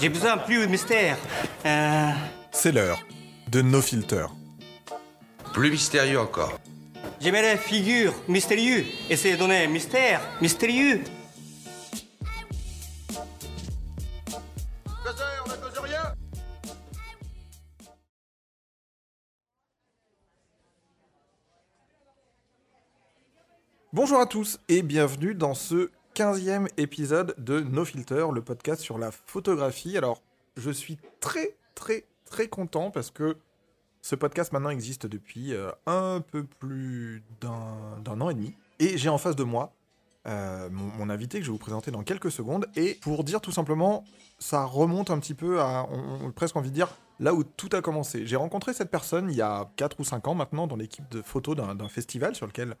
J'ai besoin plus de mystère. Euh, C'est l'heure de No Filter. Plus mystérieux encore. J'aimerais figure mystérieux. Essayez de donner mystère mystérieux. Bonjour à tous et bienvenue dans ce 15e épisode de No Filter, le podcast sur la photographie. Alors, je suis très très très content parce que ce podcast maintenant existe depuis euh, un peu plus d'un an et demi. Et j'ai en face de moi euh, mon, invité que je vais vous présenter dans quelques secondes. Et pour dire tout simplement, ça remonte un petit peu à, on, on- presque envie de dire, là où tout a commencé. J'ai rencontré cette personne il y a 4 ou 5 ans maintenant dans l'équipe de photos d'un festival sur lequel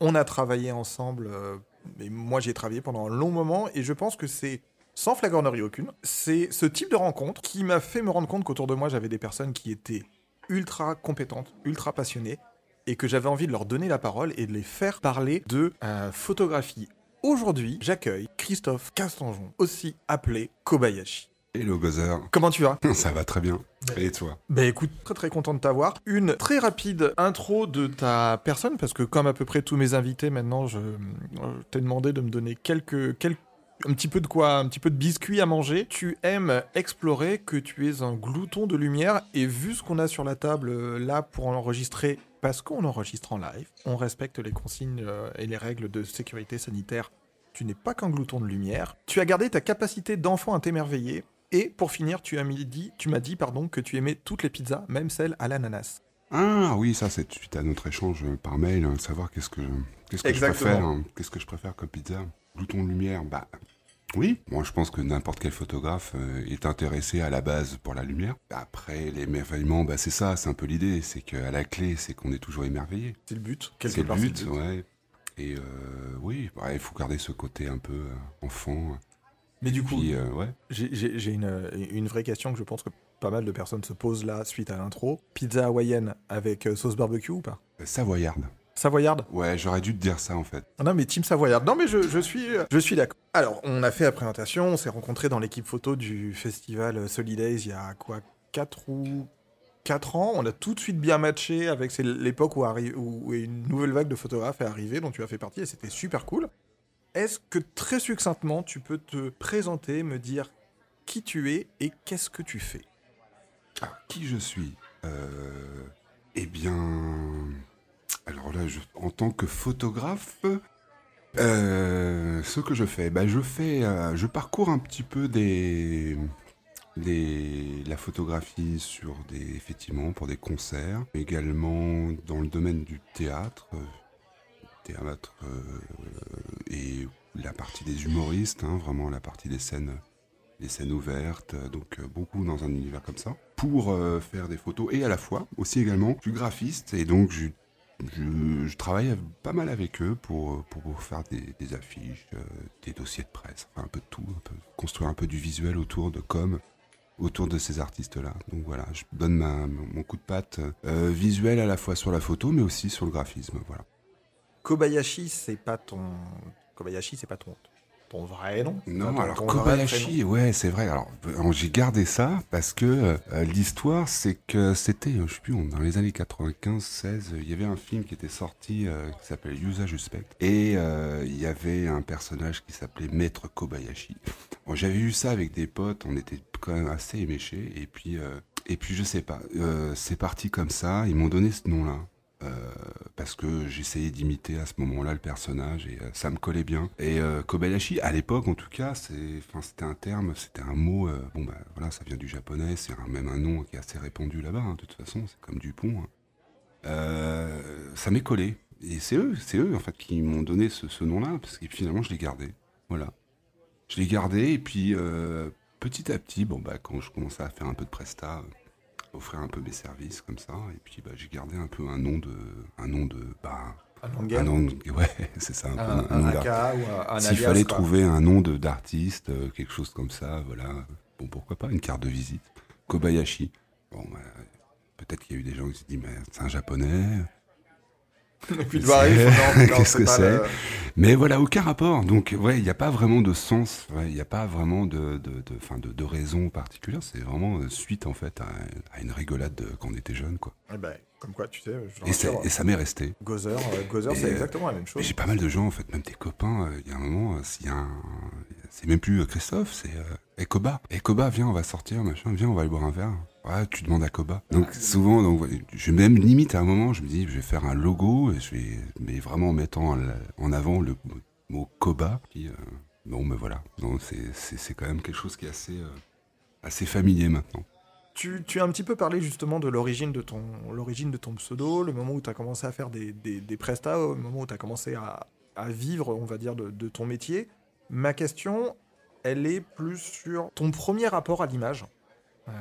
on a travaillé ensemble. euh, et moi, j'ai travaillé pendant un long moment. Et je pense que c'est, sans flagornerie aucune, c'est ce type de rencontre qui m'a fait me rendre compte qu'autour de moi, j'avais des personnes qui étaient ultra compétentes, ultra passionnées, et que j'avais envie de leur donner la parole et de les faire parler de euh, photographie. Aujourd'hui, j'accueille Christophe Castanjon, aussi appelé Kobayashi. Hello Gozer, Comment tu vas? Ça va très bien. Et toi? Bah écoute, très très content de t'avoir. Une très rapide intro de ta personne, parce que comme à peu près tous mes invités maintenant, je, euh, t'ai demandé de me donner quelques, quelques, un petit peu de quoi, un petit peu de biscuits à manger. Tu aimes explorer, que tu es un glouton de lumière, et vu ce qu'on a sur la table euh, là pour enregistrer, parce qu'on enregistre en live, on respecte les consignes euh, et les règles de sécurité sanitaire. Tu n'es pas qu'un glouton de lumière. Tu as gardé ta capacité d'enfant à t'émerveiller. Et pour finir, tu as dit, tu m'as dit pardon que tu aimais toutes les pizzas, même celles à l'ananas. Ah oui, ça c'est suite à notre échange par mail, hein, savoir qu'est-ce que, qu'est-ce que je préfère, hein, qu'est-ce que je préfère comme pizza? Glouton de lumière, bah oui. Moi je pense que n'importe quel photographe euh, est intéressé à la base pour la lumière. Après l'émerveillement, bah c'est ça, c'est un peu l'idée, c'est qu'à la clé, c'est qu'on est toujours émerveillé. C'est le but. quelque C'est le part, but, ouais. Et euh, oui, bah, il faut garder ce côté un peu euh, enfant. Mais du coup, euh, ouais. j'ai- une, une vraie question que je pense que pas mal de personnes se posent là suite à l'intro. Pizza hawaïenne avec euh, sauce barbecue ou pas? Savoyarde. Savoyarde? Ouais, j'aurais dû te dire ça en fait. Ah Non mais team Savoyard. Non mais je, je suis euh, je suis d'accord. Alors on a fait la présentation, on s'est rencontrés dans l'équipe photo du festival Solidays il y a quoi 4 ou 4 ans? On a tout de suite bien matché avec c'est l'époque où une nouvelle vague de photographes est arrivée dont tu as fait partie et c'était super cool. Est-ce que très succinctement tu peux te présenter, me dire qui tu es et qu'est-ce que tu fais? Alors, qui je suis? Euh, Eh bien, alors là, en tant que photographe, euh, ce que je fais, bah, je euh, je parcours un petit peu des, les- la photographie sur des, effectivement, pour des concerts, également dans le domaine du théâtre, euh, et la partie des humoristes, hein, vraiment la partie des scènes des scènes ouvertes, euh, donc euh, beaucoup dans un univers comme ça, pour faire des photos et à la fois aussi également, je suis graphiste et donc je, travaille av- pas mal avec eux pour, pour faire des, affiches, des dossiers de presse, enfin un peu de tout, construire un peu du visuel autour de com, autour de ces artistes-là. Donc voilà, je donne mon coup de patte visuel à la fois sur la photo mais aussi sur le graphisme, voilà. Kobayashi, c'est pas ton Kobayashi, c'est pas ton ton vrai nom Non, ton- alors ton. Kobayashi, ouais, c'est vrai. Alors, euh, j'ai gardé ça parce que euh, l'histoire, c'est que c'était, euh, je sais plus, dans les années 95-16, il y avait un film qui était sorti euh, qui s'appelait Usa Suspect. Et euh, il y avait un personnage qui s'appelait Maître Kobayashi. Bon, J'avais vu ça avec des potes, on était quand même assez éméchés. Et puis, et puis je sais pas, c'est parti comme ça. Ils m'ont donné ce nom-là. Euh, parce que j'essayais d'imiter à ce moment-là le personnage et euh, ça me collait bien. Et euh, Kobayashi, à l'époque en tout cas, c'était un terme, c'était un mot. bon bah voilà, ça vient du japonais, c'est même un nom qui est assez répandu là-bas. hein, de toute façon, c'est comme Dupont. hein. Ça m'est collé. Et c'est eux, c'est eux en fait qui m'ont donné ce, ce nom-là parce que finalement je l'ai gardé. Voilà, je l'ai gardé et puis petit à petit, bon bah quand je commençais à faire un peu de presta. Offrir un peu mes services comme ça. Et puis bah, j'ai gardé un peu un nom de un nom de bah Un nom de un guerre nom de- ouais c'est ça un, un, nom ou un, s'il fallait quoi. trouver un nom d'artiste euh, quelque chose comme ça voilà. Bon pourquoi pas une carte de visite. Kobayashi. Bon bah, peut-être qu'il y a eu des gens qui se disent mais c'est un japonais Et puis le voir arrive, non, non, Qu'est-ce que c'est Mais voilà, aucun rapport. Donc, ouais, il n'y a pas vraiment de sens. ouais, Il n'y a pas vraiment de, de, de, fin, de, de raison particulière. C'est vraiment euh, suite, en fait, à, à une rigolade de- quand on était jeune, quoi. Eh ben, comme quoi, tu sais, Et, ça- rassure, et ça m'est resté. Gozer, euh, Gozer, c'est euh, exactement la même chose. J'ai pas mal de gens, en fait, même tes copains. Il y a un moment, s'il y a un. C'est même plus Christophe, c'est euh, Ekoba. Ekoba, viens, on va sortir, machin, viens, on va aller boire un verre. Ouais, tu demandes à Koba. Donc souvent, donc, je même limite à un moment, je me dis, je vais faire un logo, et je vais, mais vraiment en mettant en, avant le mot Koba. Qui, euh, bon, ben voilà. C'est, quand même quelque chose qui est assez, euh, assez familier maintenant. Tu, tu as un petit peu parlé justement de l'origine de ton, l'origine de ton pseudo, le moment où tu as commencé à faire des, des, des prestats, le moment où tu as commencé à, à vivre, on va dire, de, de ton métier. Ma question, elle est plus sur ton premier rapport à l'image. Euh,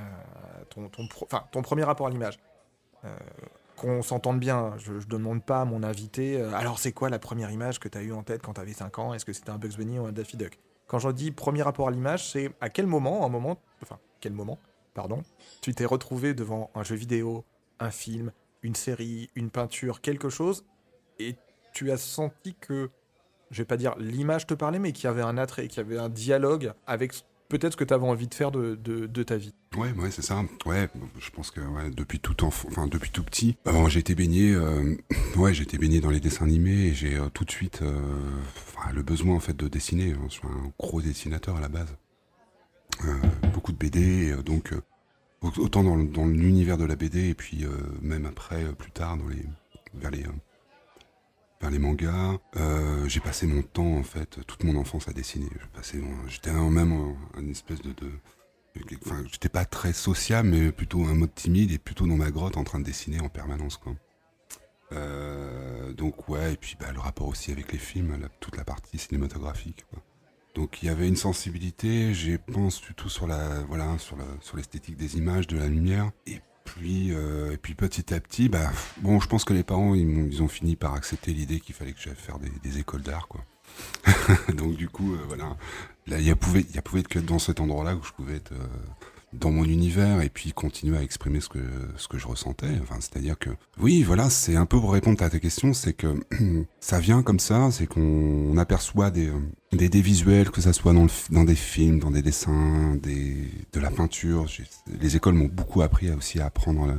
ton, ton, ton premier rapport à l'image. Euh, qu'on s'entende bien, je ne demande pas à mon invité, euh, alors c'est quoi la première image que tu as eue en tête quand tu avais 5 ans? Est-ce que c'était un Bugs Bunny ou un Daffy Duck? Quand je dis premier rapport à l'image, c'est à quel moment, un moment, enfin, quel moment, pardon, tu t'es retrouvé devant un jeu vidéo, un film, une série, une peinture, quelque chose, et tu as senti que, je vais pas dire l'image te parlait, mais qu'il y avait un attrait, qu'il y avait un dialogue avec peut-être ce que tu avais envie de faire de, ta vie. Ouais, ouais, c'est ça. Ouais, je pense que depuis tout enfin depuis tout petit, euh, j'ai été baigné, euh, ouais, j'ai été baigné dans les dessins animés et j'ai euh, tout de suite, euh, le besoin en fait de dessiner. Je suis un gros dessinateur à la base, beaucoup de BD, donc au- autant dans, l'univers de la BD et puis même après, plus tard, dans les, vers les, vers les mangas. Euh, j'ai passé mon temps en fait, toute mon enfance à dessiner. J'étais un- même une espèce de, Enfin, j'étais pas très sociable, mais plutôt un mode timide et plutôt dans ma grotte en train de dessiner en permanence, quoi. Euh, donc ouais, et puis bah, le rapport aussi avec les films, toute la partie cinématographique. Donc il y avait une sensibilité, je pense plutôt sur la, voilà, sur la, sur l'esthétique des images, de la lumière. Et puis, euh, et puis petit à petit, bah, bon, je pense que les parents, ils, ont fini par accepter l'idée qu'il fallait que j'aille faire des, écoles d'art, quoi. Donc du coup, euh, voilà, là, il y pouvait, il y pouvait être que dans cet endroit-là où je pouvais être euh, dans mon univers et puis continuer à exprimer ce que ce que je ressentais. Enfin, c'est-à-dire que oui, voilà, c'est un peu pour répondre à ta question, c'est que ça vient comme ça, c'est qu'on on aperçoit des, des des visuels, que ça soit dans dans des films, dans des dessins, des de la peinture. Les écoles m'ont beaucoup appris aussi à apprendre euh,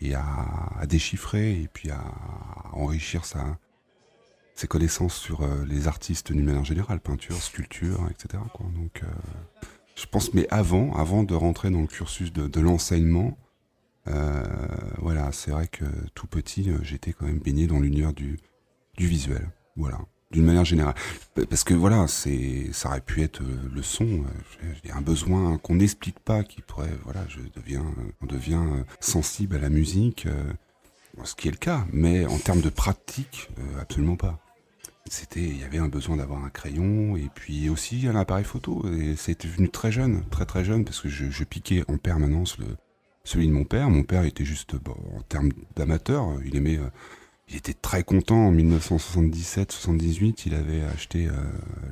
et à, déchiffrer et puis à enrichir sa ses connaissances sur euh, les artistes d'une manière générale, peinture, sculpture, etc. Donc, euh, je pense, mais avant, avant de rentrer dans le cursus de, de l'enseignement, euh, voilà, c'est vrai que tout petit, euh, j'étais quand même baigné dans l'univers du, du visuel, voilà, d'une manière générale. Parce que voilà, c'est, ça aurait pu être euh, le son. euh, j'ai- J'ai un besoin qu'on n'explique pas, qui pourrait, voilà, je deviens, euh, on devient sensible à la musique. ce qui est le cas, mais en termes de pratique, absolument pas. Il y avait un besoin d'avoir un crayon et puis aussi un appareil photo. Et c'était venu très jeune, très très jeune, parce que je, piquais en permanence le, celui de mon père. Mon père était juste, en termes d'amateur, il aimait, euh, il était très content en 1977-78. Il avait acheté euh,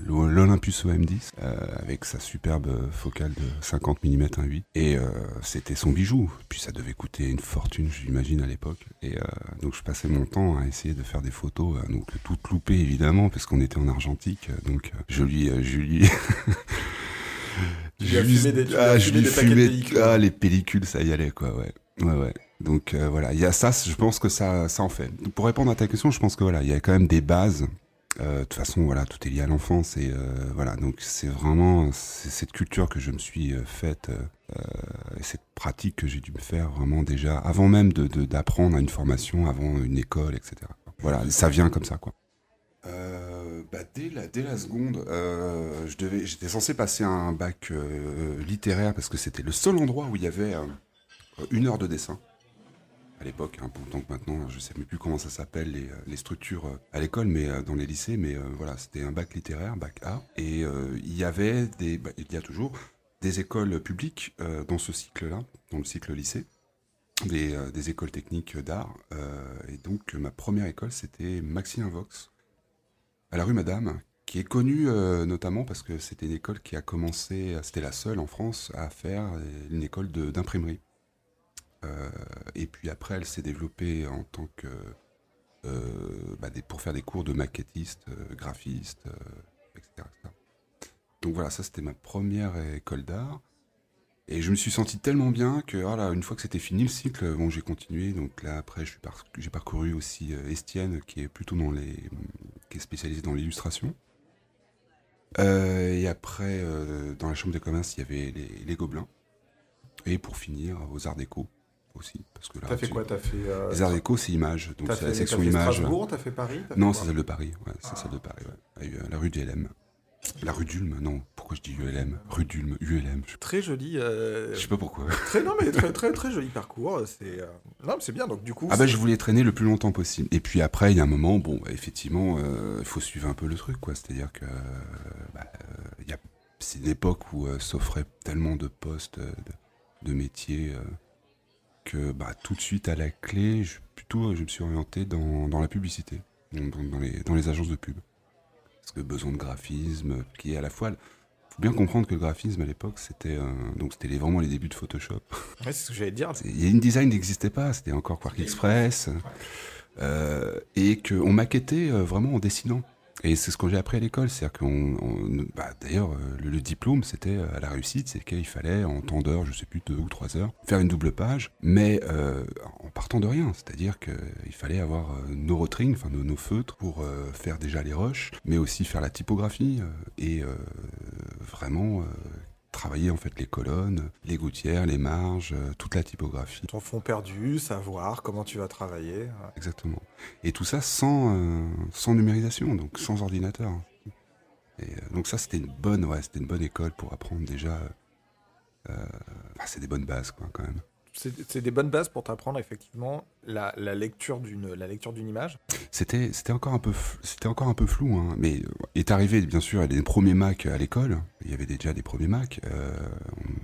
l'Olympus OM10 euh, avec sa superbe focale de 50 mm 1.8 et euh, c'était son bijou. Puis ça devait coûter une fortune, j'imagine à l'époque. Et donc je passais mon temps à essayer de faire des photos, donc toutes loupées évidemment parce qu'on était en argentique. Donc euh, je lui, je lui fumé des- ah, je lui ah, les pellicules, ça y allait, quoi, ouais. Ouais, ouais. Donc euh, voilà, il y a ça, je pense que ça, ça en fait. Pour répondre à ta question, je pense que voilà, il y a quand même des bases. Euh, De toute façon, voilà, tout est lié à l'enfance et euh, voilà. Donc c'est vraiment cette culture que je me suis faite et cette pratique que j'ai dû me faire vraiment déjà avant même de d'apprendre à une formation, avant une école, etc. Voilà, ça vient comme ça, quoi. Bah, dès, la, dès la seconde, j'étais censé passer un bac littéraire parce que c'était le seul endroit où il y avait une heure de dessin. À l'époque, hein, pourtant que maintenant, je sais même plus comment ça s'appelle les, euh, structures euh, à l'école, mais euh, dans les lycées, mais voilà, c'était un bac littéraire, bac A, et il y avait des, bah, il y a toujours des écoles publiques dans ce cycle-là, dans le cycle lycée, des, des écoles techniques d'art, et donc ma première école c'était Maxime Vox, à la rue Madame, qui est connue notamment parce que c'était une école qui a commencé, c'était la seule en France à faire une école d'imprimerie. Euh, et puis après, elle s'est développée en tant que euh, bah, pour faire des cours de maquettiste, euh, graphiste, etc.. Donc voilà, ça c'était ma première école d'art. Et je me suis senti tellement bien que voilà, une fois que c'était fini le cycle, bon, j'ai continué. Donc là après, j'ai parcouru aussi Estienne, qui est plutôt dans les, qui est spécialisé dans l'illustration. Et après, dans la chambre de commerce, il y avait les Gobelins. Et pour finir, aux Arts Déco aussi, parce que là, T'as fait tu- quoi? T'as fait. euh, Les Arts Déco, c'est images, donc c'est fait, la section fait images. Strasbourg, t'as fait Paris t'as fait Non, c'est celle de Paris, ouais, c'est Ah. celle de Paris, ouais. U- La rue d'ULM. La rue d'Ulm, non, pourquoi je dis ULM Rue d'Ulm, ULM, je, Très joli. euh, je sais pas pourquoi. Très, non, mais très, très, très joli parcours. C'est, euh, non, c'est bien. Donc, du coup. Ah bah je voulais traîner le plus longtemps possible. Et puis après, il y a un moment, bon, bah, effectivement, euh, il faut suivre un peu le truc, quoi. C'est-à-dire que euh, bah, euh, y a, c'est une époque où euh, s'offrait tellement de postes, euh, de, de métiers, euh, que bah, tout de suite à la clé, je, plutôt, je me suis orienté dans, dans la publicité, donc dans, les, dans les agences de pub. Parce que besoin de graphisme, qui est à la fois... faut bien comprendre que le graphisme à l'époque, c'était euh, donc c'était les- vraiment les débuts de Photoshop. Ouais, c'est ce que j'allais dire. InDesign n'existait pas, c'était encore Quark Express. Euh, et qu'on maquettait euh, vraiment en dessinant. Et c'est ce que j'ai appris à l'école. C'est-à-dire qu'on. on- bah, D'ailleurs, euh, le, diplôme, c'était euh, à la réussite, c'est qu'il fallait, en temps d'heure, je sais plus, deux ou trois heures, faire une double page, mais euh, en partant de rien. C'est-à-dire qu'il fallait avoir euh, nos rotrings, enfin nos, feutres, pour faire déjà les rushs, mais aussi faire la typographie et euh, vraiment. Travailler en fait les colonnes, les gouttières, les marges, euh, toute la typographie. Ton fond perdu, savoir comment tu vas travailler. ouais. Exactement. Et tout ça sans, euh, sans numérisation, donc sans ordinateur. Et euh, donc ça, c'était une bonne, ouais, c'était une bonne école pour apprendre déjà. euh, bah, c'est des bonnes bases, quoi, quand même. C'est des bonnes bases pour t'apprendre effectivement la, lecture d'une image. C'était, encore un peu, flou, hein, mais euh, est arrivé bien sûr les premiers Mac à l'école. Il y avait déjà des premiers Mac. Euh,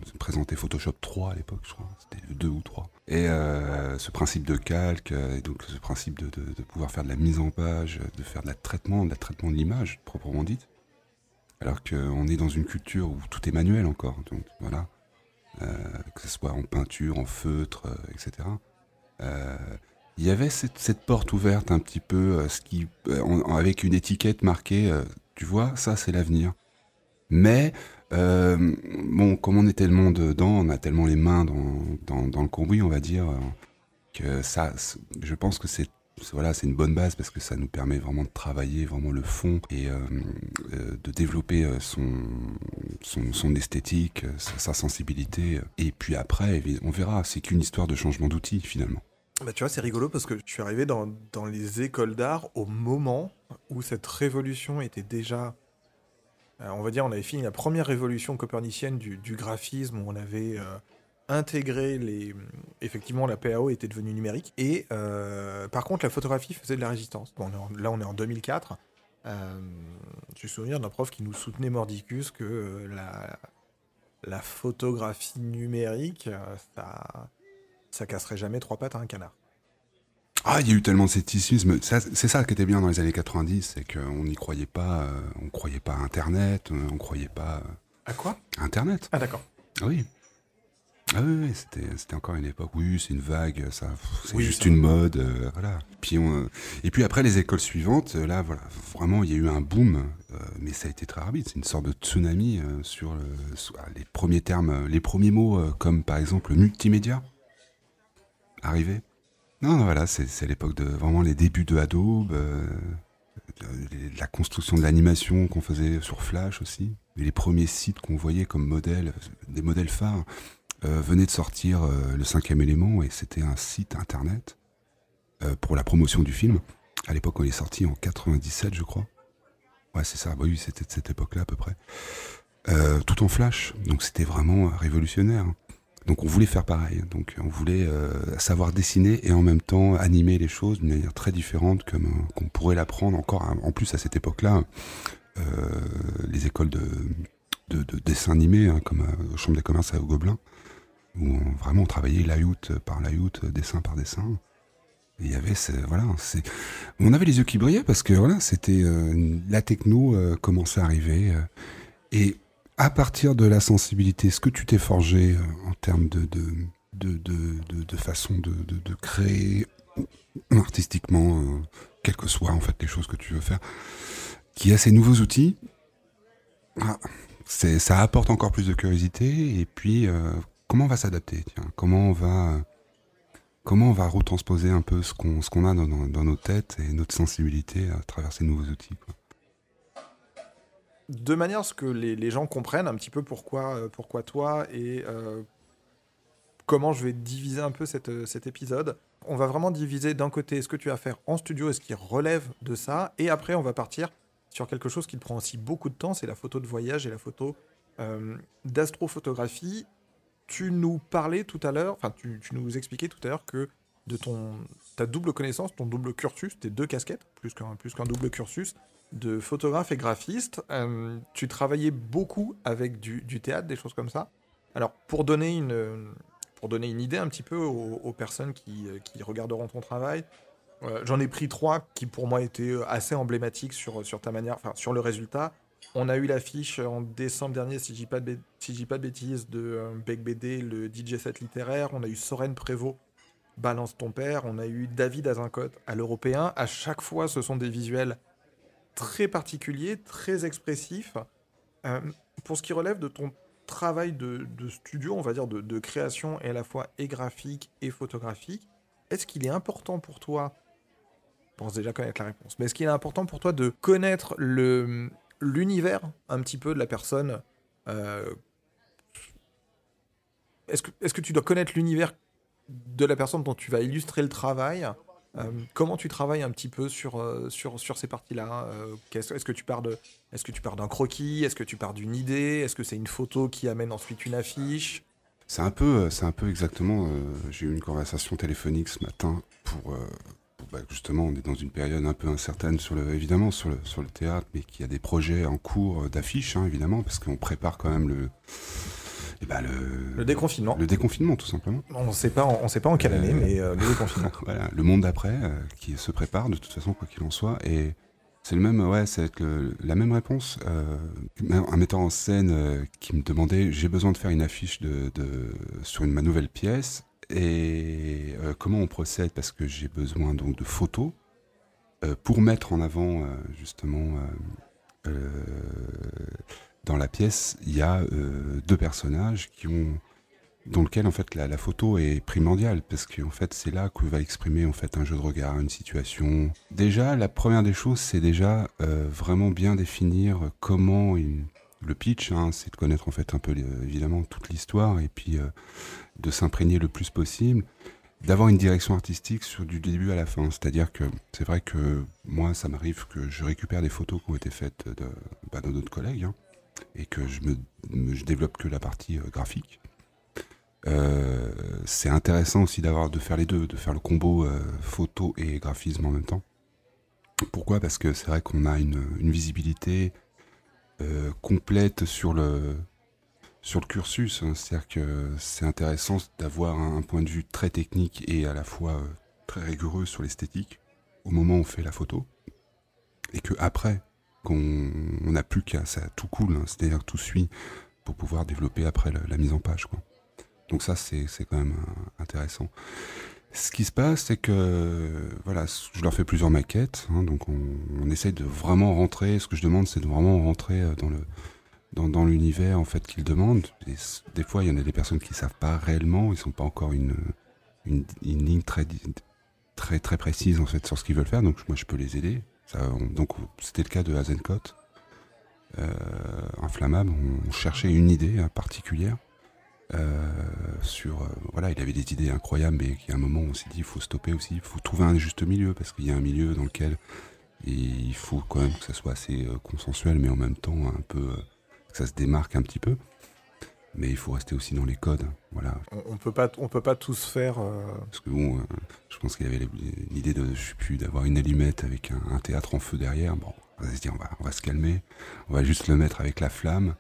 on se présentait Photoshop 3 à l'époque, je crois. C'était le 2 ou 3. Et euh, ce principe de calque, et donc ce principe de, de- pouvoir faire de la mise en page, de faire de la traitement, de la traitement de l'image proprement dite. Alors qu'on est dans une culture où tout est manuel encore. Donc voilà, que ce soit en peinture, en feutre, euh, etc. Euh, il y avait cette, porte ouverte un petit peu, euh, euh, avec une étiquette marquée, euh, tu vois, ça c'est l'avenir. Mais, euh, bon, comme on est tellement dedans, on a tellement les mains dans, dans, le cambouis, on va dire, euh, que ça, je pense que c'est- voilà, c'est une bonne base parce que ça nous permet vraiment de travailler vraiment le fond et euh, euh, de développer euh, son, esthétique, sa, sensibilité. Et puis après, on verra, c'est qu'une histoire de changement d'outils finalement. Bah, tu vois, c'est rigolo parce que je suis arrivé dans, les écoles d'art au moment où cette révolution était déjà. on va dire, on avait fini la première révolution copernicienne du, graphisme, où on avait intégré les. Effectivement, la PAO était devenue numérique. Et euh, par contre, la photographie faisait de la résistance. Bon, on est en- là, on est en 2004. Euh, J'ai souvenir d'un prof qui nous soutenait mordicus que euh, la, la photographie numérique, euh, ça, ça casserait jamais trois pattes à un canard. Ah, il y a eu tellement de scepticisme. C'est ça qui était bien dans les années 90, c'est qu'on n'y croyait pas, on croyait pas à Internet, on croyait pas À quoi? Internet. Ah d'accord. Ah oui. Ah oui, oui, c'était, c'était encore une époque. Oui, c'est une vague, ça, pff, c'est Oui, juste ça- une mode, euh, voilà. Puis on, euh, et puis après les écoles suivantes, euh, là, voilà, vraiment, il y a eu un boom, euh, mais ça a été très rapide. C'est une sorte de tsunami euh, sur, le- sur, ah, les premiers termes, euh, les premiers mots, euh, comme par exemple le multimédia, arrivé. Non, non, voilà, c'est, c'est l'époque de vraiment les débuts de Adobe, euh, de la construction de l'animation qu'on faisait sur Flash aussi. Et les premiers sites qu'on voyait comme modèles, des modèles phares, euh, venaient de sortir euh, le cinquième élément et c'était un site internet euh, pour la promotion du film. À l'époque, on est sorti en 97, je crois. Ouais, c'est ça. Oui, c'était de cette époque-là à peu près. Tout en flash. Donc c'était vraiment révolutionnaire. Donc on voulait faire pareil. Donc on voulait savoir dessiner et en même temps animer les choses d'une manière très différente comme qu'on pourrait l'apprendre encore. à- En plus à cette époque-là, les écoles de, de, de dessin animé, hein, comme aux Chambre des commerces à Gobelin, où on, vraiment travaillait layout par layout, dessin par dessin. Il y avait, voilà, c'est, on avait les yeux qui brillaient parce que voilà, c'était euh, la techno euh, commençait à arriver euh, et à partir de la sensibilité, ce que tu t'es forgé en termes de de, de, de, façon de, créer artistiquement, quelles que soient en fait les choses que tu veux faire, qui a ces nouveaux outils, ah, c'est, ça apporte encore plus de curiosité. Et puis, comment on va s'adapter Comment on va, comment on va retransposer un peu ce qu'on, ce qu'on a dans, nos têtes et notre sensibilité à travers ces nouveaux outils de manière à ce que les, gens comprennent un petit peu pourquoi, euh, toi et euh, comment je vais diviser un peu euh, cet épisode. On va vraiment diviser d'un côté ce que tu vas faire en studio et ce qui relève de ça, et après on va partir sur quelque chose qui prend aussi beaucoup de temps, c'est la photo de voyage et la photo d'astrophotographie. Tu nous parlais tout à l'heure, enfin tu, tu nous expliquais tout à l'heure que de ton ta double connaissance, ton double cursus, tes deux casquettes, plus qu'un qu'un double cursus, de photographe et graphiste. Euh, tu travaillais beaucoup avec du, du théâtre, des choses comme ça. Alors, pour donner une, pour donner une idée un petit peu aux, personnes qui, euh, qui regarderont ton travail, euh, j'en ai pris trois qui pour moi étaient assez emblématiques sur, sur ta manière, enfin sur le résultat. On a eu l'affiche en décembre dernier, si je dis pas de, pas de bêtises, de euh, Bec BD, le DJ set littéraire. On a eu Soren Prévost, Balance ton père. On a eu David Azincote à l'Européen. À chaque fois, ce sont des visuels très particuliers, très expressifs. Euh, pour ce qui relève de ton travail de, studio, on va dire de, de création et à la fois et graphique et photographique, est-ce qu'il est important pour toi, je pense déjà connaître la réponse, mais est-ce qu'il est important pour toi de connaître le l'univers un petit peu de la personne euh, Est-ce que, est que tu dois connaître l'univers de la personne dont tu vas illustrer le travail Euh, comment tu travailles un petit peu sur, euh, sur, sur ces parties-là Est-ce que tu pars pars d'un croquis Est-ce que tu pars d'une idée Est-ce que c'est une photo qui amène ensuite une affiche? C'est un peu, c'est un peu exactement. J'ai eu une conversation téléphonique ce matin pour, bah, justement, on est dans une période un peu incertaine sur le, évidemment sur le sur le théâtre, mais qu'il y a des projets en cours euh, d'affiches, hein, évidemment, parce qu'on prépare quand même le, eh ben, le, Le déconfinement. le déconfinement tout simplement. On ne sait pas, en- on sait pas en quelle Euh, année, mais euh, le déconfinement. voilà, le monde d'après euh, qui se prépare de toute façon quoi qu'il en soit et c'est le même ouais le- la même réponse euh, un metteur en scène euh, qui me demandait j'ai besoin de faire une affiche de, de- sur une ma nouvelle pièce et euh, comment on procède? Parce que j'ai besoin donc de photos euh, pour mettre en avant euh, justement dans la pièce il y a deux personnages qui ont dans lequel en fait la, photo est primordiale. Parce que en fait c'est là que va exprimer en fait un jeu de regard, une situation. Déjà la première des choses c'est déjà vraiment bien définir comment le pitch, hein, c'est de connaître en fait un peu évidemment toute l'histoire. Et puis de s'imprégner le plus possible, d'avoir une direction artistique sur du début à la fin. C'est-à-dire que c'est vrai que moi ça m'arrive que je récupère des photos qui ont été faites de, bah, d'autres collègues hein, et que je je développe que la partie euh, graphique. Euh, c'est intéressant aussi d'avoir de faire les deux, de faire le combo euh, photo et graphisme en même temps. Pourquoi? Parce que c'est vrai qu'on a une, visibilité complète sur le sur le cursus. hein. C'est-à-dire que c'est intéressant d'avoir un, point de vue très technique et à la fois euh, très rigoureux sur l'esthétique au moment où on fait la photo, et que après qu'on on n'a plus qu'à ça tout coule, hein. c'est-à-dire tout suit pour pouvoir développer après la mise en page. Quoi. Donc ça, c'est c'est quand même euh, intéressant. Ce qui se passe, c'est que voilà, je leur fais plusieurs maquettes, hein, donc on, on essaye de vraiment rentrer. Ce que je demande, c'est de vraiment rentrer euh, dans le dans, l'univers en fait qu'ils demandent. Des fois, il y en a des personnes qui savent pas réellement, ils sont pas encore une une, ligne très très très précise en fait sur ce qu'ils veulent faire. Donc moi, je peux les aider. Donc c'était le cas de Hazenkot. Euh, inflammable, on cherchait une idée euh, particulière. Euh, sur euh, voilà il avait des idées incroyables mais qu'à un moment on s'est dit il faut stopper aussi il faut trouver un juste milieu parce qu'il y a un milieu dans lequel il faut quand même que ça soit assez consensuel mais en même temps un peu que ça se démarque un petit peu. Mais il faut rester aussi dans les codes voilà. On, on peut pas, on peut pas tous faire. euh, parce que bon euh, je pense qu'il y avait l'idée de je sais plus d'avoir une allumette avec un, un théâtre en feu derrière. Bon on va se dire on va, on va se calmer. On va juste le mettre avec la flamme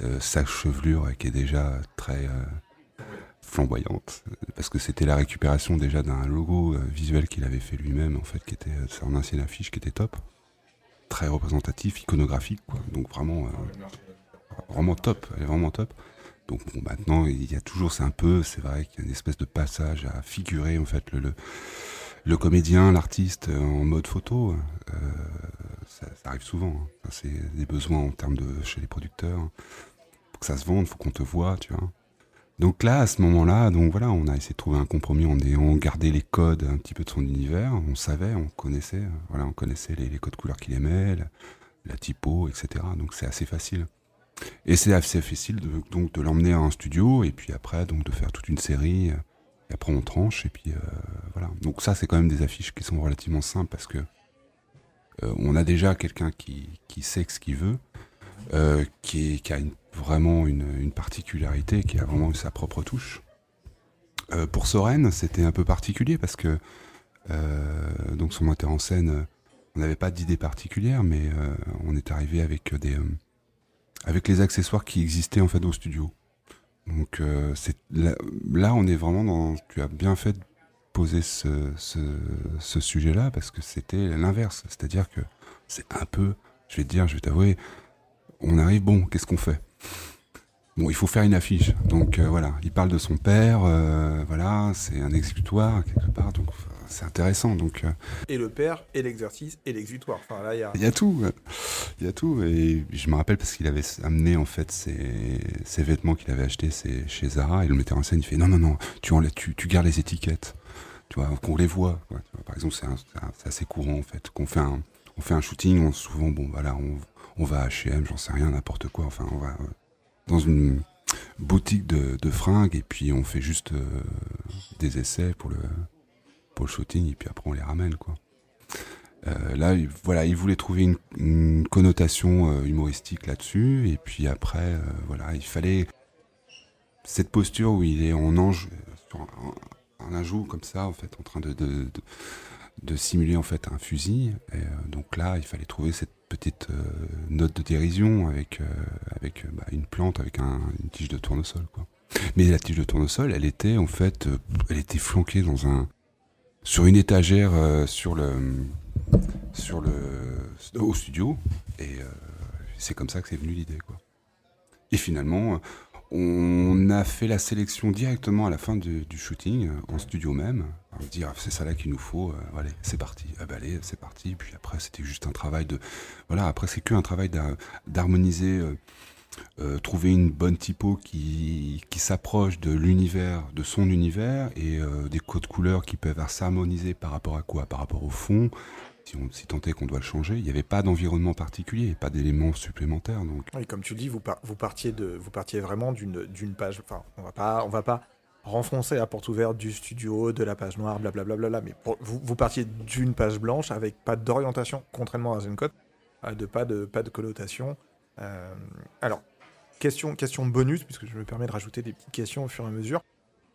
euh, sa chevelure qui est déjà très euh, flamboyante. Parce que c'était la récupération déjà d'un logo visuel qu'il avait fait lui-même en fait qui était son ancienne affiche qui était top. Très représentatif iconographique quoi. Donc vraiment euh, vraiment top elle est vraiment top donc maintenant il y a toujours c'est un peu c'est vrai qu'il y a une espèce de passage à figurer en fait le, le comédien, l'artiste euh, en mode photo, euh, ça, arrive souvent. hein. C'est des besoins en termes de chez les producteurs. Pour que ça se vende, faut qu'on te voit, tu vois. Donc là, à ce moment-là, donc voilà, on a essayé de trouver un compromis en ayant gardé les codes un petit peu de son univers. On savait, on connaissait, voilà, on connaissait les, les codes couleurs qu'il aimait, la, la typo, etc. Donc c'est assez facile. Et c'est assez facile de, donc de l'emmener à un studio et puis après donc de faire toute une série. Et après on tranche et puis euh, voilà. Donc ça c'est quand même des affiches qui sont relativement simples parce que euh, on a déjà quelqu'un qui, sait ce qu'il veut, euh, qui, a vraiment une, particularité, qui a vraiment sa propre touche. Pour Soren, c'était un peu particulier parce que donc son metteur en scène, on n'avait pas d'idée particulière, mais on est arrivé avec des avec les accessoires qui existaient en fait au studio. Donc euh, là, on est vraiment dans. Tu as bien fait de poser ce, sujet-là parce que c'était l'inverse, c'est-à-dire que c'est un peu, je vais te dire, je vais t'avouer, on arrive, bon, qu'est-ce qu'on fait? Bon, il faut faire une affiche. Donc euh, voilà, il parle de son père, euh, voilà, c'est un exécutoire quelque part, c'est intéressant. Donc euh, Et le père, et l'exercice, et l'exutoire. Enfin, là, il y a. il y a tout, il y a tout. Et je me rappelle parce qu'il avait amené en fait ses, ses vêtements qu'il avait achetés chez Zara et le metteur en scène il fait non non non, tu enlèves, tu, tu gardes les étiquettes, tu vois, qu'on les voit. quoi. Tu vois, Par exemple, c'est assez courant en fait qu'on fait un on fait un shooting, on, souvent bon voilà, on, on va à H&M, j'en sais rien, n'importe quoi. Enfin, on va euh, dans une boutique de, de fringues et puis on fait juste euh, des essais pour le le shooting et puis après on les ramène quoi. Euh, là, il- voilà, il voulait trouver une, connotation euh, humoristique là-dessus, et puis après, euh, voilà, il fallait cette posture où il est en ange, sur un, un ajout comme ça, en fait, en train de, de, de, simuler en fait un fusil. Donc là, il fallait trouver cette petite note de dérision avec, avec bah, une plante, avec un- une tige de tournesol, quoi. Mais la tige de tournesol, elle était en fait, elle était flanquée dans un, sur une étagère euh, sur le sur le au studio et euh, c'est comme ça que c'est venu l'idée quoi. Et finalement, on a fait la sélection directement à la fin du shooting euh, en studio même. On se dit c'est ça là qu'il nous faut. euh, allez, c'est parti. Ah bah, allez, c'est parti. Puis après c'était juste un travail de voilà. Après c'est que un travail d'ha- d'harmoniser. Euh, trouver une bonne typo qui, qui s'approche de l'univers, de son univers, et euh, des codes couleurs qui peuvent s'harmoniser par rapport à quoi? Par rapport au fond, si, on, si tant est qu'on doit le changer. Il n'y avait pas d'environnement particulier, pas d'éléments supplémentaires. Donc, Oui, comme tu dis, vous, par- vous, partiez, de, vous partiez vraiment d'une page. Enfin, on va pas, on va pas renfoncer à porte ouverte du studio, de la page noire, blablabla. Bla, bla, bla, mais vous, vous partiez d'une page blanche avec pas d'orientation, contrairement à Zencode, euh, de pas de pas de connotation. Alors, question, question bonus, puisque je me permets de rajouter des petites questions au fur et à mesure.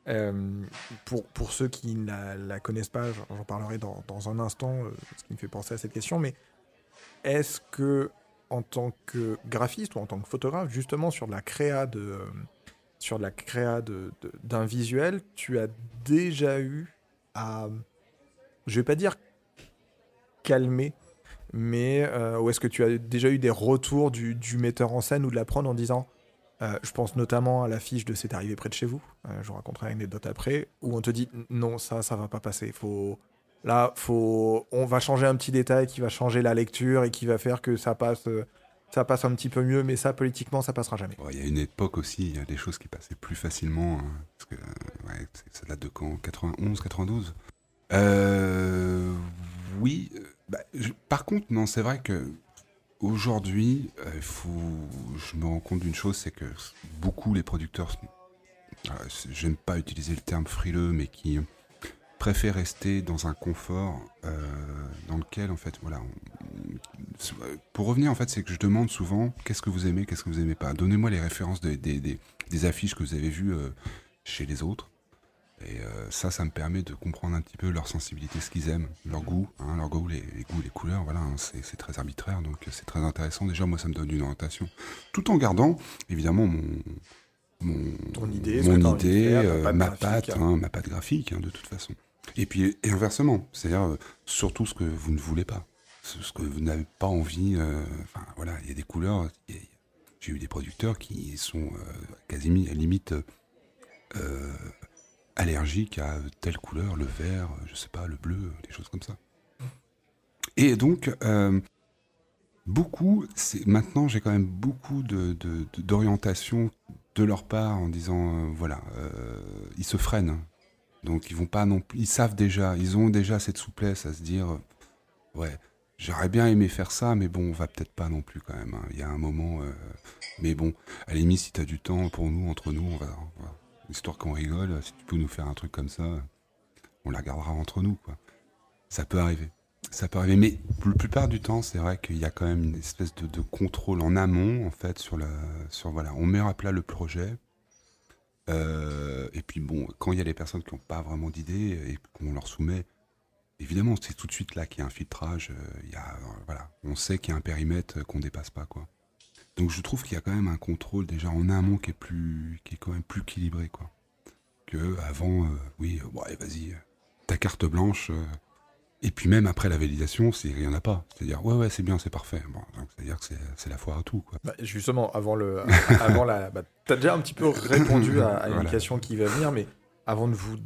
Euh, pour, pour ceux qui ne la, connaissent pas, j'en parlerai dans, dans un instant, euh, ce qui me fait penser à cette question, mais est-ce que en tant que graphiste ou en tant que photographe, justement sur de la créa de euh, sur de la créa de- d'un visuel, tu as déjà eu à, je vais pas dire calmer, mais euh, ou est-ce que tu as déjà eu des retours du, du metteur en scène ou de la prod en disant, euh, je pense notamment à l'affiche de C'est arrivé près de chez vous, euh, je vous raconterai une anecdote après, où on te dit non ça ça va pas passer, faut Là, faut, on va changer un petit détail qui va changer la lecture et qui va faire que ça passe, ça passe un petit peu mieux, mais ça, politiquement, ça passera jamais. il y a une époque aussi, il y a des choses qui passaient plus facilement. hein, parce ça date de quand? 91, 92 euh, Oui. bah, par contre, non, c'est vrai que aujourd'hui, euh, faut, je me rends compte d'une chose, c'est que beaucoup les producteurs, euh, j'aime pas utiliser le terme frileux, mais qui préfèrent rester dans un confort euh, dans lequel, en fait, voilà. pour revenir, en fait, c'est que je demande souvent qu'est-ce que vous aimez, qu'est-ce que vous aimez pas? Donnez-moi les références de- des- affiches que vous avez vues chez les autres. Et euh, ça, ça me permet de comprendre un petit peu leur sensibilité, ce qu'ils aiment, leur goût, hein, leur goût, les, les goûts, les couleurs, voilà, hein, c'est c'est très arbitraire, donc euh, c'est très intéressant. Déjà, moi, ça me donne une orientation, tout en gardant, évidemment, mon, mon, Ton idée, mon faire, euh, patte ma patte, hein. ma patte graphique, de toute façon. Et puis, et inversement, c'est-à-dire euh, surtout ce que vous ne voulez pas, ce que vous n'avez pas envie. Enfin, voilà, il y a des couleurs. J'ai eu des producteurs qui sont quasiment à limite allergique à telle couleur, le vert, je sais pas, le bleu, des choses comme ça. Et donc, euh, beaucoup, maintenant j'ai quand même beaucoup de, de- de- d'orientation de leur part en disant, euh, voilà, euh, ils se freinent. Donc ils vont pas non plus, ils savent déjà, ils ont déjà cette souplesse à se dire, ouais, j'aurais bien aimé faire ça, mais bon, on va peut-être pas non plus quand même. hein. Il y a un moment, mais bon, à la si t'as du temps pour nous, entre nous, on va, on va- histoire qu'on rigole, si tu peux nous faire un truc comme ça, on la gardera entre nous, quoi. Ça peut arriver. Ça peut arriver, mais la plupart du temps, c'est vrai qu'il y a quand même une espèce de, contrôle en amont, en fait, sur la, sur voilà, on met à plat le projet. Euh, et puis bon, quand il y a des personnes qui n'ont pas vraiment d'idées et qu'on leur soumet, évidemment, c'est tout de suite là qu'il y a un filtrage. euh, Il y a, euh, voilà, on sait qu'il y a un périmètre qu'on dépasse pas, quoi. Donc je trouve qu'il y a quand même un contrôle déjà en amont qui est plus, qui est quand même plus équilibré, quoi. Que avant, euh, oui, euh, bon, allez, vas-y, euh, ta carte blanche. euh, et puis même après la validation, c'est- il n'y en a pas. C'est-à-dire, ouais, ouais, c'est bien, c'est parfait. Bon, c'est-à-dire que c'est- la foire à tout, quoi. Bah, justement, avant le, avant la, bah, t'as déjà un petit peu répondu à, à une Voilà. question qui va venir, mais avant de vous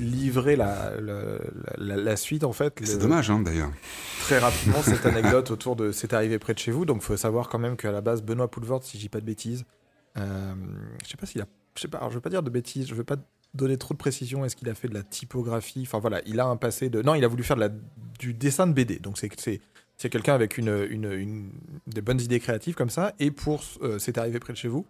livrer la, la, la- la suite, en fait, C'est dommage, hein, d'ailleurs. très rapidement cette anecdote autour de c'est arrivé près de chez vous. Donc, il faut savoir quand même qu'à la base, Benoît Poulvord, si je dis pas de bêtises, euh, je sais pas s'il a, je sais pas, alors, je veux pas dire de bêtises, je veux pas donner trop de précision. Est-ce qu'il a fait de la typographie Enfin voilà, il a un passé de, non, il a voulu faire de la, du dessin de BD. Donc c'est c'est c'est quelqu'un avec une, une, une- des bonnes idées créatives comme ça. Et pour euh, c'est arrivé près de chez vous.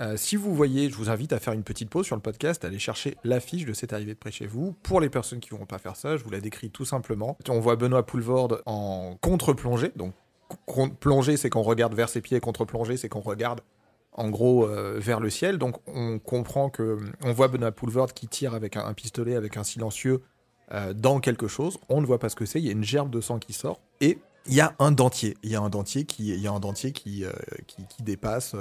Euh, si vous voyez, je vous invite à faire une petite pause sur le podcast, à aller chercher l'affiche de C'est arrivé près de chez vous. Pour les personnes qui ne vont pas faire ça, je vous la décris tout simplement. On voit Benoît Poulvord en contre-plongée. Donc, plongée, c'est qu'on regarde vers ses pieds, contre-plongée, c'est qu'on regarde en gros euh, vers le ciel. Donc, on comprend que on voit Benoît Poulvord qui tire avec un, pistolet, avec un silencieux euh, dans quelque chose. On ne voit pas ce que c'est. Il y a une gerbe de sang qui sort et il y a un dentier. Il y a un dentier qui, il y a un dentier qui, qui dépasse.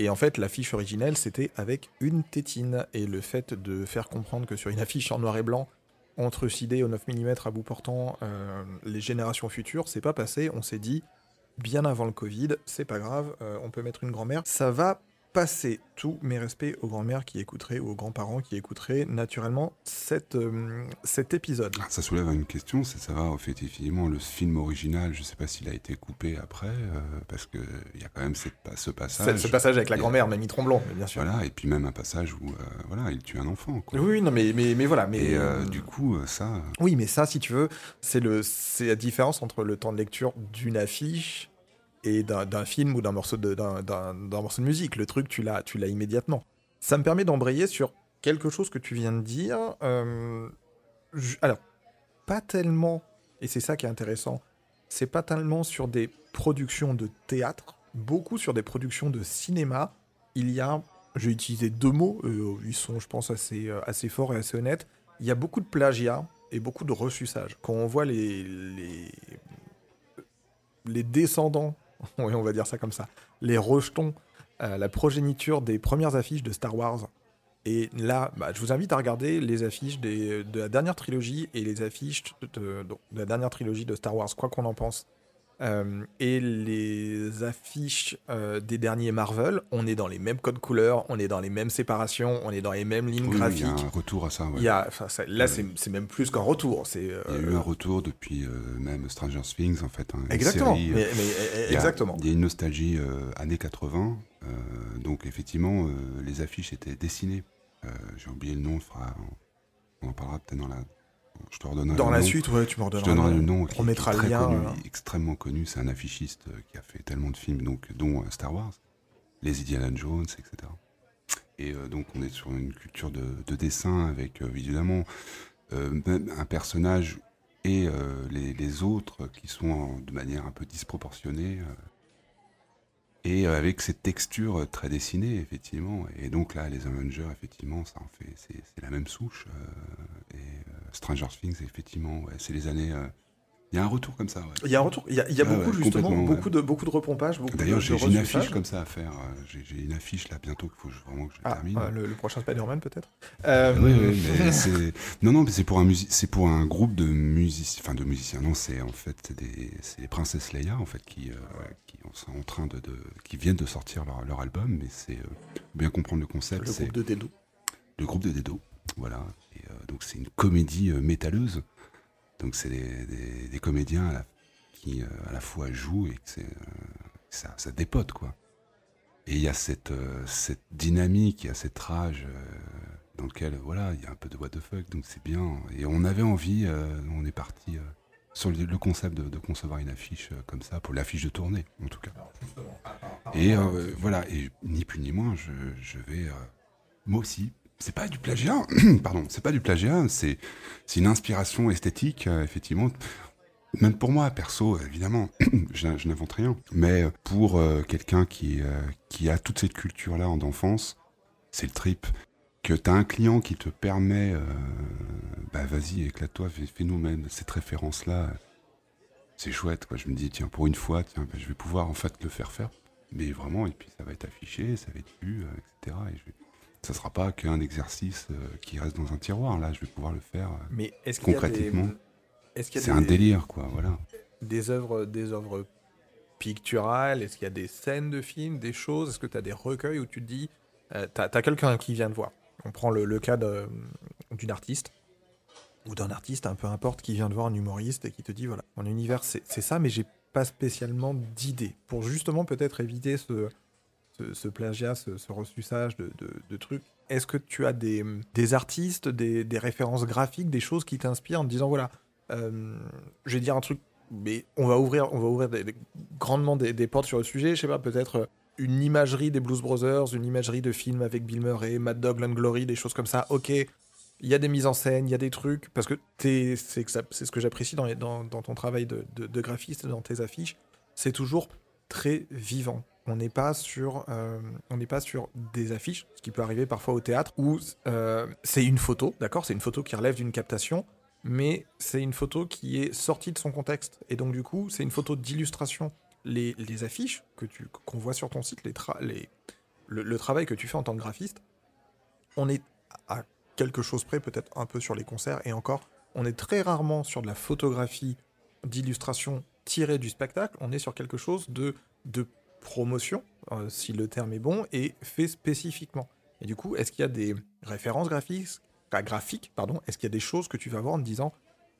Et en fait, l'affiche originelle, c'était avec une tétine. Et le fait de faire comprendre que sur une affiche en noir et blanc, entre sidé au 9 mm à bout portant, euh, les générations futures, c'est pas passé. On s'est dit, bien avant le Covid, c'est pas grave, euh, on peut mettre une grand-mère. Ça va passer. Tous mes respects aux grand-mères qui écouteraient ou aux grands-parents qui écouteraient naturellement cette, euh, cet épisode. Ah, Ça soulève une question, c'est savoir effectivement le film original, je sais pas s'il a été coupé après, euh, parce que il y a quand même cette, ce passage. Ce, ce passage avec la grand-mère, Mamie Tromblon, mais bien sûr. Voilà, et puis même un passage où euh, voilà, il tue un enfant. Quoi. Oui, non, mais, mais, mais voilà. Mais, Et euh, du coup, euh, ça, euh, Oui, mais ça, si tu veux, c'est la différence entre le temps de lecture d'une affiche et d'un film ou d'un morceau de, morceau de musique. Le truc, tu l'as, immédiatement. Ça me permet d'embrayer sur quelque chose que tu viens de dire. Euh, alors, pas tellement, et c'est ça qui est intéressant, c'est pas tellement sur des productions de théâtre, beaucoup sur des productions de cinéma. Il y a, j'ai utilisé deux mots, euh, ils sont, je pense, assez, euh, assez forts et assez honnêtes. Il y a beaucoup de plagiat et beaucoup de resuçage. Quand on voit les, les, les descendants, oui, on va dire ça comme ça, les rejetons, euh, la progéniture des premières affiches de Star Wars. Et là, bah, je vous invite à regarder les affiches de la dernière trilogie et les affiches de la dernière trilogie de Star Wars, quoi qu'on en pense. Euh, et les affiches euh, des derniers Marvel, on est dans les mêmes codes couleurs, on est dans les mêmes séparations, on est dans les mêmes lignes oui, oui, il graphiques. y a un retour à ça. ouais. Il y a, enfin, ça- là, c'est c'est même plus qu'un retour. Euh, Il y a eu un retour depuis même Stranger Things, en fait. hein, exactement. série, mais, mais- il y a- exactement. Il y a une nostalgie années 80. euh, donc, effectivement, les affiches étaient dessinées. J'ai oublié le nom, on en parlera peut-être dans la. Je te redonnerai Dans le la nom. suite, ouais, tu Je redonneras. donnerai le nom. On qui- qui est mettra le très lien, connu, euh. extrêmement connu. C'est un affichiste euh, qui a fait tellement de films, donc, dont euh, Star Wars, les Indiana Jones, etc. Et euh, donc, on est sur une culture de, de dessin avec, évidemment, même un personnage et les, les autres qui sont en- de manière un peu disproportionnée. Et euh, avec cette texture euh, très dessinée, effectivement. Et donc là, les Avengers, effectivement, ça en fait, c'est la même souche. euh, et Stranger Things, effectivement, ouais, c'est les années. Euh, Il y a un retour comme ça. ouais. Il y a un retour. Il y a, il y a Ouais, beaucoup ouais, justement, beaucoup de beaucoup de beaucoup de, D'ailleurs, de j'ai une affiche comme ça à faire. euh, J'ai une affiche là bientôt qu'il faut vraiment que je Ah, termine. euh, le, le prochain Spider-Man peut-être. Euh, Oui, oui, c'est non, non, mais c'est pour un musi- c'est pour un groupe de musiciens, enfin de musiciens. Non, c'est en fait des, c'est les Princesses Leia en fait qui, euh, qui sont en train de, de- qui viennent de sortir leur, leur album, mais c'est euh, bien comprendre le concept. le groupe de Dedo. le groupe de Dedo. Voilà. Et, euh, donc c'est une comédie euh, métalleuse. Donc c'est des, comédiens qui euh, à la fois jouent et que euh, ça, dépote quoi. Et il y a cette, euh, cette dynamique, il y a cette rage dans lequel voilà, il y a un peu de what the fuck, donc c'est bien. Et on avait envie, on est parti sur le, concept de, de concevoir une affiche comme ça, pour l'affiche de tournée en tout cas. Et voilà, et ni plus ni moins, je, je vais moi aussi. C'est pas du plagiat, pardon, c'est pas du plagiat, c'est une inspiration esthétique, euh, effectivement. Même pour moi, perso, évidemment, je, n'invente rien. Mais pour euh, quelqu'un qui, euh, qui a toute cette culture-là en d'enfance, c'est le trip. Que tu as un client qui te permet, euh, bah vas-y, éclate-toi, fais- fais-nous même cette référence-là. C'est chouette, quoi. Je me dis, tiens, pour une fois, tiens, bah, je vais pouvoir en fait le faire faire. Mais vraiment, et puis ça va être affiché, ça va être vu, euh, etc. Et je vais... ça sera pas qu'un exercice euh, qui reste dans un tiroir. Là, je vais pouvoir le faire. euh, Mais est-ce qu'il y a des... Concrètement, C'est des... un délire, quoi, voilà. des œuvres, des œuvres picturales? Est-ce qu'il y a des scènes de films, des choses? Est-ce que tu as des recueils où tu te dis, euh, t'as as, quelqu'un qui vient te voir? On prend le, le cas d'une artiste ou d'un artiste, un peu importe, qui vient de voir un humoriste et qui te dit voilà, mon univers c'est c'est ça, mais j'ai pas spécialement d'idées pour justement peut-être éviter ce, ce, plagiat, ce, ce de, trucs. Est-ce que tu as des, artistes, des, références graphiques, des choses qui t'inspirent en te disant voilà, euh, je vais dire un truc, mais on va ouvrir, on va ouvrir grandement des, portes sur le sujet. Je sais pas, peut-être euh, une imagerie des Blues Brothers, une imagerie de films avec Bill Murray, Mad Dog, Land Glory, des choses comme ça. Ok, il y a des mises en scène, il y a des trucs, parce que t'es- c'est ce que j'apprécie dans, dans, dans ton travail de graphiste, dans tes affiches, c'est toujours très vivant. On n'est pas sur, euh, on n'est pas sur des affiches, ce qui peut arriver parfois au théâtre, où euh, c'est une photo, d'accord, c'est une photo qui relève d'une captation, mais c'est une photo qui est sortie de son contexte. Et donc, du coup, c'est une photo d'illustration. Les, les affiches que tu qu'on voit sur ton site, les les, le, le travail que tu fais en tant que graphiste, on est à quelque chose près, peut-être un peu sur les concerts, et encore, on est très rarement sur de la photographie d'illustration tirée du spectacle, on est sur quelque chose de, de promotion, euh, si le terme est bon, et fait spécifiquement. Et du coup, est-ce qu'il y a des références graphiques, graphiques pardon, est-ce qu'il y a des choses que tu vas voir en te disant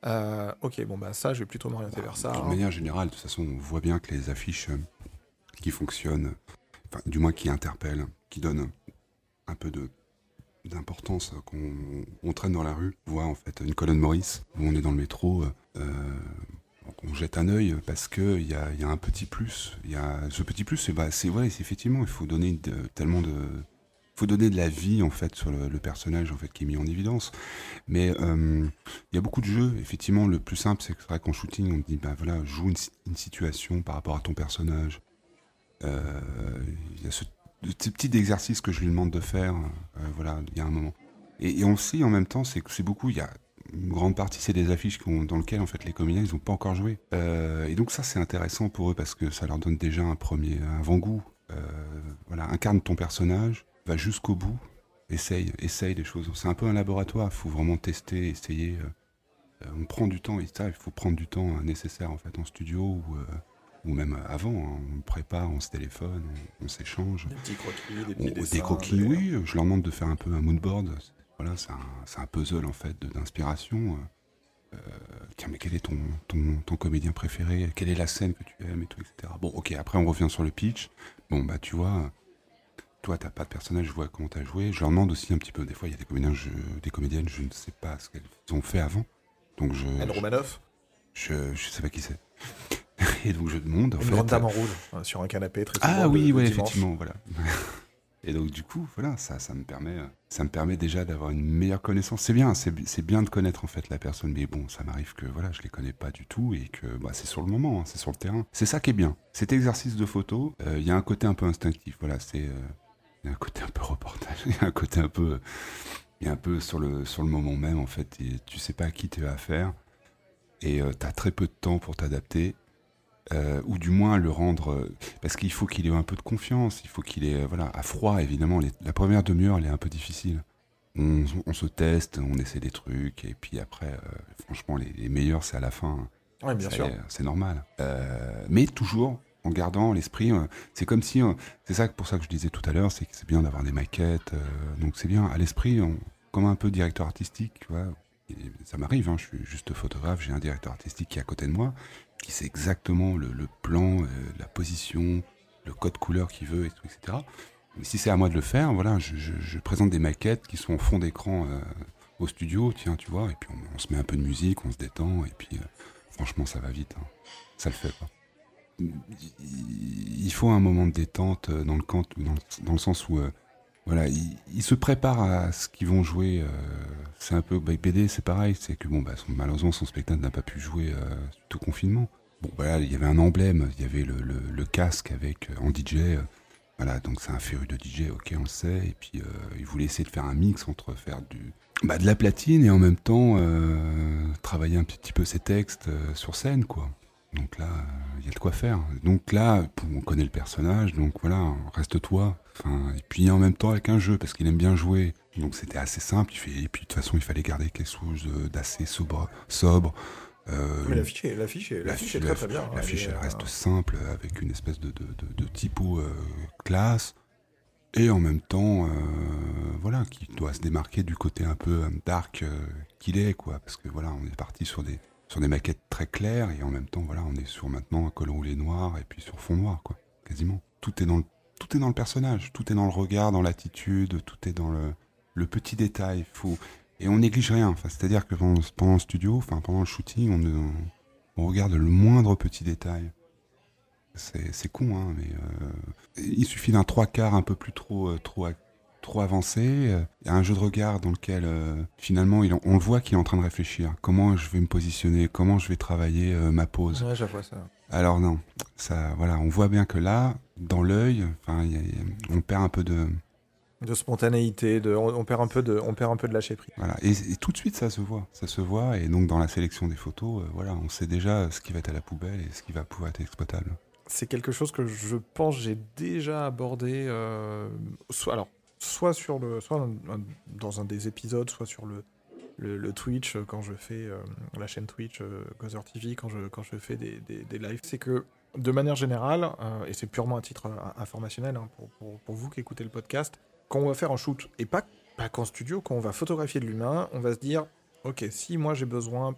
euh, ok, bon, bah ça, je vais plutôt m'orienter vers ça. De hein. manière générale, de toute façon, on voit bien que les affiches euh, qui fonctionnent, enfin, du moins qui interpellent, qui donnent un peu de d'importance qu'on on traîne dans la rue. On voit en fait une colonne Maurice, où on est dans le métro, euh, on jette un œil parce que il y a, y a un petit plus. Y a ce petit plus, c'est bah, vrai, c'est effectivement, il faut donner de- tellement de faut donner de la vie en fait sur le, personnage en fait qui est mis en évidence. Mais euh, il y a beaucoup de jeux. Effectivement, le plus simple, c'est vrai qu'en shooting, on dit, bah voilà, joue une, si- une situation par rapport à ton personnage. Euh, Il y a ce, petit exercice que je lui demande de faire. euh, voilà, il y a un moment. Et, on sait en même temps, c'est c'est beaucoup. Il y a une grande partie, c'est des affiches dans lesquelles en fait les comédiens ils n'ont pas encore joué. Euh, et donc ça, c'est intéressant pour eux parce que ça leur donne déjà un premier avant-goût. Euh, voilà, incarne ton personnage, va jusqu'au bout, essaye, essaye des choses. C'est un peu un laboratoire. Il faut vraiment tester, essayer. euh, on prend du temps et ça, il faut prendre du temps nécessaire en fait en studio ou, ou même avant. hein. On prépare, on se téléphone, on, on s'échange. Des petits croquis, des On- petits des dessins, croquis, des- oui. euh, Je leur demande de faire un peu un moodboard. Voilà, c'est un, un puzzle en fait de- d'inspiration. Euh, tiens, mais quel est ton, ton, ton comédien préféré? Quelle est la scène que tu aimes et tout, etc. Bon, ok. Après, on revient sur le pitch. Bon, bah, tu vois, toi, t'as pas de personnage. Je vois comment t'as joué. Je leur demande aussi un petit peu. Des fois, il y a des comédiens, je, des comédiennes, je ne sais pas ce qu'elles ont fait avant. Donc, je, Anne Romanoff, je, je sais pas qui c'est. Et donc, je demande. En une fait, grande dame en rouge, euh, sur un canapé très ah oui, ouais, effectivement, voilà. Et donc du coup, voilà, ça, ça me permet, euh, ça me permet déjà d'avoir une meilleure connaissance. C'est bien, c'est bi- c'est bien de connaître en fait la personne, mais bon, ça m'arrive que voilà, je les connais pas du tout et que bah, c'est sur le moment, hein, c'est sur le terrain. C'est ça qui est bien. Cet exercice de photo, euh, il y a un côté un peu instinctif. Voilà, euh, il y a un côté un peu reportage, il y a un côté un peu, un peu sur le moment même en fait. Tu sais pas à qui tu as affaire et tu as très peu de temps pour t'adapter. Euh, ou du moins le rendre euh, parce qu'il faut qu'il ait un peu de confiance, il faut qu'il ait, euh, voilà, à froid évidemment, les- la première demi-heure elle est un peu difficile. On, on se teste, on essaie des trucs, et puis après, euh, franchement, les, les meilleurs c'est à la fin. Ouais, bien Ça sûr. C'est normal. Mais toujours en gardant l'esprit, c'est comme si, c'est ça pour ça que je disais tout à l'heure, c'est que c'est bien d'avoir des maquettes, euh, donc c'est bien, à l'esprit, comme un peu directeur artistique, tu vois. Et ça m'arrive, hein, je suis juste photographe, j'ai un directeur artistique qui est à côté de moi, qui sait exactement le, plan, euh, la position, le code couleur qu'il veut, etc. Mais si c'est à moi de le faire, voilà, je, présente des maquettes qui sont en fond d'écran euh, au studio, tiens, tu vois, et puis on, se met un peu de musique, on se détend, et puis euh, franchement, ça va vite, hein. ça le fait. Il faut un moment de détente dans le, camp, dans le, sens où voilà, ils, se préparent à ce qu'ils vont jouer. euh, c'est un peu bah, BD, c'est pareil, c'est que bon, bah, malheureusement son spectacle n'a pas pu jouer euh, tout confinement. Bon, voilà, il y avait un emblème, il y avait le, le- casque avec euh, en DJ. euh, voilà, donc c'est un féru de DJ, ok, on le sait. Et puis euh, il voulait essayer de faire un mix entre faire du bah, de la platine et en même temps travailler un petit peu ses textes sur scène, quoi. Donc là, il y a de quoi faire. Donc là, on connaît le personnage, donc voilà, reste-toi. Enfin, et puis en même temps avec un jeu, parce qu'il aime bien jouer. Donc c'était assez simple. Et puis de toute façon, il fallait garder quelque chose euh, d'assez sobre. sobre euh, Mais l'affiche est, l'affiche est, l'affiche est très très bien. hein, L'affiche, Elle elle est, reste euh, simple, avec une espèce de, de, de, de typo euh, classe. Et en même temps, voilà, qui doit se démarquer du côté un peu dark qu'il est, quoi. Parce que voilà, on est parti sur des, sur des maquettes très claires, et en même temps, voilà, on est sur maintenant un col roulé noir, et puis sur fond noir, quoi. Quasiment. Tout est dans le, tout est dans le personnage, tout est dans le regard, dans l'attitude, tout est dans le, le petit détail. Faut, et on néglige rien. Enfin, c'est-à-dire que pendant, le studio, enfin pendant le shooting, on, regarde le moindre petit détail. C'est con, hein, mais euh, il suffit d'un trois quarts un peu plus trop, euh, trop, trop avancé. euh, Il y a un jeu de regard dans lequel euh, finalement il en- on le voit qu'il est en train de réfléchir. Comment je vais me positionner? Comment je vais travailler euh, ma pose Ouais, ça. Alors non, ça, voilà, on voit bien que là, dans l'œil, on perd un peu de, De spontanéité, de, on, on perd un peu de, on perd un peu de lâcher prise. Voilà, et, et tout de suite ça se voit, ça se voit, et donc dans la sélection des photos, euh, voilà, on sait déjà ce qui va être à la poubelle et ce qui va pouvoir être exploitable. C'est quelque chose que je pense j'ai déjà abordé, euh, soit, alors, soit sur le, soit dans, un des épisodes, soit sur le, le, Twitch euh, quand je fais euh, la chaîne Twitch euh, TV quand je quand je fais des, des, lives, c'est que de manière générale, euh, et c'est purement à titre informationnel hein, pour, pour, vous qui écoutez le podcast, quand on va faire un shoot et pas pas qu'en studio, quand on va photographier de l'humain, on va se dire, ok, si moi j'ai besoin,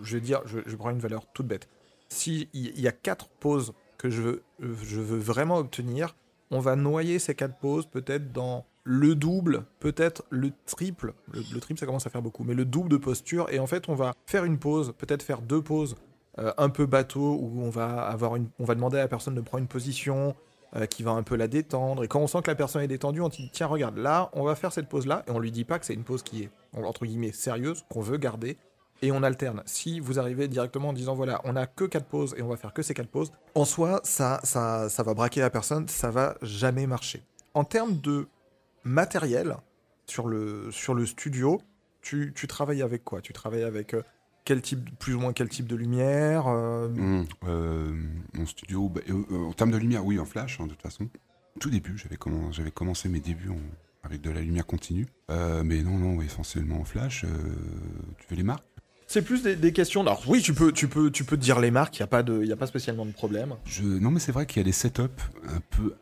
je vais dire, je, je prends une valeur toute bête. Si il y, y a quatre poses que je veux, je veux vraiment obtenir, on va noyer ces quatre poses peut-être dans le double, peut-être le triple. Le, le triple, ça commence à faire beaucoup, mais le double de posture. Et en fait, on va faire une pause, peut-être faire deux pauses euh, un peu bateau, où on va, avoir une, on va demander à la personne de prendre une position euh, qui va un peu la détendre. Et quand on sent que la personne est détendue, on dit tiens, regarde, là, on va faire cette pause-là. Et on lui dit pas que c'est une pause qui est, entre guillemets, sérieuse, qu'on veut garder. Et on alterne. Si vous arrivez directement en disant voilà, on a que quatre pauses et on va faire que ces quatre pauses, en soi, ça, ça, ça va braquer la personne, ça va jamais marcher. En termes de matériel sur le, sur le studio, tu, tu travailles avec quoi? Tu travailles avec euh, quel type, plus ou moins quel type de lumière euh, Mmh, euh, mon studio, bah, euh, euh, en termes de lumière, oui, en flash, hein, de toute façon. Tout début, j'avais commen- j'avais commencé mes débuts en- avec de la lumière continue. Euh, mais non, non, essentiellement en flash. euh, tu veux les marques? C'est plus des, des questions. Alors oui, tu peux, tu peux, tu peux te dire les marques. Il y a pas de, il y a pas spécialement de problème. Je... Non, mais c'est vrai qu'il y a des setups un peu.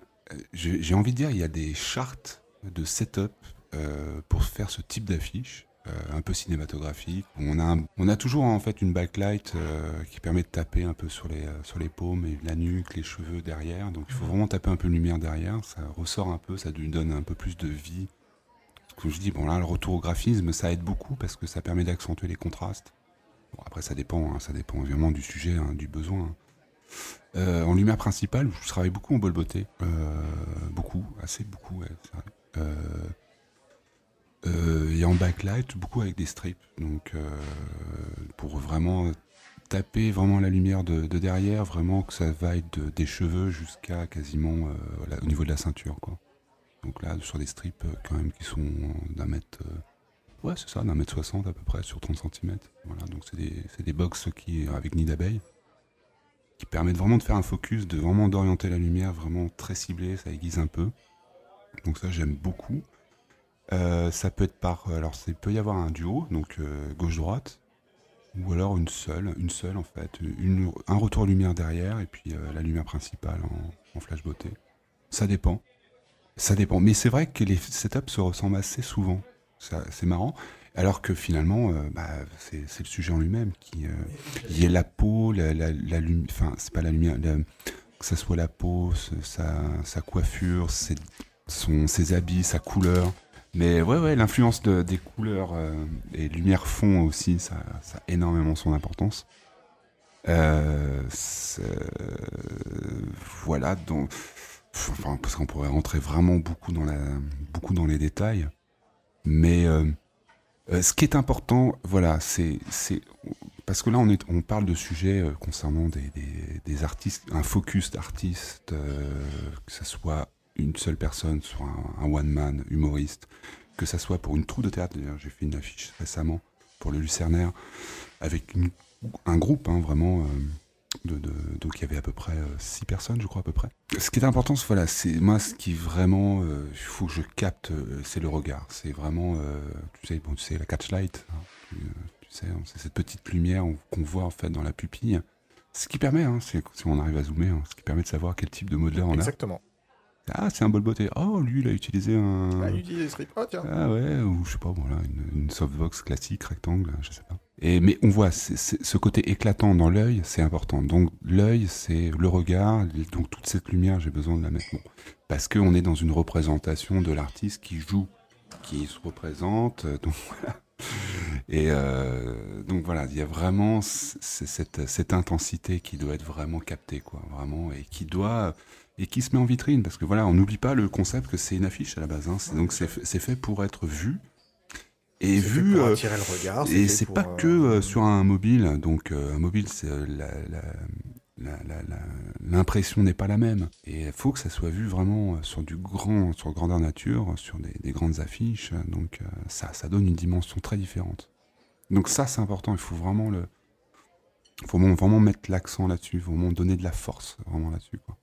j'ai envie de dire, il y a des chartes de setup euh, pour faire ce type d'affiche, euh, un peu cinématographique. On a, on a toujours en fait une backlight euh, qui permet de taper un peu sur les, sur les paumes et la nuque, les cheveux derrière. Donc il faut vraiment taper un peu de lumière derrière. Ça ressort un peu, ça lui donne un peu plus de vie. Comme je dis, bon là, le retour au graphisme, ça aide beaucoup parce que ça permet d'accentuer les contrastes. Bon, après, ça dépend, hein, ça dépend évidemment du sujet, hein, du besoin. en lumière principale, je travaille beaucoup en bol beauté. Beaucoup, assez beaucoup, Euh, euh, et en backlight, beaucoup avec des strips. Donc, euh, pour vraiment taper vraiment la lumière de, de derrière, vraiment que ça vaille de- des cheveux jusqu'à quasiment au niveau de la ceinture. Quoi. Donc là, sur des strips quand même qui sont d'un mètre. ouais, c'est ça, d'un mètre soixante à peu près sur 30 cm. Voilà, donc c'est des, des box qui, avec nid d'abeille qui permettent vraiment de faire un focus, de vraiment d'orienter la lumière vraiment très ciblée, ça aiguise un peu. Donc ça j'aime beaucoup. Euh, ça peut être par, alors il peut y avoir un duo, donc euh, gauche-droite, ou alors une seule, une seule en fait, un retour lumière derrière et puis euh, la lumière principale en, flash beauté. Ça dépend, ça dépend. Mais c'est vrai que les setups se ressemblent assez souvent. c'est marrant. Alors que finalement, euh, bah, c'est c'est le sujet en lui-même qui, euh, il y a la peau, la, la, la lumi- enfin c'est pas la lumière, que ça soit la peau, sa, sa coiffure, ses, son, ses habits, sa couleur. Mais ouais, ouais, l'influence de- des couleurs euh, et lumière fond aussi, ça, ça a énormément son importance. Euh, voilà, donc, enfin, parce qu'on pourrait rentrer vraiment beaucoup dans, la, beaucoup dans les détails. Mais euh, ce qui est important, voilà, c'est. Parce que là, on, est, on parle de sujets euh, concernant des, des- des artistes, un focus d'artistes, que ce soit une seule personne, soit un, one-man humoriste, que ça soit pour une troupe de théâtre. J'ai fait une affiche récemment pour le Lucernaire avec un groupe, hein, vraiment. euh, de, donc il y avait à peu près euh, six personnes, je crois à peu près. Ce qui est important, c'est- voilà, c'est moi ce qui vraiment, euh, il faut que je capte, euh, c'est le regard. C'est vraiment, euh, tu sais, bon, tu sais la catchlight, hein, tu, euh, sais, hein, c'est cette petite lumière qu'on voit en fait dans la pupille. Ce qui permet, hein, si on arrive à zoomer, ce qui permet de savoir quel type de modeleur on a. Exactement. Ah, c'est un bol beauté. Oh, lui, il a utilisé un. Ah, il utilise les strips. Oh, tiens. Ah ouais, ou je sais pas, voilà, une, une softbox classique, rectangle, je sais pas. Et, mais on voit ce côté éclatant dans l'œil, c'est important. Donc l'œil, c'est le regard, donc toute cette lumière, j'ai besoin de la mettre. Bon, parce qu'on est dans une représentation de l'artiste qui joue, qui se représente, euh, donc voilà. Et euh, donc voilà, il y a vraiment cette intensité qui doit être vraiment captée, quoi, vraiment, et qui doit et qui se met en vitrine parce que voilà, on n'oublie pas le concept que c'est une affiche à la base. hein. C'est- donc c'est fait- pour être vu et vu. pour euh, attirer le regard. et c'est pas euh, que euh, sur un mobile. Donc un mobile, c'est l'impression n'est pas la même. Et il faut que ça soit vu vraiment sur du grand, sur grandeur nature, sur des, des grandes affiches. Donc ça, ça donne une dimension très différente. Donc ça, c'est important. Il faut vraiment le, faut vraiment, mettre l'accent là-dessus, vraiment donner de la force vraiment là-dessus. quoi.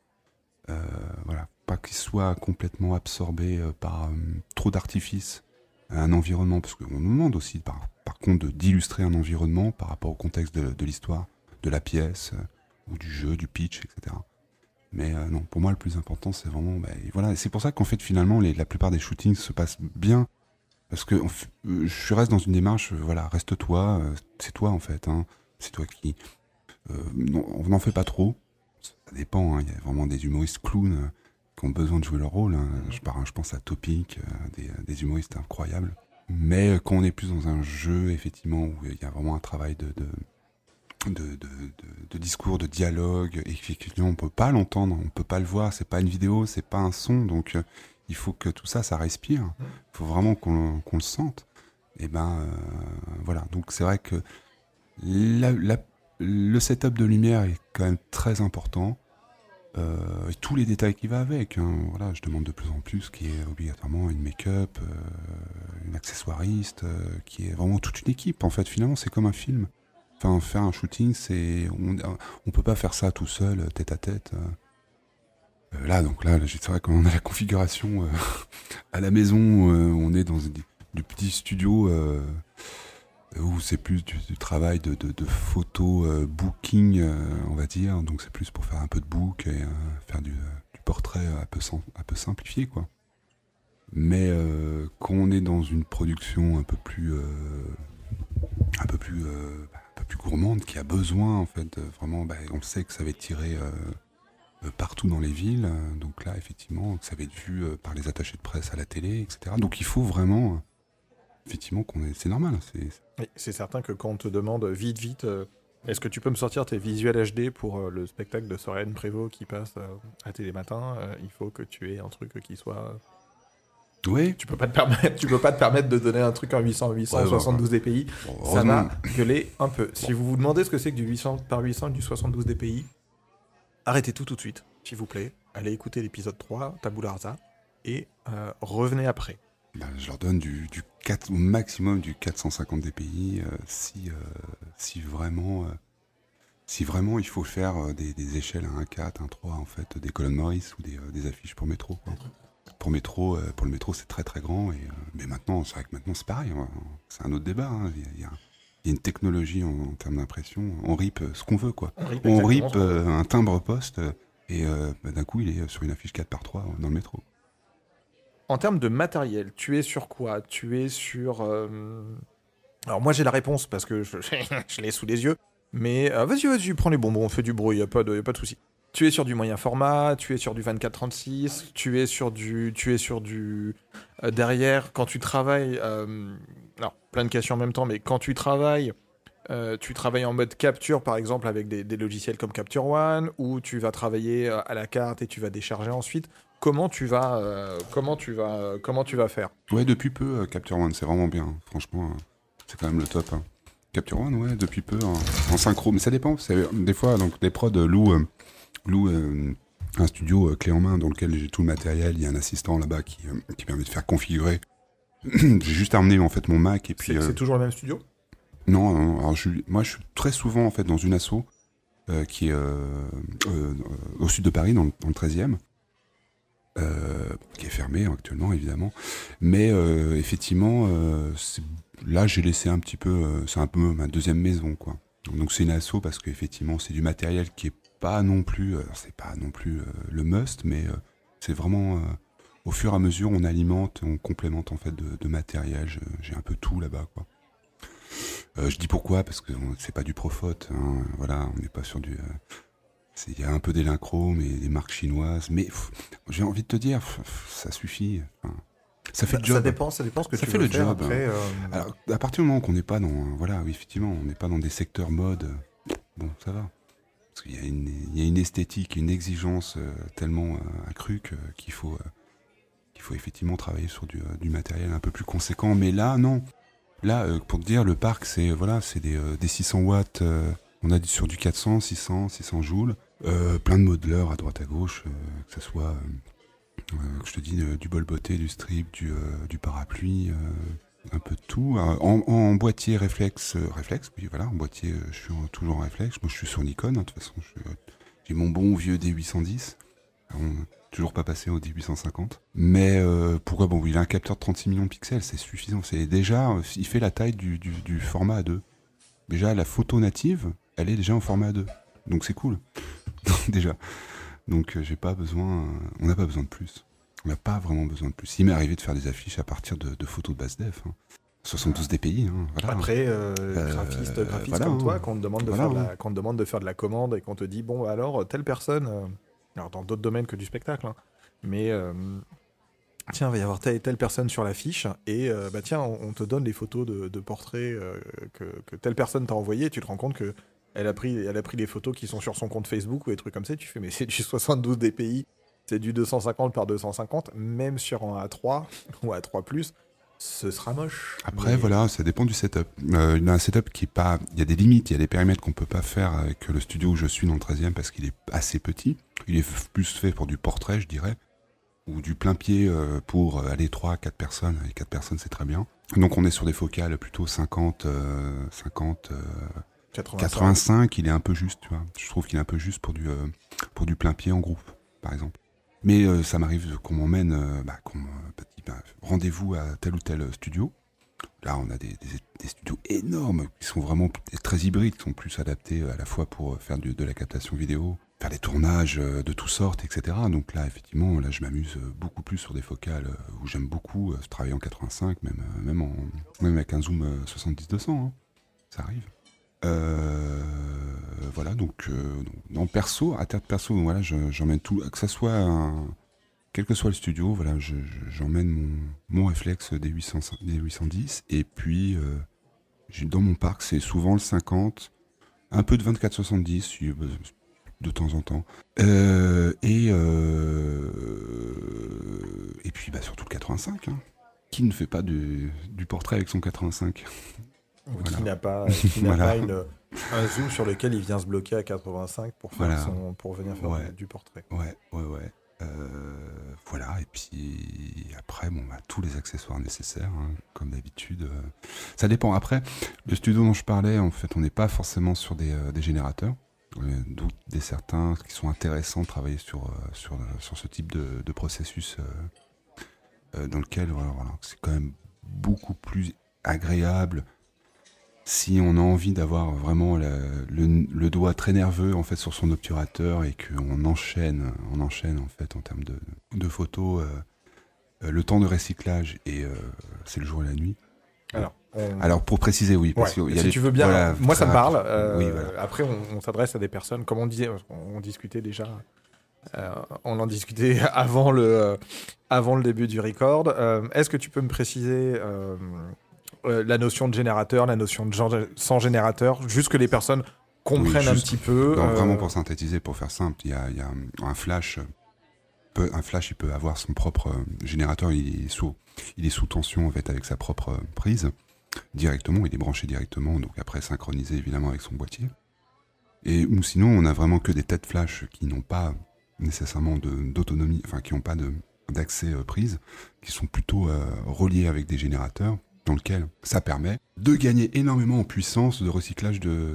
Euh, voilà, pas qu'il soit complètement absorbé euh, par euh, trop d'artifices, un environnement, parce qu'on nous demande aussi par, par contre d'illustrer un environnement par rapport au contexte de, de l'histoire, de la pièce, ou du jeu, du pitch, etc. Mais non, pour moi le plus important c'est vraiment, bah, voilà, c'est pour ça qu'en fait finalement les- la plupart des shootings se passent bien, parce que je reste dans une démarche, voilà, reste toi, c'est toi en fait, hein, c'est toi qui, non, on n'en fait pas trop, ça dépend, hein, il y a vraiment des humoristes clowns euh, qui ont besoin de jouer leur rôle. hein. Je, pars- je pense à Topic, euh, des, des humoristes incroyables. Mais euh, quand on est plus dans un jeu, effectivement, où il y a vraiment un travail de, de, de, de- de- de discours, de dialogue, et effectivement, on peut pas l'entendre, on peut pas le voir, c'est pas une vidéo, c'est pas un son, donc euh, il faut que tout ça, ça respire. Il faut vraiment qu'on le sente. Et ben, euh, voilà. Donc c'est vrai que la- la- le setup de lumière est quand même très important. Euh, et tous les détails qui va avec. hein. Voilà, je demande de plus en plus qui est obligatoirement une make-up, euh, une accessoiriste, euh, qui est vraiment toute une équipe. En fait, finalement, c'est comme un film. Enfin, faire un shooting, c'est on, on peut pas faire ça tout seul, tête à tête. Euh, là, donc là, c'est vrai qu'on a la configuration à la maison, on est dans du petit studio. Où c'est plus du, travail de, de, de photo euh, booking, euh, on va dire. Donc c'est plus pour faire un peu de book et euh, faire du, portrait un peu, un peu simplifié, quoi. Mais quand on est dans une production un peu plus, un peu plus, euh, un peu plus gourmande, qui a besoin en fait, vraiment, bah, on sait que ça va être tiré partout dans les villes. Donc là, effectivement, ça va être vu par les attachés de presse à la télé, etc. Donc il faut vraiment, effectivement, qu'on est, c'est normal. C'est Oui, c'est certain que quand on te demande vite, vite, euh, est-ce que tu peux me sortir tes visuels HD pour euh, le spectacle de Sorène Prévost qui passe euh, à Télématin euh, Il faut que tu aies un truc qui soit. Oui, Tu peux pas te permettre, tu peux pas te permettre de donner un truc en 800, 800, Ouais, ouais, 72 dpi. Bon, Ça va gueuler un peu. Si vous vous demandez ce que c'est que du 800 par 800 et du 72 dpi, arrêtez tout tout de suite, s'il vous plaît. Allez écouter l'épisode 3, Tabula Rasa, et revenez après. Ben, je leur donne du, du 4, au maximum du 450 dpi euh, si, euh, si vraiment euh, si vraiment il faut faire des, des échelles à 1,4, 1,3 en fait, des colonnes Maurice ou des, des affiches pour métro. quoi. Pour métro, pour le métro c'est très très grand et mais maintenant c'est vrai que maintenant c'est pareil, hein. c'est un autre débat. hein. Il y a- il y, a, il y a une technologie en, en termes d'impression, on rip ce qu'on veut quoi. rip On rip un timbre poste et bah, d'un coup il est sur une affiche 4 par 3 dans le métro. En termes de matériel, tu es sur quoi? Tu es sur. euh, Alors, moi, j'ai la réponse parce que je, l'ai sous les yeux. Mais euh, vas-y, vas-y, prends les bonbons, on fait du bruit, y a pas de, y a pas de souci. Tu es sur du moyen format, tu es sur du 24-36, tu es sur du. Tu es sur du. euh, derrière, quand tu travailles. alors, plein de questions en même temps, mais quand tu travailles. tu travailles en mode capture, par exemple, avec des, logiciels comme Capture One, ou tu vas travailler à la carte et tu vas décharger ensuite. Comment tu vas, euh, comment tu vas, euh, comment tu vas faire Ouais, depuis peu, euh, Capture One, c'est vraiment bien. Franchement, euh, c'est quand même le top. hein. Capture One, ouais, depuis peu, en, en synchro. Mais ça dépend. c'est- Des fois, donc, des prods louent, louent, un studio clé en main dans lequel j'ai tout le matériel. Il y a un assistant là-bas qui, qui permet de faire configurer. j'ai juste amené en fait mon Mac et puis. C'est toujours le même studio Non, non, alors je, moi je suis très souvent en fait dans une asso euh, qui est euh, euh, au sud de Paris, dans le, dans le 13e, euh, qui est fermée actuellement évidemment. Mais euh, effectivement, euh, là j'ai laissé un petit peu, euh, c'est un peu ma deuxième maison quoi. Donc c'est une asso parce qu'effectivement c'est du matériel qui est pas non plus, euh, c'est pas non plus euh, le must, mais euh, c'est vraiment euh, au fur et à mesure on alimente, on complémente en fait de, matériel. J'ai un peu tout là-bas quoi. Euh, je dis pourquoi parce que c'est pas du profote. hein, voilà, on n'est pas sur du. Il y a un peu des lynchrome et des marques chinoises, mais j'ai envie de te dire, ça suffit. enfin, ça fait ça, le job. ça dépend, ça dépend ce que Ça tu fait veux le faire job, après. euh, Alors, à partir du moment qu'on n'est pas dans, voilà, oui, effectivement, on n'est pas dans des secteurs mode, bon, ça va. Parce qu'il y a une, il y a une esthétique, une exigence euh, tellement euh, accrue qu'il faut, qu'il faut effectivement travailler sur du, du matériel un peu plus conséquent. Mais là, non. Là, pour te dire, le parc, c'est voilà, c'est des, des 600 watts. on a sur du 400, 600, 600 joules. Euh, plein de modeleurs à droite à gauche, euh, que ce soit, euh, je te dis, du bol botté, du strip, du, du parapluie. un peu de tout. En, boîtier réflexe, oui, voilà, en boîtier, je suis toujours en réflexe. Moi, je suis sur Nikon, hein, de toute façon. J'ai mon bon vieux D810. On- toujours pas passé au D850. Mais pourquoi? Bon, il a un capteur de 36 millions de pixels, c'est suffisant. C'est déjà, il fait la taille du, du, du format A2. Déjà, la photo native, elle est déjà en format A2. Donc c'est cool. déjà. Donc euh, j'ai pas besoin, euh, on n'a pas besoin de plus. On n'a pas vraiment besoin de plus. Il m'est arrivé de faire des affiches à partir de, de photos de base def. hein. 72 dpi, hein, voilà. Après, euh, graphiste, graphiste voilà, comme hein. toi, qu'on te, demande de Voilà, faire de hein. qu'on te demande de faire de la commande et qu'on te dit, bon, alors, telle personne, alors dans d'autres domaines que du spectacle, hein, mais euh, tiens, il va y avoir telle et telle personne sur l'affiche, et euh, bah tiens, on, on te donne les photos de, de portraits que, que telle personne t'a envoyé, et tu te rends compte que elle a, pris, elle a pris les photos qui sont sur son compte Facebook ou des trucs comme ça, tu fais, mais c'est du 72 dpi, c'est du 250 par 250, même sur un A3 ou A3+, ce sera moche. Après, Mais- voilà, ça dépend du setup. Euh, il y a un setup qui est pas. Il y a des limites, il y a des périmètres qu'on peut pas faire avec le studio où je suis dans le 13e parce qu'il est assez petit. Il est plus fait pour du portrait, je dirais, ou du plein pied euh, pour euh, aller 3 4 personnes. Et 4 personnes, c'est très bien. Donc, on est sur des focales plutôt 50, euh, 50, euh, 85. 85. Il est un peu juste, tu vois. Je trouve qu'il est un peu juste pour du, euh, plein pied en groupe, par exemple. Mais euh, ça m'arrive qu'on m'emmène, euh, bah, qu'on dit, bah, rendez-vous à tel ou tel studio. Là, on a des, studios énormes qui sont vraiment très hybrides, qui sont plus adaptés à la fois pour faire de la captation vidéo, faire des tournages de toutes sortes, etc. Donc là, effectivement, là, je m'amuse beaucoup plus sur des focales où j'aime beaucoup travailler en 85, même, même, en, même avec un zoom euh, 70-200. hein. Ça arrive. Euh, voilà, donc euh, en perso, à terre de perso, voilà, je- j'emmène tout, que ça soit un- quel que soit le studio, voilà, je- je- j'emmène mon, mon réflexe des, 800, des 810 et puis euh, dans mon parc c'est souvent le 50, un peu de 24-70 si, euh, de temps en temps, Euh, et euh, et puis bah, surtout le 85. hein. Qui ne fait pas du portrait avec son 85 Ou Voilà. qui n'a pas, qui n'a Voilà. pas une- un zoom sur lequel il vient se bloquer à 85 pour, faire Voilà. son, pour venir faire Ouais. du, portrait. Ouais, ouais, ouais. Euh, voilà, et puis après, bon, bah, tous les accessoires nécessaires, hein, comme d'habitude. euh. Ça dépend. Après, le studio dont je parlais, en fait, on n'est pas forcément sur des, euh, des générateurs. Euh, D'où des certains qui sont intéressants de travailler sur, euh, sur, euh, sur ce type de, de processus euh, euh, dans lequel voilà, voilà, c'est quand même beaucoup plus agréable si on a envie d'avoir vraiment le, le- le doigt très nerveux en fait sur son obturateur et qu'on enchaîne, on enchaîne en fait en termes de, de photos, euh, Euh, le temps de recyclage, et euh, c'est le jour et la nuit. Alors, on- Alors, pour préciser, oui. Ouais, Parce qu'il y a si tu veux bien, voilà, moi ça me parle. rapide. euh, Oui, voilà. Après, on, on s'adresse à des personnes, comme on disait, on, on discutait déjà, on en discutait avant le, avant le début du record. Est-ce que tu peux me préciser euh, la notion de générateur, la notion de sans générateur, juste que les personnes comprennent un juste- petit peu Non, euh, Vraiment pour synthétiser, pour faire simple, il y a, il y a un flash. Peut, un flash, il peut avoir son propre euh, générateur. Il est sous, il est sous tension en fait avec sa propre prise directement. Il est branché directement, donc après synchronisé évidemment avec son boîtier. Et ou sinon, on a vraiment que des têtes flash qui n'ont pas nécessairement d'autonomie, enfin qui n'ont pas d'accès euh, prise, qui sont plutôt euh, reliés avec des générateurs dans lequel ça permet de gagner énormément en puissance de recyclage de,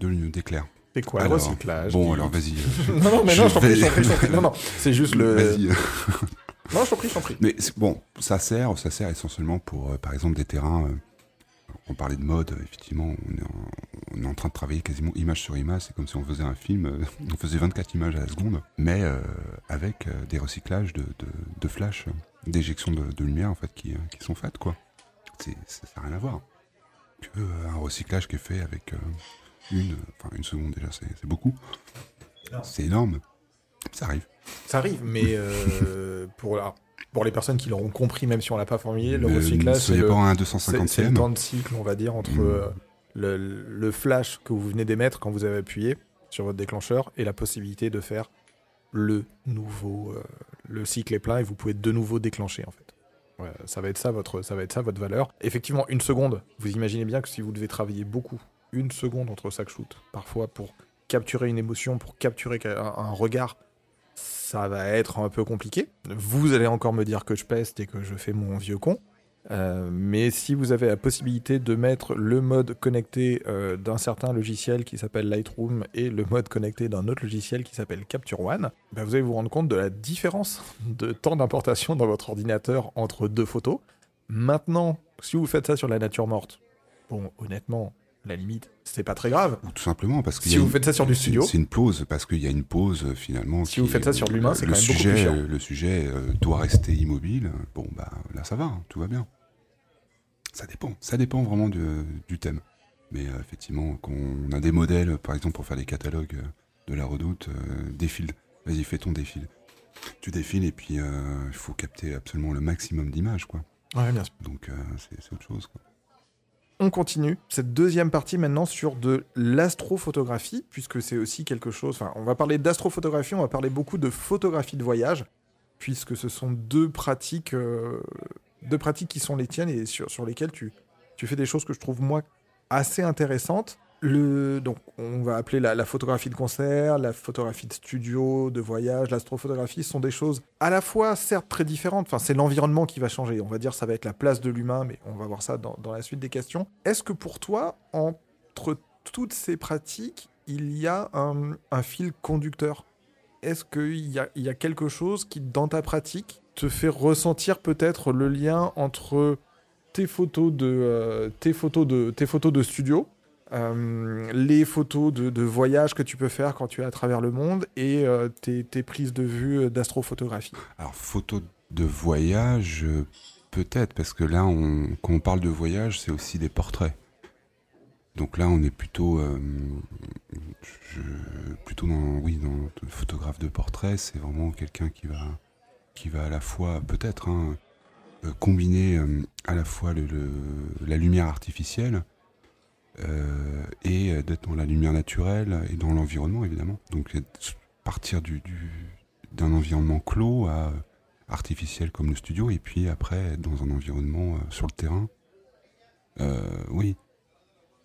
de d'éclair. c'est quoi le recyclage Bon, alors vas-y. euh, Non, non, mais Je non, je t'en prie, je t'en prie. Non, non, c'est juste le. Vas-y. Non, je t'en prie, je t'en prie. Mais bon, ça sert, ça sert essentiellement pour, euh, par exemple, des terrains. euh, on parlait de mode, effectivement, on est, en, on est en train de travailler quasiment image sur image. C'est comme si on faisait un film, on faisait 24 images à la seconde, mais avec des recyclages de, de, de flash, euh, d'éjections de, de lumière en fait qui, qui sont faites quoi. C'est, ça n'a rien à voir. Que euh, un recyclage qui est fait avec euh, une, enfin une seconde déjà, c'est, beaucoup. C'est énorme. Ça arrive. Ça arrive, mais euh, pour, alors, pour les personnes qui l'auront compris, même si on l'a pas formulé, le Euh, recyclage, c'est le, un c'est- c'est le 250e. temps de cycle, on va dire, entre Mm. le, le flash que vous venez d'émettre quand vous avez appuyé sur votre déclencheur et la possibilité de faire le nouveau. le cycle est plein et vous pouvez de nouveau déclencher, en fait. Ouais, ça va être ça votre, ça va être ça votre valeur. Effectivement, une seconde. Vous imaginez bien que si vous devez travailler beaucoup, une seconde entre chaque shoot, parfois pour capturer une émotion, pour capturer un, un regard, ça va être un peu compliqué. Vous allez encore me dire que je peste et que je fais mon vieux con. Euh, mais si vous avez la possibilité de mettre le mode connecté euh, d'un certain logiciel qui s'appelle Lightroom et le mode connecté d'un autre logiciel qui s'appelle Capture One, bah, vous allez vous rendre compte de la différence de temps d'importation dans votre ordinateur entre deux photos. Maintenant, si vous faites ça sur la nature morte, bon, honnêtement, la limite, c'est pas très grave. Ou tout simplement parce que Si vous faites ça sur du studio. c'est une pause parce qu'il y a une pause euh, finalement. Si vous faites ça sur de l'humain, c'est quand même beaucoup sujet, plus euh, Le sujet euh, doit rester immobile. Bon bah là ça va, hein, tout va bien. Ça dépend, ça dépend vraiment du thème. Mais euh, effectivement, quand on a des modèles, par exemple pour faire des catalogues de la Redoute, euh, défile. Vas-y, fais ton défile. Tu défiles et puis euh, il faut capter absolument le maximum d'images quoi. Ouais, bien sûr. Donc c'est c'est autre chose quoi. On continue cette deuxième partie maintenant sur de l'astrophotographie, puisque c'est aussi quelque chose. Enfin, on va parler d'astrophotographie, on va parler beaucoup de photographie de voyage, puisque ce sont deux pratiques, euh, pratiques qui sont les tiennes et sur, sur lesquelles tu, tu fais des choses que je trouve moi assez intéressantes. Donc, on va appeler la, la photographie de concert, la photographie de studio, de voyage, l'astrophotographie, sont des choses à la fois, certes, très différentes. Enfin, c'est l'environnement qui va changer. On va dire ça va être la place de l'humain, mais on va voir ça dans, la suite des questions. Est-ce que pour toi, entre toutes ces pratiques, il y a un, fil conducteur? Est-ce qu'il y y a quelque chose qui, dans ta pratique, te fait ressentir peut-être le lien entre tes photos de, euh, tes photos de, tes photos de studio euh, les photos de, de voyage que tu peux faire quand tu es à travers le monde et euh, tes, prises de vue d'astrophotographie. Alors, photo de voyage, euh, peut-être, parce que là, quand on parle de voyage, c'est aussi des portraits. Donc là, on est plutôt, plutôt dans, oui, dans le photographe de portrait, c'est vraiment quelqu'un qui va, qui va à la fois, peut-être, hein, combiner à la fois la lumière artificielle et euh, d'être dans la lumière naturelle et dans l'environnement, évidemment. Donc, être- partir du, du- d'un environnement clos à artificiel comme le studio, et puis après être dans un environnement euh, sur le terrain. Euh, oui.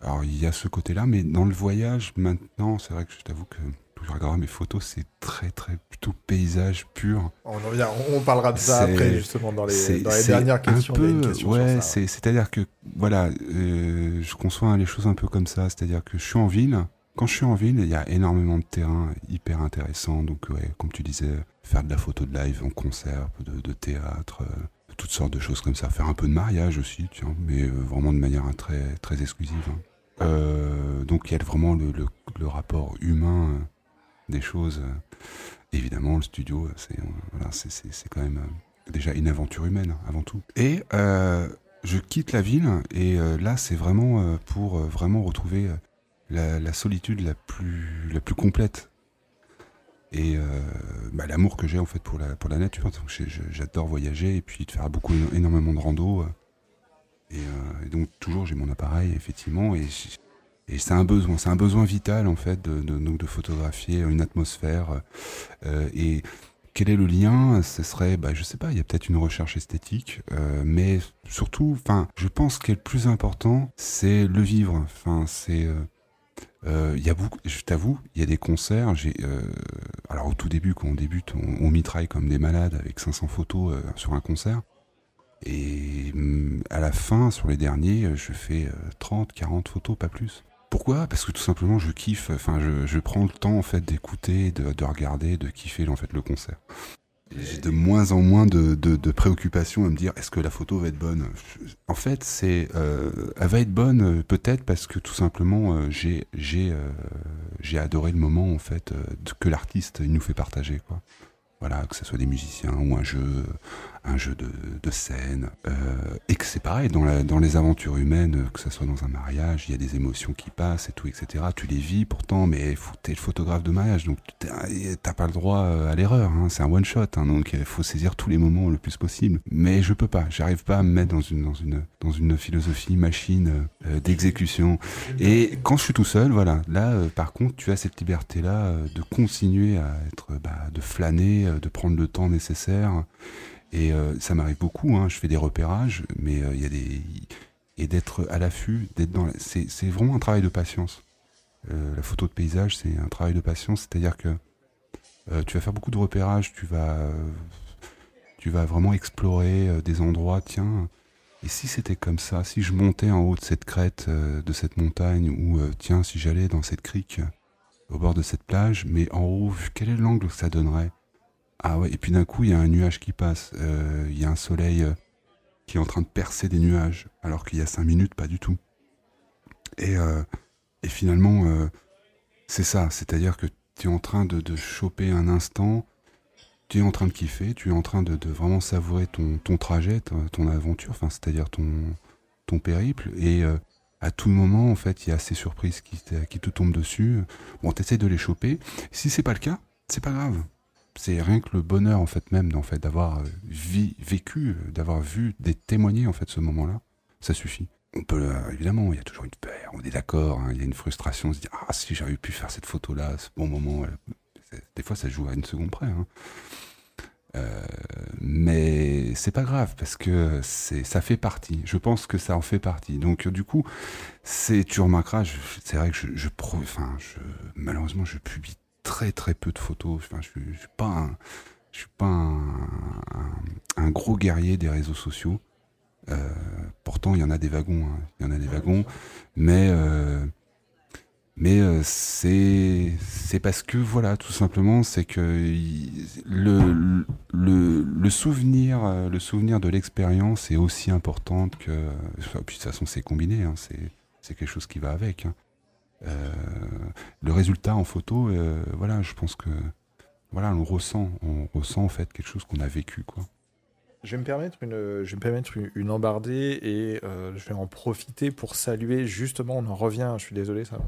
Alors il y a ce côté-là, mais dans le voyage, maintenant, c'est vrai que je t'avoue que quand je regarde mes photos, c'est très très plutôt paysage pur. On, on parlera de ça après, justement, dans les, dans les dernières questions. Un peu, une question ouais, c'est-à-dire que, voilà, euh, je conçois les choses un peu comme ça. C'est-à-dire que je suis en ville. Quand je suis en ville, il y a énormément de terrains hyper intéressants. Donc, ouais, comme tu disais, faire de la photo de live en concert, de, de théâtre, euh, toutes sortes de choses comme ça. Faire un peu de mariage aussi, tiens, mais euh, vraiment de manière hein, très, très exclusive. hein. Euh, donc, il y a vraiment le, le- le rapport humain des choses. euh. Évidemment, le studio, c'est, euh, voilà, c'est, c'est, c'est quand même euh, déjà une aventure humaine avant tout. Et euh, je quitte la ville et euh, là c'est vraiment euh, pour euh, vraiment retrouver euh, la, solitude la plus la plus complète et euh, bah, l'amour que j'ai en fait pour la pour la nature. Je- J'adore voyager et puis de faire beaucoup énormément de rando. euh, et, euh, et donc toujours j'ai mon appareil effectivement et c'est un besoin, c'est un besoin vital en fait de, donc de photographier une atmosphère. euh, et quel est le lien? Ce serait, bah, je sais pas, il y a peut-être une recherche esthétique, euh, mais surtout, enfin, je pense que le plus important, c'est le vivre. Enfin, c'est, euh, il y a je t'avoue, il y a des concerts. J'ai, alors au tout début, quand on débute, on, mitraille comme des malades avec 500 photos sur un concert. Et hum, à la fin, sur les derniers, je fais euh, 30, 40 photos, pas plus. Pourquoi? Parce que tout simplement, je kiffe. Enfin, je, je prends le temps en fait d'écouter, de, de regarder, de kiffer en fait le concert. J'ai de moins en moins de, de, de préoccupations à me dire est-ce que la photo va être bonne? En fait, c'est, euh, elle va être bonne euh, peut-être parce que tout simplement euh, j'ai j'ai euh, j'ai adoré le moment en fait euh, que l'artiste nous fait partager quoi. Voilà, que ce soit des musiciens ou un jeu, un jeu de, de scène. Euh, et que c'est pareil, dans, dans les aventures humaines, euh, que ce soit dans un mariage, il y a des émotions qui passent et tout, etc. Tu les vis pourtant, mais t'es le photographe de mariage, donc t'as pas le droit euh, à l'erreur. Hein, c'est un one shot, hein, donc il faut saisir tous les moments le plus possible. Mais je peux pas, j'arrive pas à me mettre dans une, dans une, dans une philosophie machine d'exécution. Et quand je suis tout seul, voilà, là, par contre, tu as cette liberté-là de continuer à être, bah, de flâner, de prendre le temps nécessaire. Et euh, ça m'arrive beaucoup. Hein, je fais des repérages, mais euh, il y a des et d'être à l'affût, d'être dans. C'est vraiment un travail de patience. Euh, la photo de paysage, c'est un travail de patience, c'est-à-dire que tu vas faire beaucoup de repérages, tu vas, tu vas vraiment explorer des endroits. Tiens, et si c'était comme ça, si je montais en haut de cette crête, de cette montagne, ou tiens, si j'allais dans cette crique, au bord de cette plage, mais en haut, quel est l'angle que ça donnerait Ah ouais, et puis d'un coup, il y a un nuage qui passe, euh, il y a un soleil euh, qui est en train de percer des nuages, alors qu'il y a cinq minutes, pas du tout. Et, euh, et finalement, c'est ça, c'est-à-dire que tu es en train de, de choper un instant, tu es en train de kiffer, tu es en train de, de vraiment savourer ton, ton trajet, ton, aventure, enfin, c'est-à-dire ton, ton périple, et à tout moment, en fait, il y a ces surprises qui, te- qui te tombent dessus. Bon, t'essaies de les choper. Si c'est pas le cas, c'est pas grave. C'est rien que le bonheur, en fait, même, en fait, d'avoir euh, vécu, euh, d'avoir vu, d'être témoigné, en fait, ce moment-là, ça suffit. On peut, euh, évidemment, il y a toujours une peur, on est d'accord, hein, il y a une frustration, on se dit, ah, si j'avais pu faire cette photo-là, à ce bon moment, des fois, ça joue à une seconde près, hein. Mais c'est pas grave parce que c'est ça fait partie. Je pense que ça en fait partie. Donc du coup, c'est tu remarqueras, c'est vrai que je, je, malheureusement, je publie très très peu de photos. Enfin, je, je suis pas un, je suis pas un, un- un gros guerrier des réseaux sociaux. Euh, pourtant, il y en a des wagons, hein. il y en a des wagons, mais euh, mais euh, c'est c'est parce que voilà, tout simplement, c'est que il- le, le le souvenir le souvenir de l'expérience est aussi importante que puis de toute façon c'est combiné, hein, c'est c'est quelque chose qui va avec. hein. Euh, le résultat en photo, euh, voilà, je pense que voilà, on ressent, on ressent en fait quelque chose qu'on a vécu, quoi. Je vais me permettre une, je vais me permettre une, embardée et euh, je vais en profiter pour saluer justement, on en revient, je suis désolé, ça.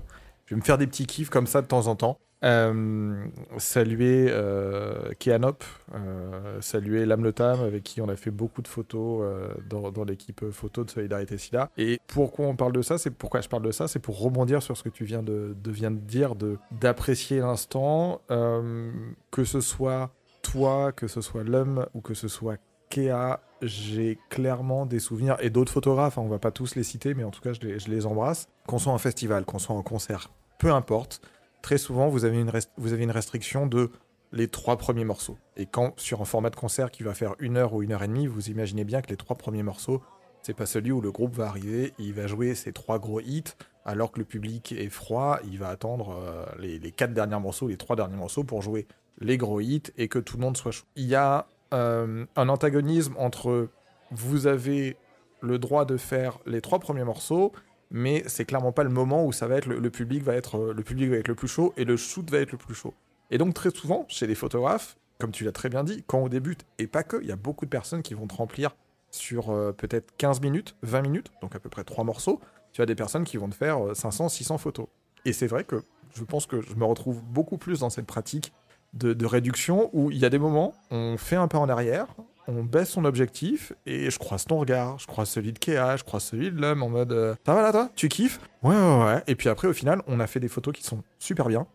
Je vais me faire des petits kiffs comme ça de temps en temps. Euh, saluer euh, Keanop, euh, saluer Lamletam avec qui on a fait beaucoup de photos euh, dans, l'équipe photo de Solidarité SIDA. Et pourquoi on parle de ça C'est pourquoi je parle de ça C'est pour rebondir sur ce que tu viens de, dire, d'apprécier l'instant, que ce soit toi, que ce soit l'homme ou que ce soit Kea, j'ai clairement des souvenirs, et d'autres photographes, hein, on va pas tous les citer, mais en tout cas, je les, je les embrasse. Qu'on soit en festival, qu'on soit en concert, peu importe, très souvent, vous avez, une restriction de les trois premiers morceaux. Et quand, sur un format de concert qui va faire une heure ou une heure et demie, vous imaginez bien que les trois premiers morceaux, c'est pas celui où le groupe va arriver, il va jouer ses trois gros hits, alors que le public est froid, il va attendre euh, les, les quatre derniers morceaux, les trois derniers morceaux pour jouer les gros hits et que tout le monde soit chaud. Il y a euh, un antagonisme entre vous avez le droit de faire les trois premiers morceaux, mais c'est clairement pas le moment où ça va être le, public va être euh, le public va être le plus chaud et le shoot va être le plus chaud. Et donc très souvent chez les photographes, comme tu l'as très bien dit, quand on débute, et pas que, il y a beaucoup de personnes qui vont te remplir sur euh, peut-être 15 minutes, 20 minutes, donc à peu près 3 morceaux. Tu as des personnes qui vont te faire euh, 500, 600 photos. Et c'est vrai que je pense que je me retrouve beaucoup plus dans cette pratique de, de réduction où il y a des moments, on fait un pas en arrière, on baisse son objectif et je croise ton regard, je croise celui de Kéa, je croise celui de l'homme en mode euh, Ça va là, toi? Tu kiffes? Ouais, ouais, ouais. Et puis après, au final, on a fait des photos qui sont super bien,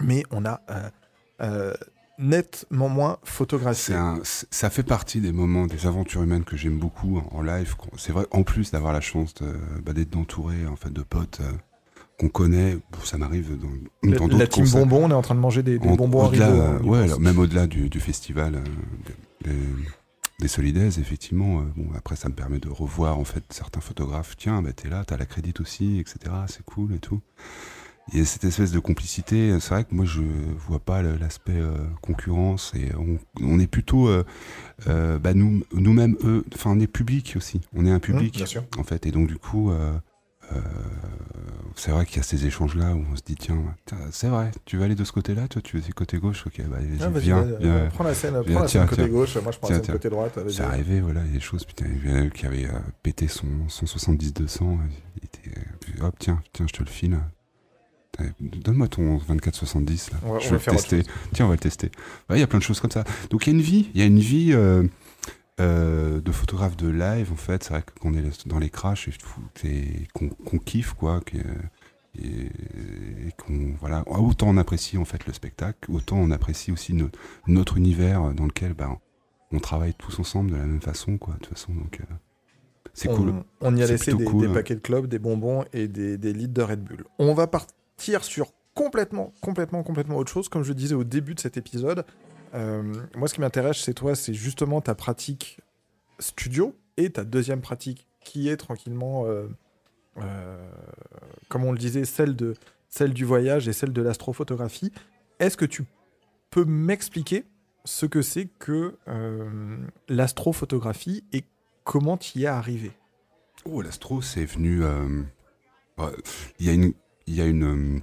mais on a euh, euh, nettement moins photographié. Ça fait partie des moments, des aventures humaines que j'aime beaucoup en- live. C'est vrai, en plus d'avoir la chance bah, d'être entouré en de potes qu'on connaît. Bon, ça m'arrive dans, La, dans la d'autres team concerts. bonbon, on est en train de manger des, des En- bonbons à au-delà, rideau. euh, hein, ouais, je alors, pense. même au-delà du, du festival euh, des, des Solidaires, effectivement. euh, bon, après, ça me permet de revoir en fait certains photographes. Tiens, bah, t'es là, t'as la crédit aussi, etc. C'est cool et tout. Il y a cette espèce de complicité. C'est vrai que moi, je vois pas l'aspect euh, concurrence et on, on est plutôt, euh, euh, bah, nous, nous-mêmes, eux. Enfin, on est public aussi. On est un public Mmh, bien sûr. en fait. Et donc, du coup, euh, euh, c'est vrai qu'il y a ces échanges-là où on se dit, tiens, c'est vrai, tu veux aller de ce côté-là, toi, tu veux du côté gauche, ok, bah, vas-y, Ah, viens, viens. Prends la scène, Viens, prends la tiens, scène côté tiens. gauche, moi je prends la Tiens, scène tiens. côté droite. C'est arrivé, voilà, il y a des choses, putain, il y en a un qui avait euh, pété son, son 70-200, il était, euh, hop, tiens, tiens, je te le file. Donne-moi ton 24-70, là. Je vais va le tester. Tiens, on va le tester. Ouais, il y a plein de choses comme ça. Donc il y a une vie, il y a une vie euh, euh, de photographe de live, en fait. C'est vrai qu'on est dans les crashs et, qu'on kiffe, quoi. et, et qu'on, voilà, autant on apprécie, en fait, le spectacle, autant on apprécie aussi notre, notre univers dans lequel, ben, on travaille tous ensemble de la même façon, quoi. De toute façon, donc, euh, c'est cool. On y a laissé des, cool, des hein. paquets de clubs, des bonbons et des, des litres de Red Bull. On va partir sur complètement, complètement, complètement autre chose. Comme je disais au début de cet épisode, euh, moi ce qui m'intéresse chez toi, c'est justement ta pratique studio et ta deuxième pratique qui est tranquillement, euh, euh, comme on le disait, celle, de, celle du voyage et celle de l'astrophotographie. Est-ce que tu peux m'expliquer ce que c'est que euh, l'astrophotographie et comment tu y es arrivé? Oh, l'astro, c'est venu. euh, bah, Il y a une, euh,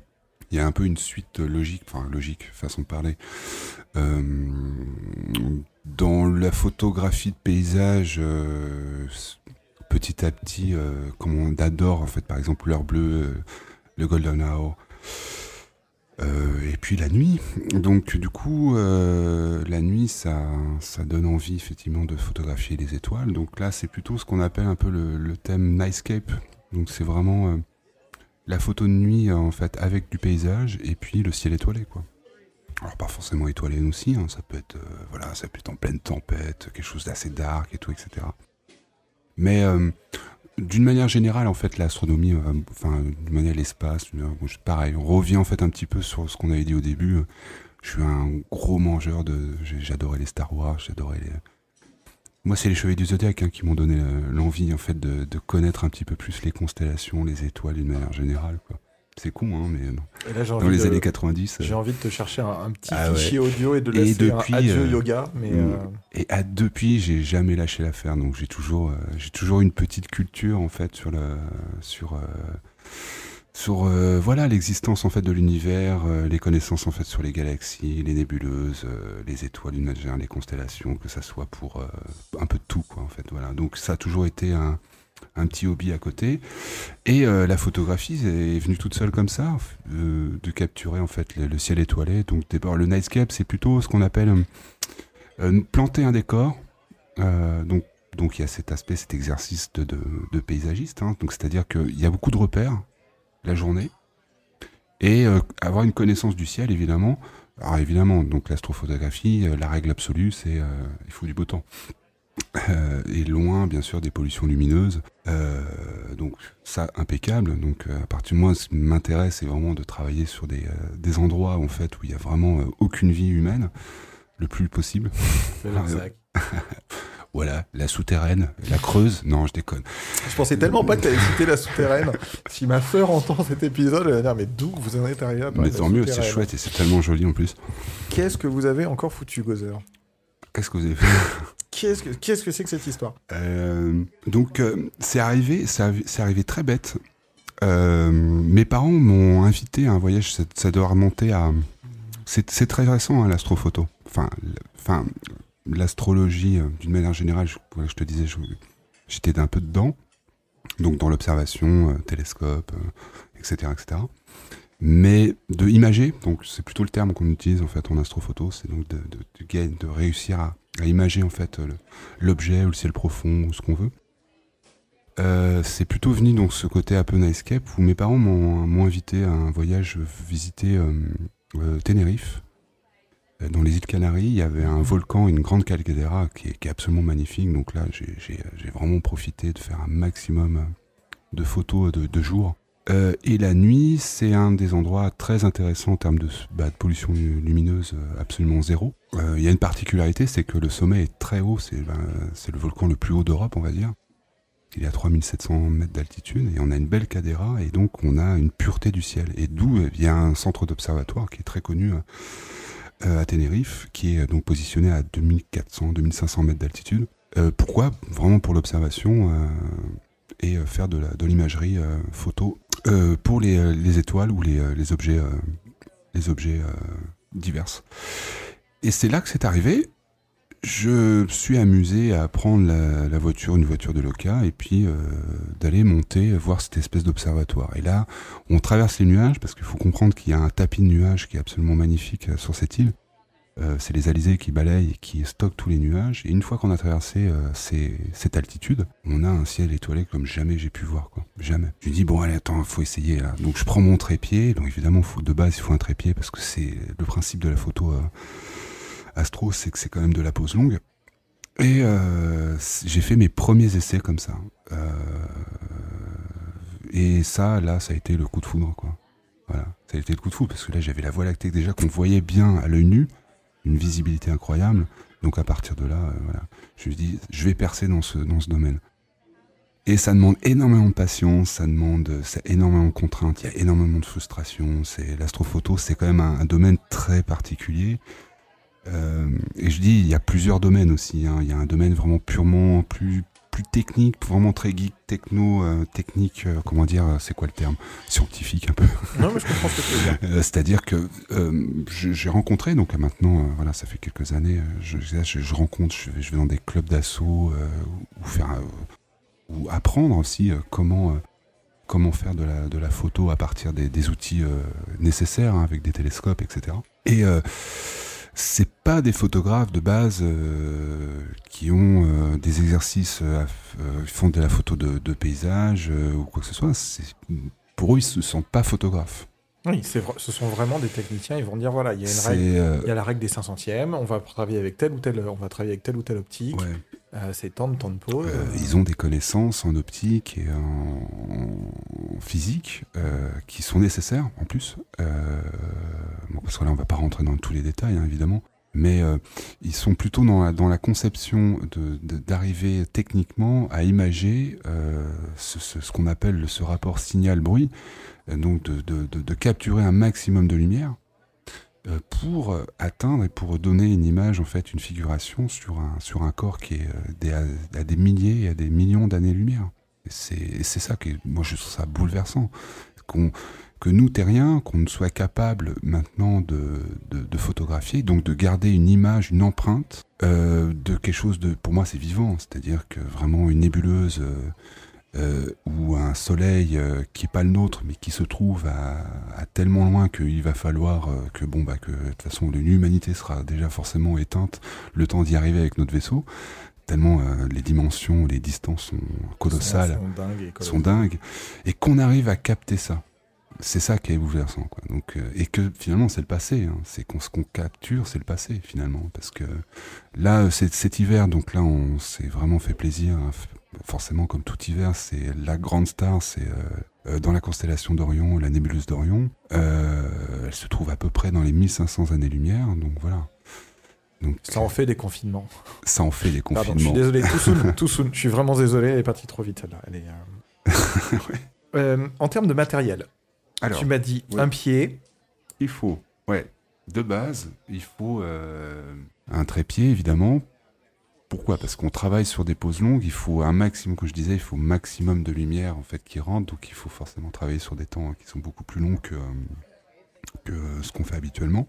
il y a un peu une suite logique, enfin logique, façon de parler. Euh, dans la photographie de paysage, euh, petit à petit, euh, comme on adore en fait, par exemple l'heure bleue, euh, le golden hour. Et puis la nuit. Donc du coup, la nuit, ça, ça donne envie effectivement de photographier les étoiles. Donc là, c'est plutôt ce qu'on appelle un peu le, le thème nightscape. Donc c'est vraiment la photo de nuit euh, en fait avec du paysage et puis le ciel étoilé quoi. Alors pas forcément étoilé aussi, hein, ça peut être euh, voilà, ça en pleine tempête, quelque chose d'assez dark et tout, etc. Mais euh, d'une manière générale, en fait, l'astronomie, enfin, d'une manière l'espace, pareil, on revient en fait un petit peu sur ce qu'on avait dit au début. Je suis un gros mangeur de, j'adorais les Star Wars, j'adorais les. Moi, c'est les Chevaliers du Zodiac hein, qui m'ont donné euh, l'envie en fait de, de connaître un petit peu plus les constellations, les étoiles d'une manière générale. Quoi. C'est con, hein, mais. Et là, dans les de- années 90. euh, J'ai envie de te chercher un, un petit Ah ouais. fichier audio et de Et laisser depuis, un adieu euh, yoga. Mais mm. euh, Et à, depuis, j'ai jamais lâché l'affaire. Donc j'ai toujours, j'ai toujours une petite culture en fait sur le, sur, sur euh, voilà l'existence en fait de l'univers, euh, les connaissances en fait sur les galaxies, les nébuleuses, euh, les étoiles générale, les constellations, que ça soit pour un peu de tout quoi en fait. Voilà. Donc ça a toujours été un, un petit hobby à côté. Et la photographie est venue toute seule comme ça, de capturer en fait le, ciel étoilé. Donc d'abord le nightscape, c'est plutôt ce qu'on appelle planter un décor. Donc donc il y a cet aspect, cet exercice de paysagiste. hein. Donc c'est-à-dire qu'il y a beaucoup de repères la journée et euh, avoir une connaissance du ciel évidemment. Alors évidemment, donc l'astrophotographie, euh, la règle absolue, c'est euh, il faut du beau temps. Euh, et loin, bien sûr, des pollutions lumineuses. Euh, donc ça, impeccable. Donc à partir de moi, ce qui m'intéresse, c'est vraiment de travailler sur des, euh, des endroits en fait où il y a vraiment aucune vie humaine, le plus possible. Voilà, la souterraine, la creuse. Non, je déconne. Je pensais tellement pas que tu allais citer la souterraine. si ma sœur entend cet épisode, elle va dire Mais d'où vous en êtes arrivé à Mais tant mieux, c'est chouette et c'est tellement joli en plus. Qu'est-ce que vous avez encore foutu, Gozer? Qu'est-ce que vous avez fait? Qu'est-ce que qu'est-ce que c'est que cette histoire? Euh, donc euh, c'est arrivé, c'est arrivé très bête. Euh, mes parents m'ont invité à un voyage, ça, doit remonter à. C'est c'est très récent hein, l'astrophoto. enfin, enfin, l'astrologie euh, d'une manière générale, je, je te disais, j'étais un peu dedans, donc dans l'observation, euh, télescope, etc., etc. Mais de imager, donc c'est plutôt le terme qu'on utilise en fait en astrophoto, c'est donc de, de, de, réussir à, à, imager en fait l'objet ou le ciel profond ou ce qu'on veut. Euh, c'est plutôt venu donc ce côté un peu nightscape où mes parents m'ont invité à un voyage visiter euh, euh, Tenerife. Dans les îles Canaries, il y avait un volcan, une grande calcaire qui, est, absolument magnifique. Donc là, j'ai vraiment profité de faire un maximum de photos de, jour. et la nuit, c'est un des endroits très intéressants en termes de, bah, pollution lumineuse absolument zéro. Il y a une particularité, c'est que le sommet est très haut. C'est ben, le volcan le plus haut d'Europe, on va dire. Il est à 3700 mètres d'altitude et on a une belle cadéra et donc on a une pureté du ciel. Et d'où a un centre d'observatoire qui est très connu euh, à Tenerife, qui est donc positionné à 2400-2500 mètres d'altitude. Euh, pourquoi? Vraiment pour l'observation euh, et faire de l'imagerie photo pour les, étoiles ou les, objets, les objets divers. Et c'est là que c'est arrivé je suis amusé à prendre la, voiture, une voiture de Loca, et puis euh, d'aller monter, voir cette espèce d'observatoire. Et là, on traverse les nuages, parce qu'il faut comprendre qu'il y a un tapis de nuages qui est absolument magnifique euh, sur cette île. Euh, c'est les alizés qui balayent et qui stockent tous les nuages. Et une fois qu'on a traversé cette altitude, on a un ciel étoilé comme jamais j'ai pu voir. Quoi. Jamais. Je me dis, bon, allez, attends, faut essayer. Là. Donc je prends mon trépied. Donc évidemment, de base, il faut un trépied, parce que c'est le principe de la photo Astro, c'est que c'est quand même de la pose longue. Et euh, j'ai fait mes premiers essais comme ça. Euh, et ça, là, ça a été le coup de foudre, quoi. Voilà, ça a été le coup de foudre parce que là, j'avais la Voie lactée déjà qu'on voyait bien à l'œil nu, une visibilité incroyable. Donc à partir de là, euh, voilà, je me dis, je vais percer dans ce dans ce domaine. Et ça demande énormément de patience, ça demande énormément de contraintes, il y a énormément de frustration. C'est l'astrophoto, c'est quand même un, domaine très particulier euh, et je dis, il y a plusieurs domaines aussi. Hein. Il y a un domaine vraiment purement plus plus technique, vraiment très geek, techno, euh, technique, euh, comment dire, c'est quoi le terme? Scientifique un peu. Non, mais je comprends ce que tu veux dire. C'est-à-dire que j'ai rencontré, donc maintenant, voilà, ça fait quelques années, je, je, rencontre, je vais, je vais, dans des clubs d'assaut ou faire, ou apprendre aussi comment comment faire de la, de la photo à partir des, des outils nécessaires, hein, avec des télescopes, etc. Et c'est pas des photographes de base euh, qui ont euh, des exercices, euh, font de la photo de, de paysage ou quoi que ce soit. Pour eux, ils se sentent pas photographes. Oui, ce sont vraiment des techniciens. Ils vont dire voilà, il y a une règle, il y a la règle des 5 centièmes. On va travailler avec telle ou telle, on va travailler avec telle ou telle optique. c'est tant de temps de pause. ils ont des connaissances en optique et en, physique qui sont nécessaires en plus. parce que là, on va pas rentrer dans tous les détails, hein, évidemment mais ils sont plutôt dans la, conception d'arriver techniquement à imager ce, ce qu'on appelle ce rapport signal-bruit, donc de, capturer un maximum de lumière euh, pour atteindre et pour donner une image, en fait, une figuration sur un, sur un corps qui est euh, à, des milliers et à des millions d'années-lumière. C'est ça qui moi je trouve ça bouleversant. Que nous, terriens, qu'on ne soit capable maintenant de, photographier, donc de garder une image, une empreinte euh, de quelque chose de, pour moi c'est vivant, c'est-à-dire que vraiment une nébuleuse euh, ou un soleil euh, qui est pas le nôtre, mais qui se trouve à, tellement loin qu'il va falloir euh, que bon bah que de toute façon l'humanité sera déjà forcément éteinte le temps d'y arriver avec notre vaisseau. Tellement les dimensions, les distances sont colossales, sont, dingues, et, qu'on arrive à capter ça. C'est ça qui est bouleversant, quoi. Donc, et que finalement c'est le passé. Hein. C'est qu'on ce qu'on capture, c'est le passé finalement, parce que là, cet hiver, donc là, on s'est vraiment fait plaisir hein, forcément comme tout hiver, c'est la grande star, c'est euh, euh, dans la constellation d'Orion, la nébuleuse d'Orion. Euh, elle se trouve à peu près dans les 1500 années-lumière, donc voilà. Donc, ça en fait des confinements. Ça en fait des confinements. Pardon, je suis désolé, tout soon, je suis vraiment désolé, elle est partie trop vite celle-là. ouais. en termes de matériel, Alors, tu m'as dit un pied. Il faut, ouais, de base, il faut un trépied évidemment pourquoi? Parce qu'on travaille sur des poses longues, il faut un maximum, comme je disais, il faut maximum de lumière en fait qui rentre, donc il faut forcément travailler sur des temps qui sont beaucoup plus longs que, que ce qu'on fait habituellement.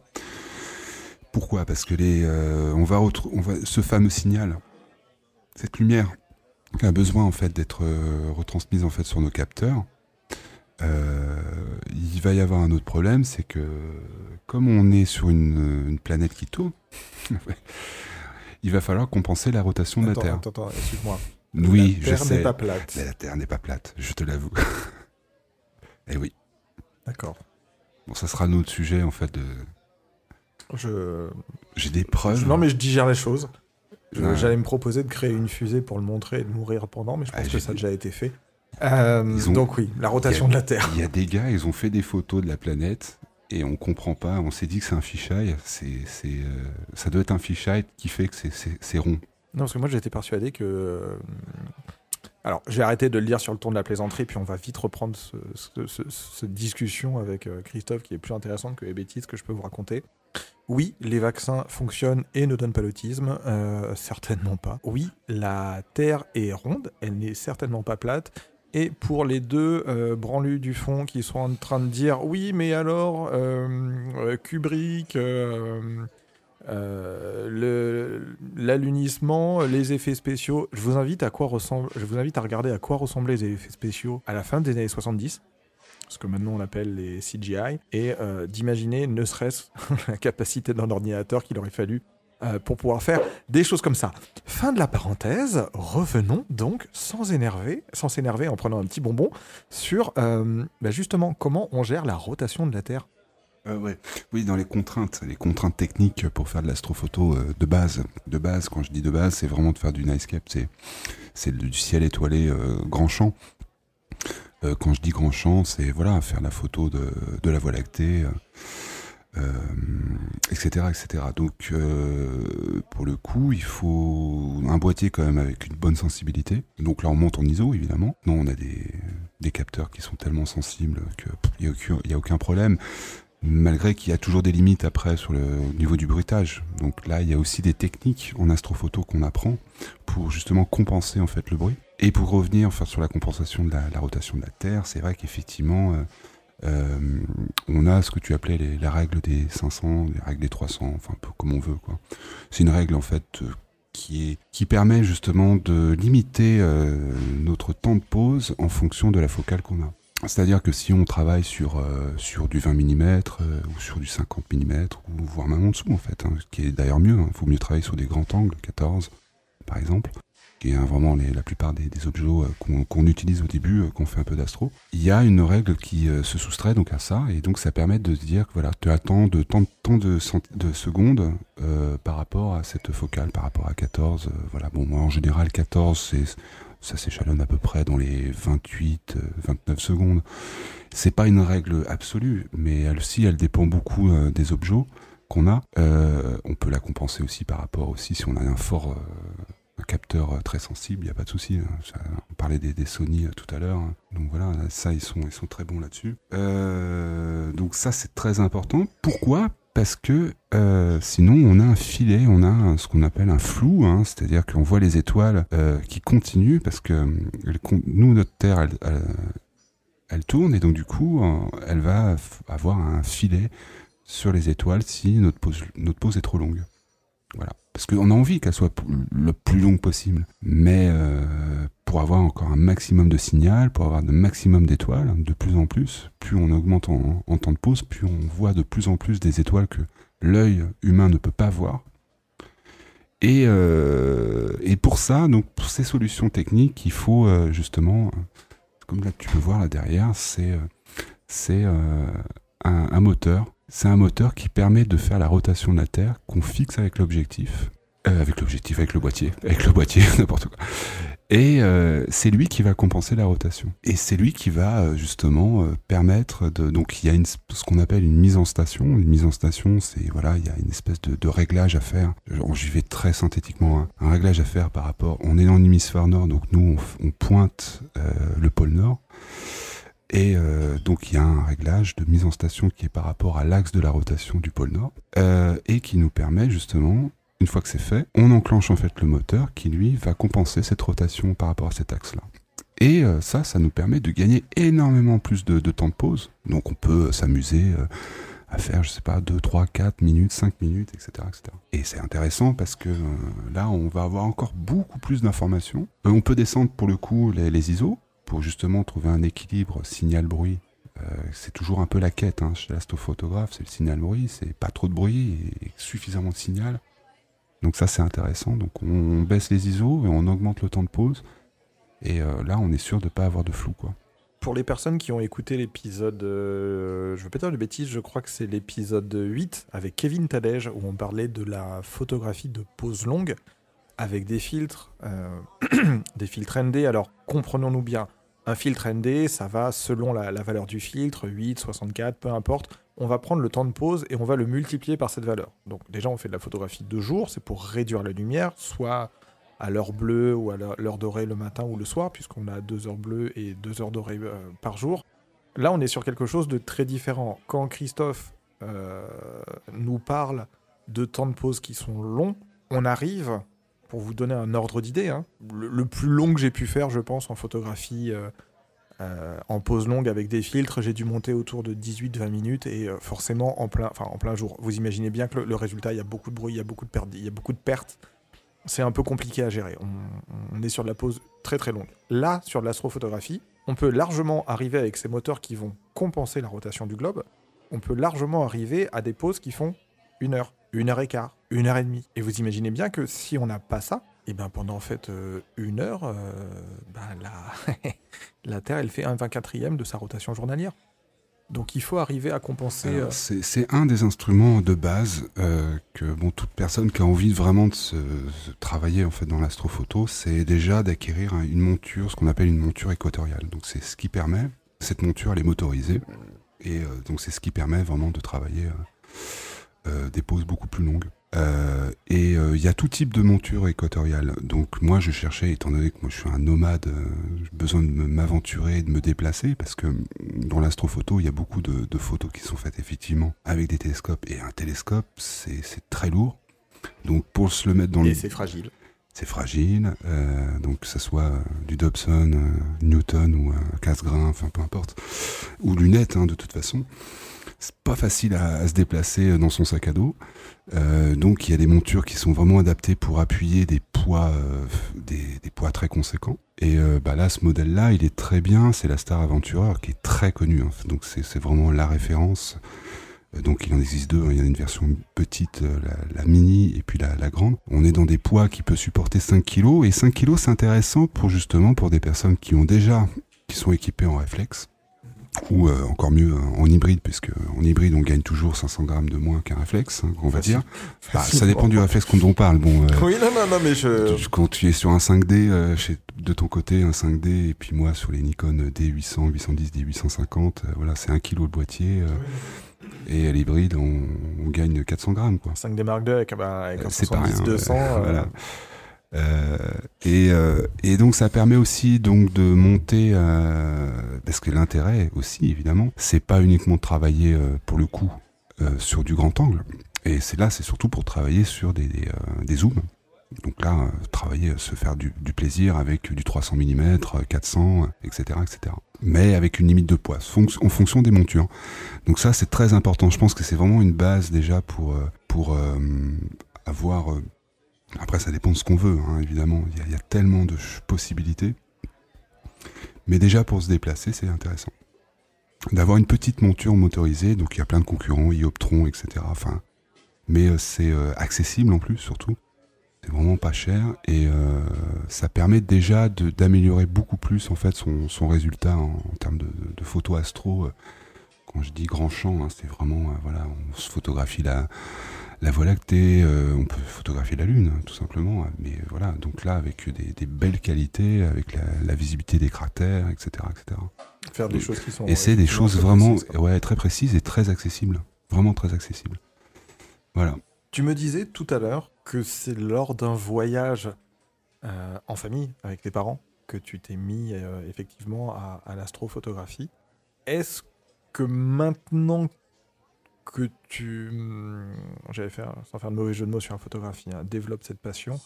Pourquoi? Parce que les, euh, on, va on va ce fameux signal, cette lumière, qui a besoin en fait d'être euh, retransmise en fait sur nos capteurs. Euh, il va y avoir un autre problème, c'est que comme on est sur une, une planète qui tourne, il va falloir compenser la rotation de la Terre. attends, attends, excuse-moi. Oui, la je Terre sais. n'est pas plate. Mais la Terre n'est pas plate, je te l'avoue. Et oui. D'accord. Bon, ça sera notre sujet en fait. De... Je... J'ai des preuves. Non, mais je digère les choses. J'allais me proposer de créer une fusée pour le montrer et de mourir pendant, mais je pense Ah, que j'ai ça a déjà été fait. Euh, ont- Donc oui, la rotation de la Terre. Il y a des gars, ils ont fait des photos de la planète et on comprend pas. On s'est dit que c'est un fisheye. C'est, c'est, euh, ça doit être un fisheye qui fait que c'est, rond. Non, parce que moi j'étais persuadé que. euh, Alors, j'ai arrêté de le dire sur le ton de la plaisanterie, puis on va vite reprendre ce- ce- ce- cette discussion avec Christophe qui est plus intéressante que les bêtises que je peux vous raconter. Oui, les vaccins fonctionnent et ne donnent pas l'autisme. euh, certainement pas. Oui, la Terre est ronde, elle n'est certainement pas plate. Et pour les deux euh, branlus du fond qui sont en train de dire oui, mais alors euh, euh, Kubrick, l'alunissement, les effets spéciaux. Je vous invite à je vous invite à regarder à quoi ressemblaient les effets spéciaux à la fin des années 70, ce que maintenant on appelle les CGI, et d'imaginer ne serait-ce la capacité d'un ordinateur qu'il aurait fallu euh, pour pouvoir faire des choses comme ça. Fin de la parenthèse. Revenons donc sans énerver, sans s'énerver en prenant un petit bonbon sur euh, bah, justement comment on gère la rotation de la Terre. Oui, dans les contraintes, les contraintes techniques pour faire de l'astrophoto euh, de base. De base, quand je dis de base, c'est vraiment de faire du nightscape. C'est, c'est du ciel étoilé euh, grand champ. Euh, quand je dis grand champ, c'est voilà faire la photo de, de la Voie lactée. Euh, euh, etc., etc. Donc, euh, pour le coup, il faut un boîtier quand même avec une bonne sensibilité. Donc là, on monte en ISO, évidemment. Non, on a des, des capteurs qui sont tellement sensibles qu'il n'y a, a aucun problème. Malgré qu'il y a toujours des limites après sur le au niveau du bruitage. Donc là, il y a aussi des techniques en astrophoto qu'on apprend pour justement compenser en fait le bruit. Et pour revenir enfin, sur la compensation de la, la rotation de la Terre, c'est vrai qu'effectivement, euh, euh, on a ce que tu appelais les- la règle des 500, la règle des 300, enfin un peu comme on veut. C'est une règle en fait euh, qui, est, qui permet justement de limiter euh, notre temps de pause en fonction de la focale qu'on a. C'est-à-dire que si on travaille sur, du 20 mm ou sur du 50 mm, ou voire même en dessous en fait, hein, ce qui est d'ailleurs mieux, il faut mieux travailler sur des grands angles, 14 par exemple, qui est vraiment la plupart des, objets euh, qu'on utilise au début, euh, qu'on fait un peu d'astro. Il y a une règle qui euh, se soustrait donc à ça, et donc ça permet de se dire que voilà, tu tant de, tant, de, secondes par rapport à cette focale, par rapport à 14. euh, voilà, bon, moi en général, 14, c'est ça s'échelonne à peu près dans les 28, euh, 29 secondes. C'est pas une règle absolue, mais elle aussi, elle dépend beaucoup des objets qu'on a. On peut la compenser aussi par rapport aussi si on a un fort capteur euh, très sensible, il n'y a pas de souci. hein. On parlait des, Sony euh, tout à l'heure, hein. donc voilà, ça ils sont ils sont très bons là-dessus. Euh, donc ça c'est très important. Pourquoi? Parce que sinon on a un filet, on a ce qu'on appelle un flou, hein, c'est-à-dire qu'on voit les étoiles qui continuent parce que con- nous notre Terre elle, elle, tourne et donc du coup elle va avoir un filet sur les étoiles si notre pause, notre pause est trop longue. Voilà. Parce qu'on a envie qu'elle soit le plus longue possible. Mais euh, pour avoir encore un maximum de signal, pour avoir un maximum d'étoiles, de plus en plus, plus on augmente en, temps de pause, plus on voit de plus en plus des étoiles que l'œil humain ne peut pas voir. Et, euh, pour ça, donc pour ces solutions techniques, il faut euh, justement, comme là tu peux voir là derrière, c'est un moteur. C'est un moteur qui permet de faire la rotation de la Terre qu'on fixe avec l'objectif. Euh, avec l'objectif, avec le boîtier. Avec le boîtier, n'importe quoi. Et euh, c'est lui qui va compenser la rotation. Et c'est lui qui va euh, justement euh, permettre de... Donc il y a une, ce qu'on appelle une mise en station. Une mise en station, c'est voilà, il y a une espèce de, de réglage à faire. J'y vais très synthétiquement. hein. Un réglage à faire par rapport... On est dans l'hémisphère nord, donc nous, on, on pointe euh, le pôle nord. Et euh, donc il y a un réglage de mise en station qui est par rapport à l'axe de la rotation du pôle nord euh, et qui nous permet justement, une fois que c'est fait, on enclenche en fait le moteur qui lui va compenser cette rotation par rapport à cet axe-là. Et euh, ça, ça nous permet de gagner énormément plus de, temps de pause. Donc on peut s'amuser à faire, je sais pas, 2, 3, 4 minutes, 5 minutes, etc. etc. Et c'est intéressant parce que là, on va avoir encore beaucoup plus d'informations. On peut descendre pour le coup les ISO pour justement trouver un équilibre signal-bruit. Euh, c'est toujours un peu la quête hein, chez l'astrophotographe, c'est le signal-bruit, c'est pas trop de bruit et suffisamment de signal. Donc ça c'est intéressant. Donc on, baisse les ISO et on augmente le temps de pause. Et euh, là, on est sûr de ne pas avoir de flou, quoi. Pour les personnes qui ont écouté l'épisode, euh, je veux pas dire de bêtises, je crois que c'est l'épisode 8 avec Kevin Tadej où on parlait de la photographie de pause longue avec des filtres, euh, des filtres ND. Alors comprenons-nous bien, un filtre ND, ça va selon la, valeur du filtre, 8, 64, peu importe. On va prendre le temps de pause et on va le multiplier par cette valeur. Donc déjà, on fait de la photographie de jour, c'est pour réduire la lumière, soit à l'heure bleue ou à l'heure l'heure dorée le matin ou le soir, puisqu'on a deux heures bleues et deux heures dorées euh, par jour. Là, on est sur quelque chose de très différent. Quand Christophe euh, nous parle de temps de pause qui sont longs, on arrive, pour vous donner un ordre d'idée, hein, le, plus long que j'ai pu faire, je pense, en photographie euh, euh, en pause longue avec des filtres, j'ai dû monter autour de 18-20 minutes et euh, forcément en plein, en plein jour. Vous imaginez bien que le, le résultat, il y a beaucoup de bruit, il y a beaucoup de pertes, il y a beaucoup de pertes c'est un peu compliqué à gérer. On, on est sur de la pause très très longue. Là, sur de l'astrophotographie, on peut largement arriver avec ces moteurs qui vont compenser la rotation du globe. On peut largement arriver à des pauses qui font une heure, une heure et quart, une heure et demie. Et vous imaginez bien que si on n'a pas ça, et ben pendant en fait euh, une heure, euh, ben la, la Terre elle fait un 24e de sa rotation journalière. Donc il faut arriver à compenser. Euh, C'est un des instruments de base euh, que bon toute personne qui a envie vraiment de se, se travailler en fait dans l'astrophoto, c'est déjà d'acquérir un- une monture, ce qu'on appelle une monture équatoriale. Donc c'est ce qui permet cette monture elle est motorisée et euh, donc c'est ce qui permet vraiment de travailler des poses beaucoup plus longues. Euh, et euh, il y a tout type de monture équatoriale. Donc moi je cherchais, étant donné que moi je suis un nomade, euh, j'ai besoin de m'aventurer, de me déplacer, parce que mm, dans l'astrophoto il y a beaucoup de, de photos qui sont faites effectivement avec des télescopes. Et un télescope c'est très lourd. Donc pour se le mettre dans le et c'est fragile. c'est fragile, euh, donc que ce soit euh, du Dobson, euh, Newton ou un casse-grain, enfin peu importe, ou lunettes hein, de toute façon. C'est pas facile à, se déplacer dans son sac à dos. Euh, donc il y a des montures qui sont vraiment adaptées pour appuyer des poids, euh, des, poids très conséquents. Et euh, bah là, ce modèle-là, il est très bien. C'est la Star Aventurer qui est très connue. hein. Donc c'est vraiment la référence. Euh, Donc il en existe deux, hein. il y a une version petite, euh, la, mini et puis la, grande. On est dans des poids qui peuvent supporter 5 kg et 5 kg c'est intéressant pour justement pour des personnes qui ont déjà, qui sont équipées en réflexe ou euh, encore mieux en hybride puisque en hybride on gagne toujours 500 grammes de moins qu'un réflexe, hein, on va dire. Bah, ça dépend du réflexe dont on parle. Bon, euh, Oui, non, non, non, mais je. quand tu es sur un 5D euh, chez, de ton côté, un 5D, et puis moi sur les Nikon D800, 810, D850, euh, voilà, c'est un kilo le boîtier. et à l'hybride, on, on gagne 400 grammes, quoi. 5 des Mark II avec, bah, avec un Euh, c'est pas rien. 70-200. euh, euh, voilà. Euh, et, euh, et donc ça permet aussi donc de monter euh, parce que l'intérêt aussi évidemment c'est pas uniquement de travailler pour le coup sur du grand angle. Et c'est là c'est surtout pour travailler sur des, des, zooms. Donc là travailler se faire du, plaisir avec du 300 mm 400 euh, etc etc mais avec une limite de poids en fonction des montures. Donc ça c'est très important. Je pense que c'est vraiment une base déjà pour pour avoir après, ça dépend de ce qu'on veut, hein, évidemment. Il y, a, tellement de possibilités. Mais déjà, pour se déplacer, c'est intéressant. D'avoir une petite monture motorisée, donc il y a plein de concurrents, Ioptron, etc. Enfin, mais euh, c'est euh, accessible en plus, surtout. C'est vraiment pas cher et euh, ça permet déjà d'améliorer beaucoup plus en fait son, résultat en, termes de, de, photo astro. Quand je dis grand champ, hein, c'est vraiment voilà, on se photographie la, la Voie lactée, euh, on peut photographier la Lune, hein, tout simplement. Mais voilà, donc là, avec des, des belles qualités, avec la, la visibilité des cratères, etc. etc. Faire des choses qui sont. Et c'est des choses vraiment précises, ouais, très précises et très accessibles. Vraiment très accessibles. Voilà. Tu me disais tout à l'heure que c'est lors d'un voyage euh, en famille avec tes parents que tu t'es mis euh, effectivement à, à l'astrophotographie. Est-ce que maintenant que tu, hum, j'allais faire, sans faire de mauvais jeu de mots sur la photographie, hein, développe cette passion,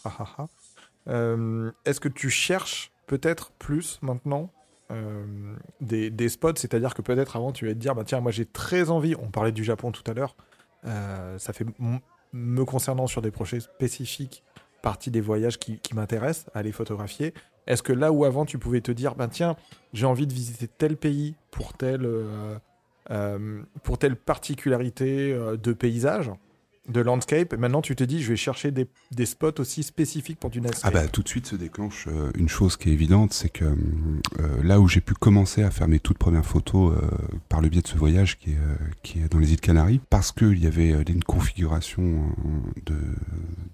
euh, est-ce que tu cherches peut-être plus maintenant euh, des, des spots, c'est-à-dire que peut-être avant tu vas te dire, bah tiens, moi j'ai très envie, on parlait du Japon tout à l'heure, euh, ça fait me concernant sur des projets spécifiques partie des voyages qui, qui m'intéressent à les photographier. Est-ce que là où avant tu pouvais te dire, ben tiens, j'ai envie de visiter tel pays pour euh, pour telle particularité euh, de paysage, de landscape, et maintenant tu te dis, je vais chercher des, des spots aussi spécifiques pour du Ah landscape. bah tout de suite se déclenche euh, une chose qui est évidente, c'est que euh, là où j'ai pu commencer à faire mes toutes premières photos euh, par le biais de ce voyage qui est, euh, qui est dans les îles Canaries, parce qu'il y avait euh, une configuration euh, de,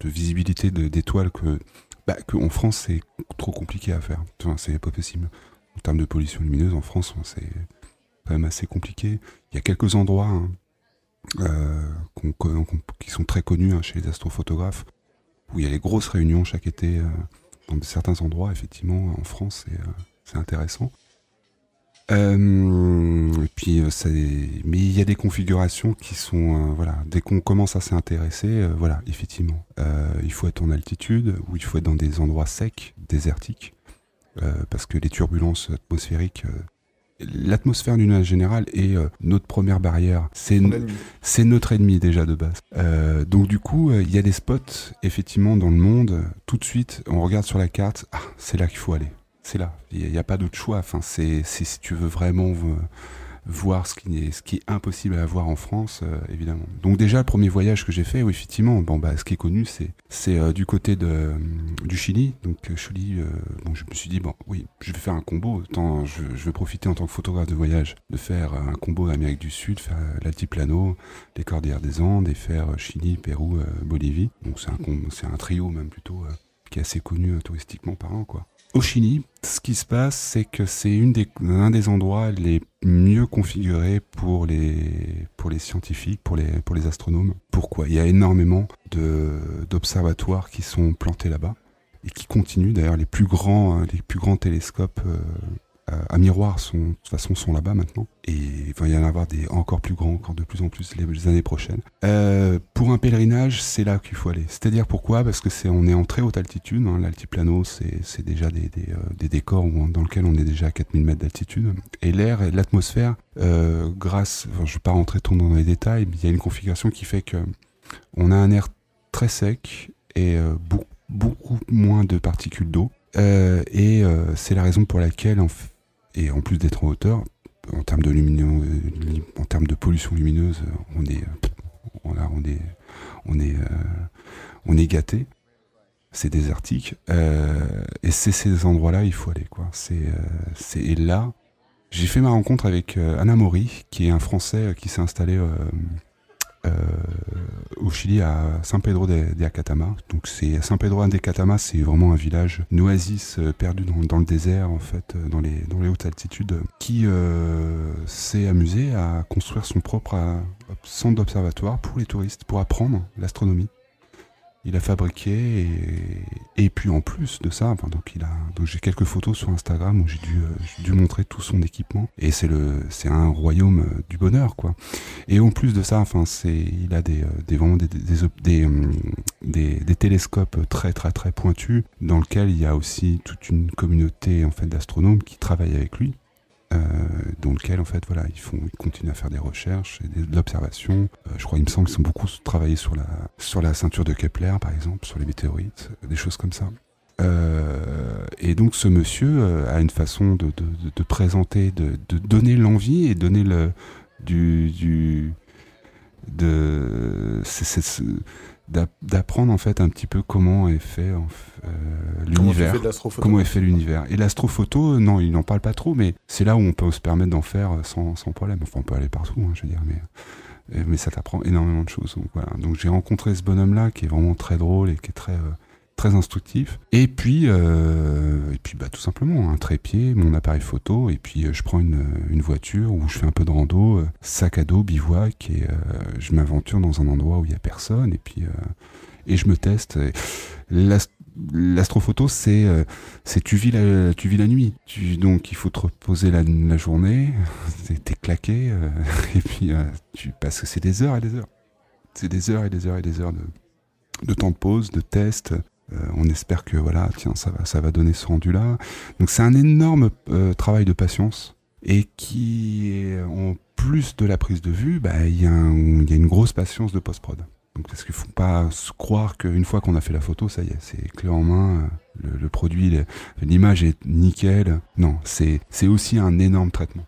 de visibilité d'étoiles que, bah, que en France c'est trop compliqué à faire. Enfin, c'est pas possible. En termes de pollution lumineuse, en France, c'est quand même assez compliqué. Il y a quelques endroits hein, euh, qui sont très connus hein, chez les astrophotographes, où il y a les grosses réunions chaque été euh, dans certains endroits, effectivement, en France, euh, c'est intéressant. Et puis, mais il y a des configurations qui sont, voilà, dès qu'on commence à s'y intéresser, euh, voilà, effectivement, il faut être en altitude ou il faut être dans des endroits secs, désertiques, parce que les turbulences atmosphériques, l'atmosphère d'une manière générale est euh, notre première barrière. C'est c'est notre ennemi déjà de base. Euh, donc du coup, euh, il y a des spots effectivement dans le monde. Tout de suite, on regarde sur la carte, ah, c'est là qu'il faut aller. C'est là. Il n'y a, pas d'autre choix. Enfin, c'est c'est si tu veux vraiment euh, voir ce qui est ce qui est impossible à voir en France, euh, évidemment. Donc déjà, le premier voyage que j'ai fait, oui, effectivement, bon bah, ce qui est connu, c'est euh, du côté de euh, du Chili. Donc Chili, euh, je me suis dit bon, oui, je vais faire un combo. Autant je, vais profiter en tant que photographe de voyage de faire un combo Amérique du Sud, faire l'altiplano, les cordillères des Andes et faire Chili, Pérou, Bolivie. Donc c'est un, c'est un trio même plutôt qui est assez connu touristiquement parlant quoi. Au Chili, ce qui se passe, c'est que c'est une des, un des endroits les mieux configurés pour les, scientifiques, pour les, astronomes. Pourquoi? Il y a énormément d'observatoires qui sont plantés là-bas et qui continuent. D'ailleurs, les plus grands, les plus grands télescopes euh, à- à miroir sont, de toute façon, sont là-bas maintenant. Et il va y en avoir des encore plus grands, encore de plus en plus les, années prochaines. Euh, pour un pèlerinage, c'est là qu'il faut aller. C'est-à-dire pourquoi? Parce que c'est on est en très haute altitude. hein. L'altiplano, c'est déjà des, des, euh, décors dans lesquels on est déjà à 4000 mètres d'altitude. Et l'air et l'atmosphère, euh, grâce, enfin, je vais pas rentrer trop dans les détails, il y a une configuration qui fait que on a un air très sec et euh, beaucoup, moins de particules d'eau. Euh, et euh, c'est la raison pour laquelle, en f- et en plus d'être en hauteur, en termes de pollution lumineuse, on est, on est, on est, euh, on est gâté. C'est désertique. Euh, et c'est ces endroits-là, il faut aller, quoi. C'est, euh, c'est là, j'ai fait ma rencontre avec Anna Mori, qui est un Français qui s'est installé euh, au Chili à San Pedro de, Acatama. Donc c'est San Pedro de Acatama, c'est vraiment un village, une oasis euh, perdu dans, le désert en fait, euh, dans les hautes altitudes, qui s'est amusé à construire son propre centre d'observatoire pour les touristes, pour apprendre l'astronomie. Il a fabriqué et, puis en plus de ça, enfin, donc il a donc j'ai quelques photos sur Instagram où j'ai dû euh, montrer tout son équipement et c'est le c'est un royaume euh, du bonheur quoi. Et en plus de ça, enfin, c'est, il a des, euh, des vraiment des, des, des, op- des, hum, des- des télescopes très très très pointus, dans lequel il y a aussi toute une communauté en fait d'astronomes qui travaillent avec lui, euh, dans lequel en fait voilà, ils font, ils continuent à faire des recherches et des- de l'observation. Euh, je crois, il me semble qu'ils sont beaucoup travaillés sur la sur la ceinture de Kepler par exemple, sur les météorites, des choses comme ça. Euh, et donc ce monsieur euh, a une façon de, de, de- de présenter, de, donner l'envie et donner le, du, du de d'apprendre en fait un petit peu comment est fait euh, l'univers. comment est fait l'univers. Et l'astrophoto non il n'en parle pas trop mais c'est là où on peut se permettre d'en faire sans, sans problème. Enfin on peut aller partout hein, je veux dire mais euh, mais ça t'apprend énormément de choses donc voilà. Donc j'ai rencontré ce bonhomme là qui est vraiment très drôle et qui est très euh, très instructif. Et puis euh, et puis bah tout simplement un trépied mon appareil photo et puis euh, je prends une, une voiture où je fais un peu de rando euh, sac à dos bivouac et je m'aventure dans un endroit où il y a personne et puis et je me teste l'astrophoto c'est c'est tu vis la tu vis la nuit. Tu, donc il faut te reposer la, journée t'es claqué et puis tu que c'est des heures et des heures. C'est des heures et des heures et des heures de de temps de pause, de test, Euh, on espère que voilà, tiens, ça va, ça va donner ce rendu-là. Donc c'est un énorme euh, travail de patience et qui en plus de la prise de vue, bah, il y, a un- il y a une grosse patience de post-prod. Donc parce qu'il faut pas se croire qu'une fois qu'on a fait la photo, ça y est, c'est clé en main, euh, le, le produit, l'image est nickel. Non, c'est aussi un énorme traitement.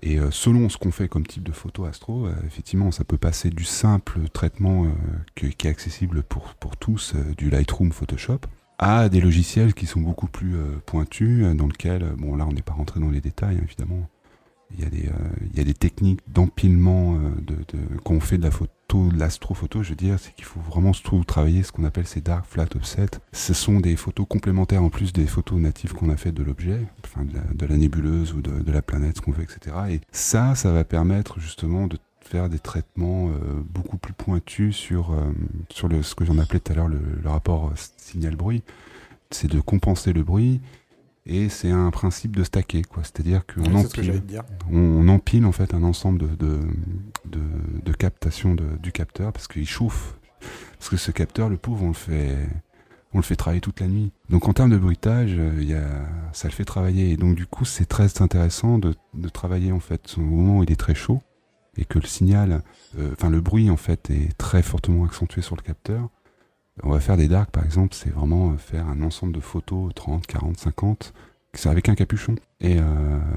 Et euh, selon ce qu'on fait comme type de photo astro, euh, effectivement, ça peut passer du simple traitement euh, qui est accessible pour, pour tous, du Lightroom, Photoshop, à des logiciels qui sont beaucoup plus pointus, dans lesquels, euh, bon là on n'est pas rentré dans les détails hein, évidemment, il y a des, euh, il y a des techniques d'empilement euh, de, de, quand on fait de la photo, de l'astrophoto, je veux dire, c'est qu'il faut vraiment surtout travailler ce qu'on appelle ces dark flat offset. Ce sont des photos complémentaires en plus des photos natives qu'on a faites de l'objet, enfin de la, nébuleuse ou de, de la planète, ce qu'on veut, etc. Et ça, ça va permettre justement de faire des traitements euh, beaucoup plus pointus sur, euh, sur le, ce que j'en appelais tout à l'heure le, le rapport euh, signal-bruit. C'est de compenser le bruit et c'est un principe de stacker, quoi. C'est-à-dire qu'on empile, on, on empile en fait un ensemble de, de, de, de captation de- du capteur parce qu'il chauffe. Parce que ce capteur, le pauvre, on le fait, on le fait travailler toute la nuit. Donc en termes de bruitage, euh, il y a, ça le fait travailler. Et donc du coup, c'est très intéressant de, de travailler en fait au moment où il est très chaud et que le signal, euh, enfin le bruit en fait est très fortement accentué sur le capteur. On va faire des darks par exemple, c'est vraiment euh, faire un ensemble de photos 30, 40, 50, c'est avec un capuchon. Et euh,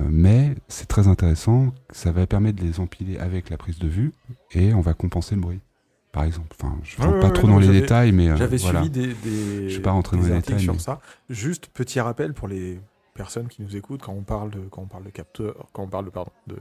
mais c'est très intéressant, ça va permettre de les empiler avec la prise de vue et on va compenser le bruit. Par exemple, enfin, je Ouais, rentre ouais, pas ouais, trop non, dans les détails, mais euh, J'avais voilà. suivi des, des, Je pas rentrer dans les détails, sur mais- ça. Juste petit rappel pour les personnes qui nous écoutent quand on parle de quand on parle de capteur, quand on parle de pardon de,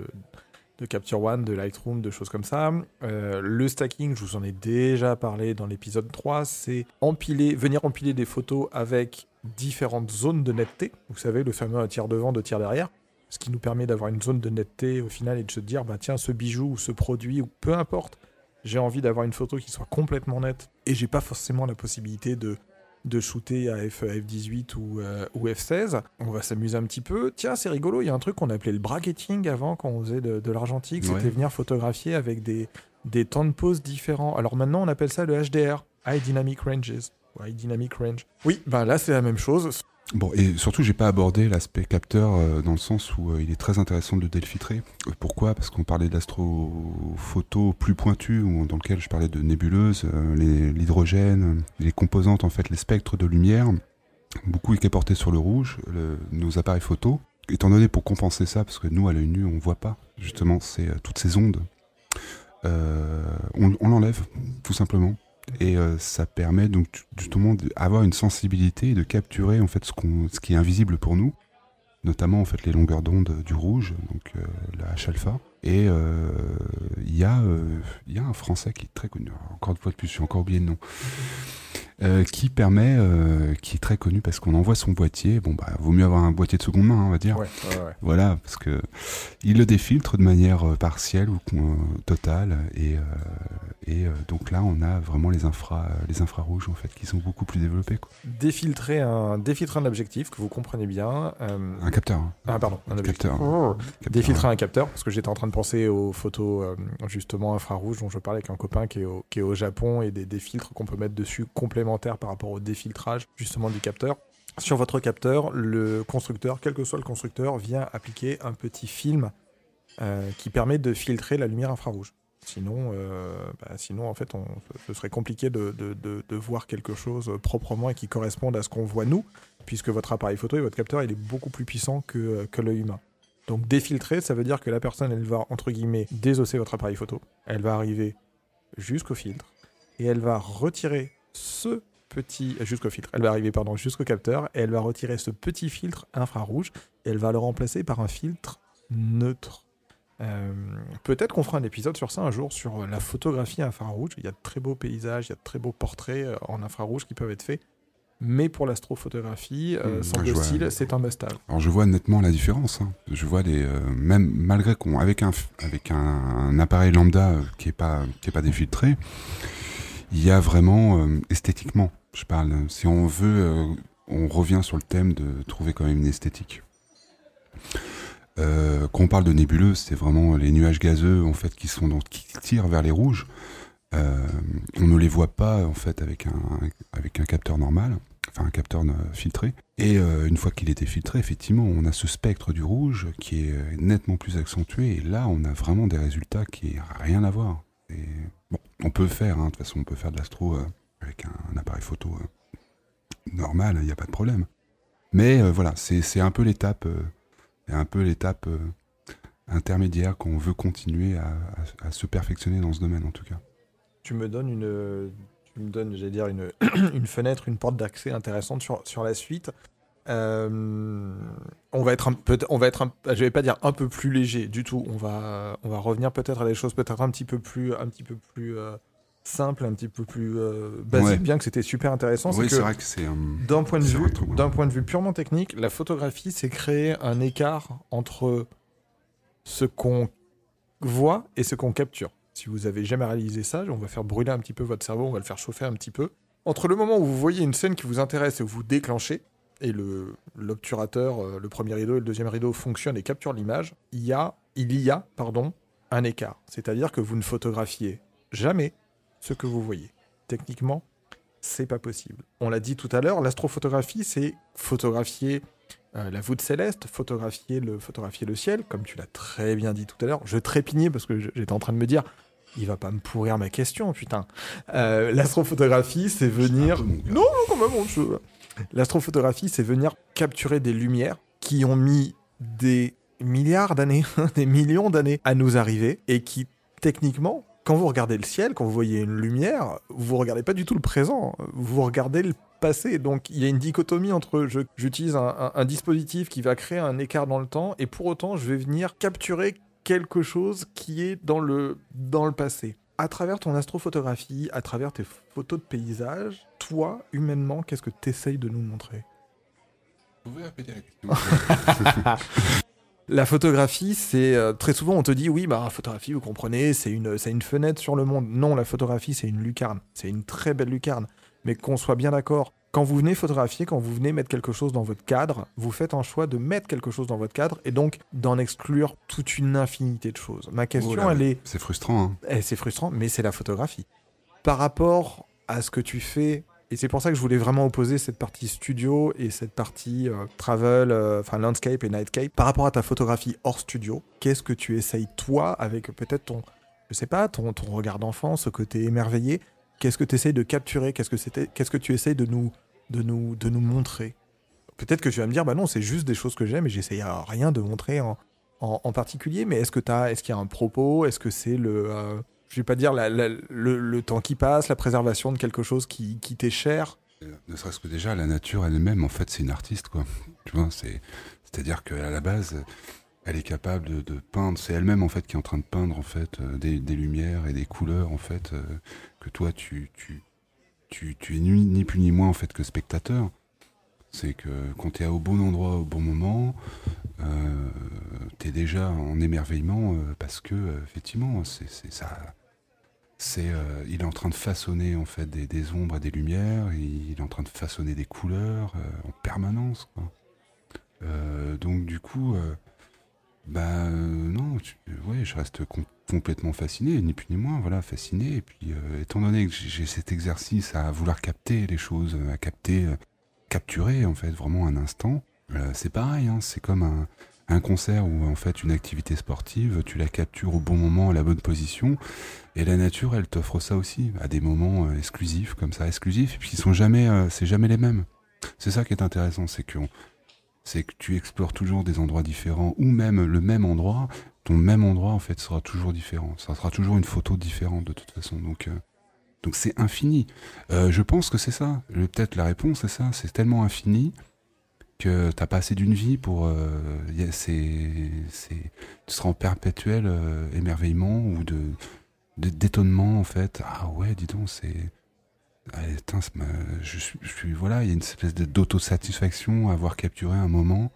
de Capture One, de Lightroom, de choses comme ça. Euh, le stacking, je vous en ai déjà parlé dans l'épisode 3, c'est empiler, venir empiler des photos avec différentes zones de netteté. Vous savez, le fameux tiers devant, deux tiers derrière. Ce qui nous permet d'avoir une zone de netteté au final et de se dire, bah tiens, ce bijou ou ce produit, ou peu importe, j'ai envie d'avoir une photo qui soit complètement nette et j'ai pas forcément la possibilité de de shooter à F, F18 ou, euh, ou F16. On va s'amuser un petit peu. Tiens, c'est rigolo, il y a un truc qu'on appelait le bracketing avant quand on faisait de, de l'argentique, Ouais. c'était venir photographier avec des, des temps de pause différents. Alors maintenant, on appelle ça le HDR, High Dynamic Ranges. ou High Dynamic Range. Oui, ben là, c'est la même chose. Bon, et surtout, j'ai pas abordé l'aspect capteur euh, dans le sens où euh, il est très intéressant de le défiltrer. Euh, pourquoi? Parce qu'on parlait d'astrophoto plus pointu, dans lequel je parlais de nébuleuses, l'hydrogène, les composantes, en fait, les spectres de lumière. Beaucoup est porté sur le rouge, nos appareils photo. Étant donné pour compenser ça, parce que nous, à l'œil nu, on voit pas, justement, euh, toutes ces ondes. On on l'enlève, tout simplement et euh, ça permet donc justement d'avoir une sensibilité et de capturer en fait ce, ce qui est invisible pour nous, notamment en fait les longueurs d'onde du rouge, donc euh, la H alpha. Et euh, il y, y a un Français qui est très connu, encore une fois de plus, j'ai encore oublié le nom, euh, qui permet, euh, qui est très connu parce qu'on envoie son boîtier. Bon bah, vaut mieux avoir un boîtier de seconde main, hein, on va dire. Ouais, ouais, ouais. Voilà, parce que il le défiltre de manière euh, partielle ou totale, et, euh, et euh, donc là on a vraiment les infra, les infrarouges en fait qui sont beaucoup plus développés. Quoi. Défiltrer un, défiltrer un objectif, que vous comprenez bien. euh, Un capteur. hein. Ah, pardon, un objectif. Capteur. Oh. Capteur, Défiltrer ouais. un capteur, parce que j'étais en train de penser aux photos justement infrarouges dont je parlais avec un copain qui est au, qui est au Japon et des, des filtres qu'on peut mettre dessus complémentaires par rapport au défiltrage justement du capteur. Sur votre capteur, le constructeur, quel que soit le constructeur, vient appliquer un petit film euh, qui permet de filtrer la lumière infrarouge. Sinon, euh, bah, sinon en fait, ce serait compliqué de- de voir quelque chose proprement et qui corresponde à ce qu'on voit nous, puisque votre appareil photo et votre capteur, il est beaucoup plus puissant que, que l'œil humain. Donc défiltrer, ça veut dire que la personne, elle va, entre guillemets, désosser votre appareil photo. Elle va arriver jusqu'au filtre et elle va retirer ce petit... Jusqu'au filtre. Elle va arriver, pardon, jusqu'au capteur et elle va retirer ce petit filtre infrarouge et elle va le remplacer par un filtre neutre. Euh, Peut-être qu'on fera un épisode sur ça un jour, sur la photographie infrarouge. Il y a de très beaux paysages, il y a de très beaux portraits euh, en infrarouge qui peuvent être faits. Mais pour l'astrophotographie, euh, Mmh, semble-t-il, c'est un must-have. Alors je vois nettement la différence. hein. Je vois les, euh, même malgré qu'on avec un avec un, un appareil lambda qui est pas qui est pas défiltré, il y a vraiment euh, esthétiquement. Je parle. Si on veut, euh, on revient sur le thème de trouver quand même une esthétique. Euh, quand on parle de nébuleuse, c'est vraiment les nuages gazeux en fait qui sont qui tirent vers les rouges. On ne les voit pas en fait avec un, avec un capteur normal, enfin un capteur filtré. Et une fois qu'il était filtré, effectivement, on a ce spectre du rouge qui est nettement plus accentué. Et là, on a vraiment des résultats qui n'ont rien à voir. Bon, on peut faire, hein, de toute peut faire de l'astro avec un, appareil photo normal, il n'y a pas de problème. Mais voilà, c'est un peu l'étape, un peu l'étape intermédiaire qu'on veut continuer à se perfectionner dans ce domaine en tout cas tu me donnes une, tu me donnes, j'allais dire une, fenêtre, une porte d'accès intéressante sur la suite. Euh, on va être un peu, on va être un, je vais pas dire un peu plus léger du tout. On va, on va revenir peut-être à des choses peut-être un petit peu plus, un petit peu plus euh, simples, un petit peu plus euh, basiques. Bien que c'était super intéressant. Oui, c'est vrai que c'est d'un point de vue, d'un point de vue purement technique, la photographie, c'est créer un écart entre ce qu'on voit et ce qu'on capture. Si vous avez jamais réalisé ça, on va faire brûler un petit peu votre cerveau, on va le faire chauffer un petit peu. Entre le moment où vous voyez une scène qui vous intéresse et où vous déclenchez, et le l'obturateur, euh, le premier rideau et le deuxième rideau fonctionnent et capturent l'image, il y a, il y a pardon, un écart. C'est-à-dire que vous ne photographiez jamais ce que vous voyez. Techniquement, c'est pas possible. On l'a dit tout à l'heure, l'astrophotographie, c'est photographier euh, la voûte céleste, photographier le, photographier le ciel, comme tu l'as très bien dit tout à l'heure. Je trépignais parce que j'étais en train de me dire, il va pas me pourrir ma question, putain. Euh, l'astrophotographie, c'est venir. Non, non, quand même, L'astrophotographie, c'est venir capturer des lumières qui ont mis des milliards d'années, des millions d'années à nous arriver et qui, techniquement, quand vous regardez le ciel, quand vous voyez une lumière, vous regardez pas du tout le présent, vous regardez le passé. Donc il y a une dichotomie entre j'utilise un, dispositif qui va créer un écart dans le temps et pour autant je vais venir capturer quelque chose qui est dans le, dans le passé. À travers ton astrophotographie, à travers tes photos de paysage, toi, humainement, qu'est-ce que tu essayes de nous montrer? Vous pouvez répéter la question La photographie, c'est euh, très souvent on te dit oui, bah photographie, vous comprenez, c'est une, c'est une fenêtre sur le monde. Non, la photographie, c'est une lucarne. C'est une très belle lucarne. Mais qu'on soit bien d'accord, quand vous venez photographier, quand vous venez mettre quelque chose dans votre cadre, vous faites un choix de mettre quelque chose dans votre cadre et donc d'en exclure toute une infinité de choses. Ma question, elle est. C'est frustrant. Hein. Eh, c'est frustrant, mais c'est la photographie. Par rapport à ce que tu fais, et c'est pour ça que je voulais vraiment opposer cette partie studio et cette partie euh, travel, euh, enfin landscape et nightscape. Par rapport à ta photographie hors studio, qu'est-ce que tu essayes toi avec peut-être ton, je sais pas, ton, ton regard d'enfant, ce côté émerveillé Qu'est-ce que tu essayes de capturer? Qu'est-ce que Qu'est-ce que tu essayes de nous, de nous, de nous montrer? Peut-être que tu vas me dire, bah non, c'est juste des choses que j'aime et j'essaye rien de montrer en, particulier. Mais est-ce que tu est-ce qu'il y a un propos? Est-ce que c'est le, euh, je vais pas dire le, temps qui passe, la préservation de quelque chose qui, qui t'est cher? Ne serait-ce que déjà la nature elle-même, en fait, c'est une artiste, quoi. Tu vois, c'est, c'est-à-dire qu'à la base, elle est capable de, peindre. C'est elle-même en fait qui est en train de peindre en fait euh, des, lumières et des couleurs en fait euh, que toi tu tu tu, tu es ni, plus ni moins en fait que spectateur. C'est que quand tu es au bon endroit au bon moment, euh, tu es déjà en émerveillement euh, parce que effectivement c'est ça. C'est, il est en train de façonner en fait des, des, ombres et des lumières, il est en train de façonner des couleurs en permanence. Donc du coup, bah euh, non, je reste complètement fasciné, ni plus ni moins, voilà, fasciné. Et puis, euh, étant donné que j'ai cet exercice à vouloir capter les choses, à capter, euh, capturer en fait vraiment un instant, c'est pareil, hein, c'est comme un, concert ou en fait une activité sportive, tu la captures au bon moment, à la bonne position, et la nature, elle t'offre ça aussi, à des moments exclusifs comme ça, exclusifs, et puis ils sont jamais, c'est jamais les mêmes. C'est ça qui est intéressant, c'est qu'on c'est que tu explores toujours des endroits différents ou même le même endroit, même endroit en fait sera toujours différent. Ça sera toujours une photo différente de toute façon. Donc euh, donc c'est infini. Euh, je pense que c'est ça. Peut-être la réponse c'est ça. C'est tellement infini que t'as pas assez d'une vie pour. Euh, c'est c'est tu seras en perpétuel émerveillement ou de d'étonnement en fait. Ah ouais, dis donc c'est je, suis, voilà, il y a une espèce d'autosatisfaction à avoir capturé un moment.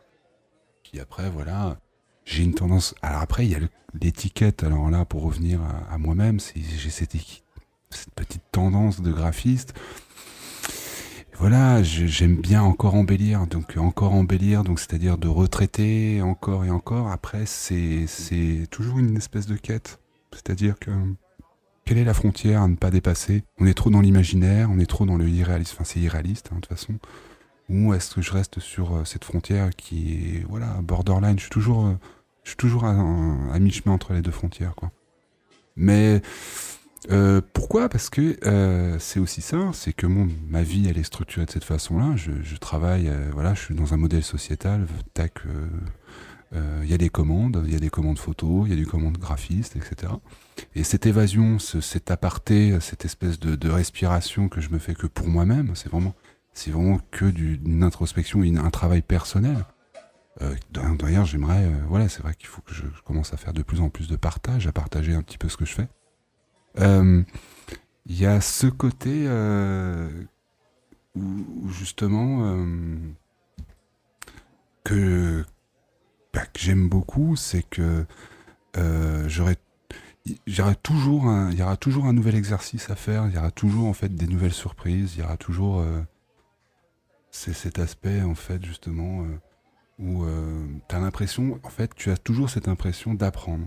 Puis après, voilà, j'ai une tendance. Alors après, il y a l'étiquette. Alors là, pour revenir à, moi-même, j'ai cette, petite tendance de graphiste. Voilà, j'aime bien encore embellir, donc encore embellir, donc c'est-à-dire de retraiter encore et encore. Après, c'est toujours une espèce de quête, c'est-à-dire que quelle est la frontière à ne pas dépasser? On est trop dans l'imaginaire, on est trop dans le irréaliste. Enfin, c'est irréaliste, hein, de toute façon. Ou est-ce que je reste sur euh, cette frontière qui est, voilà, borderline? Je suis toujours, euh, je suis toujours à, mi-chemin entre les deux frontières, quoi. Mais euh, pourquoi? Parce que euh, c'est aussi ça, c'est que mon, ma vie elle est structurée de cette façon-là. Je, je travaille, euh, voilà, je suis dans un modèle sociétal. Tac, euh, euh, il y a des commandes, il y a des commandes photos, il y a des commandes graphistes, etc. Et cette évasion, ce, cet aparté, cette espèce de, de respiration que je me fais que pour moi-même, c'est vraiment, c'est vraiment que du, une introspection, un travail personnel. Euh, D'ailleurs, j'aimerais, euh, voilà, c'est vrai qu'il faut que je, commence à faire de plus en plus de partage, à partager un petit peu ce que je fais. Euh, Il y a ce côté où, justement que, bah, que j'aime beaucoup, c'est que j'aurais toujours un, il y aura toujours un nouvel exercice à faire, il y aura toujours en fait des nouvelles surprises, il y aura toujours c'est cet aspect en fait justement où euh, tu as l'impression en fait tu as toujours cette impression d'apprendre.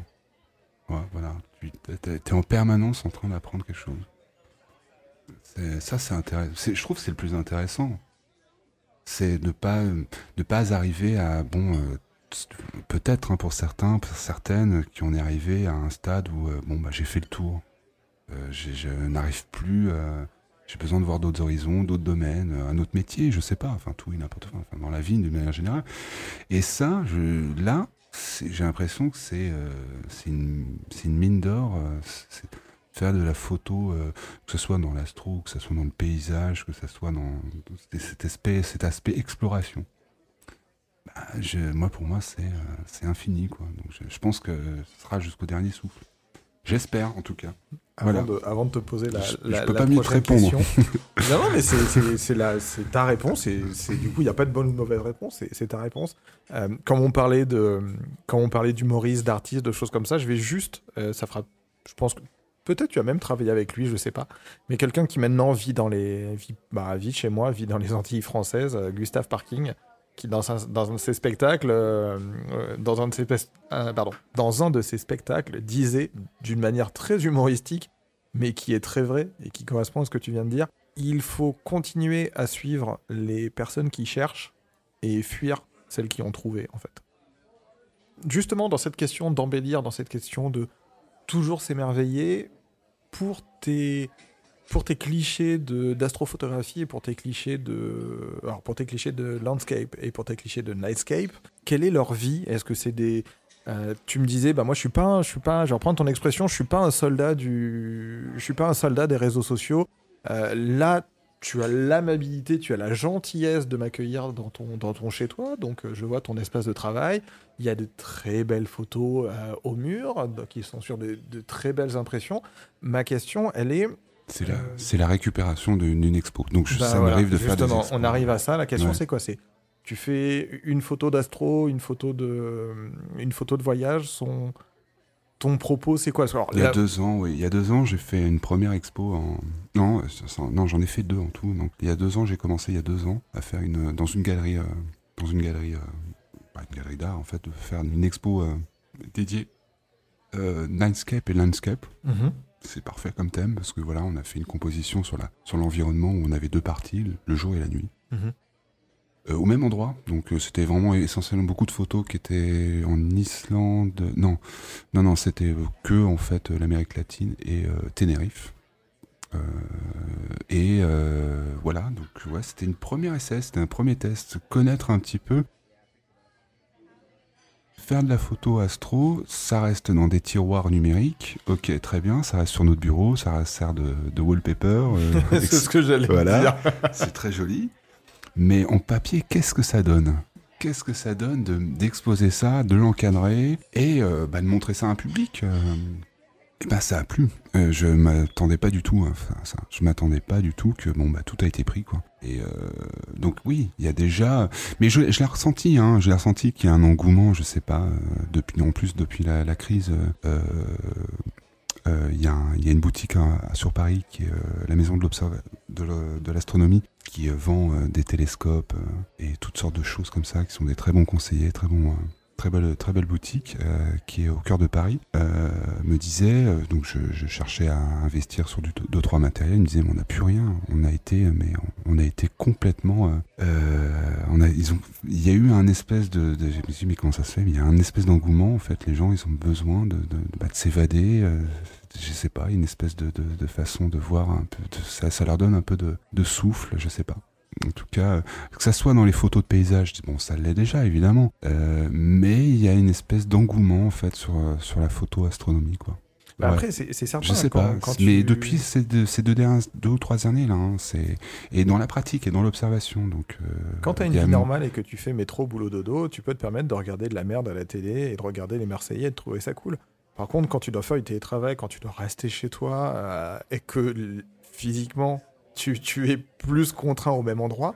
Voilà, tu es en permanence en train d'apprendre quelque chose. Ça c'est intéressant, je trouve que c'est le plus intéressant. C'est de pas de pas arriver à bon euh, peut-être hein, pour certains, pour certaines qui en est arrivé à un stade où euh, bon bah j'ai fait le tour. Euh, je n'arrive plus. J'ai besoin de voir d'autres horizons, d'autres domaines, euh, un autre métier, je sais pas. Enfin tout et n'importe quoi. Enfin, dans la vie d'une manière générale. Et ça, là, j'ai l'impression que c'est euh, une, mine d'or. euh, faire de la photo, que ce soit dans l'astro, que ce soit dans le paysage, que ce soit dans cet aspect, cet aspect exploration. Bah, moi, pour moi, c'est infini. Quoi. Je, je pense que ce sera jusqu'au dernier souffle. J'espère, en tout cas. Avant, Voilà. de, avant de te poser la, Je- peux la pas mieux te répondre. question. non, non, mais c'est- ta réponse. Et du coup, il n'y a pas de bonne ou de mauvaise réponse. c'est- C'est ta réponse. Euh, quand on parlait de, quand on parlait d'humoriste, d'artiste, de choses comme ça, je vais juste, euh, ça fera, je pense que peut-être tu as même travaillé avec lui, je sais pas. Mais quelqu'un qui maintenant vit dans les, vit, bah, vit chez moi, vit dans les Antilles françaises, euh, Gustave Parking, qui dans, un- de ses spectacles, spectacles, disait d'une manière très humoristique mais qui est très vrai et qui correspond à ce que tu viens de dire. Il faut continuer à suivre les personnes qui cherchent et fuir celles qui ont trouvé, en fait. Justement, dans cette question d'embellir, dans cette question de toujours s'émerveiller, pour tes, pour tes clichés d'astrophotographie et pour tes clichés de alors pour tes clichés de landscape et pour tes clichés de nightscape, quelle est leur vie? Est-ce que c'est des euh, tu me disais, bah moi je suis pas, un- je suis pas, je vais reprendre ton expression, je suis pas un soldat du, je suis pas un soldat des réseaux sociaux. Euh, là, tu as l'amabilité, tu as la gentillesse de m'accueillir dans ton, dans ton chez toi, donc euh, je vois ton espace de travail. Il y a de très belles photos au mur, qui sont sur de très belles impressions. Ma question, elle est, C'est la, Euh, c'est la récupération d'une expo. Donc, je- bah ça voilà, m'arrive de faire des justement, on arrive à ça. La question, Ouais. c'est quoi? C'est tu fais une photo d'astro, une photo de, une photo de voyage. Son, ton propos, c'est quoi? Alors, Il y a deux ans, oui. Il y a deux ans, j'ai fait une première expo en. Non, euh, non, j'en ai fait deux en tout. Donc, il y a deux ans, j'ai commencé il y a deux ans à faire une dans une galerie, euh, dans une galerie, euh, une galerie d'art en fait, de faire une expo euh, dédiée euh, landscape et landscape. Mhm. C'est parfait comme thème parce que voilà, on a fait une composition sur la sur l'environnement où on avait deux parties, le- jour et la nuit. Mhm. Euh, au même endroit. Donc euh, c'était vraiment essentiellement beaucoup de photos qui étaient en Islande. Non, non, non, c'était que en fait l'Amérique latine et euh, Tenerife. Euh, et euh, voilà, donc ouais, c'était une première essai, c'était un premier test, connaître un petit peu. Faire de la photo astro, ça reste dans des tiroirs numériques. Ok, très bien, ça reste sur notre bureau, ça sert de, de wallpaper. euh, c'est ce que j'allais Voilà. dire. c'est très joli. Mais en papier, qu'est-ce que ça donne? Qu'est-ce que ça donne de- d'exposer ça, de l'encadrer et euh, bah, de montrer ça à un public euh, Et ben ça a plu. Euh, je m'attendais pas du tout. hein, ça, je m'attendais pas du tout que bon bah tout a été pris quoi. Et euh, donc oui, il y a déjà. Mais je, l'ai ressenti. Hein, je l'ai ressenti qu'il y a un engouement. Je sais pas. euh, en plus depuis la, crise. Il y, a une boutique hein, sur Paris qui est la maison de l'astronomie qui vend des télescopes et toutes sortes de choses comme ça qui sont des très bons conseillers, très bons, très belle, très belle boutique euh, qui est au cœur de Paris, euh, me disait, euh, donc je, cherchais à investir sur deux trois matériels, il me disait mais on n'a plus rien, on a été mais on, a été complètement, ils ont, il y a eu un espèce de, de je me suis dit mais comment ça se fait, Mais il y a un espèce d'engouement en fait, les gens ils ont besoin de, de, bah, de s'évader. je sais pas, une espèce de, de, façon de voir ça, ça leur donne un peu de, de souffle, je sais pas. En tout cas, que ça soit dans les photos de paysages, bon, ça l'est déjà évidemment, euh, mais il y a une espèce d'engouement en fait sur, euh, sur la photo astronomie, quoi. Bah Ouais. Après, c'est certain. Je sais quand- pas, quand mais tu- depuis ces deux, ces deux, dernières, deux ou trois années là, hein, c'est et dans la pratique et dans l'observation, donc. euh, Quand t'as une il y a vie normale et que tu fais métro, boulot, dodo, tu peux te permettre de regarder de la merde à la télé et de regarder les Marseillais et de trouver ça cool. Par contre, quand tu dois faire du télétravail, quand tu dois rester chez toi euh, et que physiquement tu, tu es plus contraint au même endroit,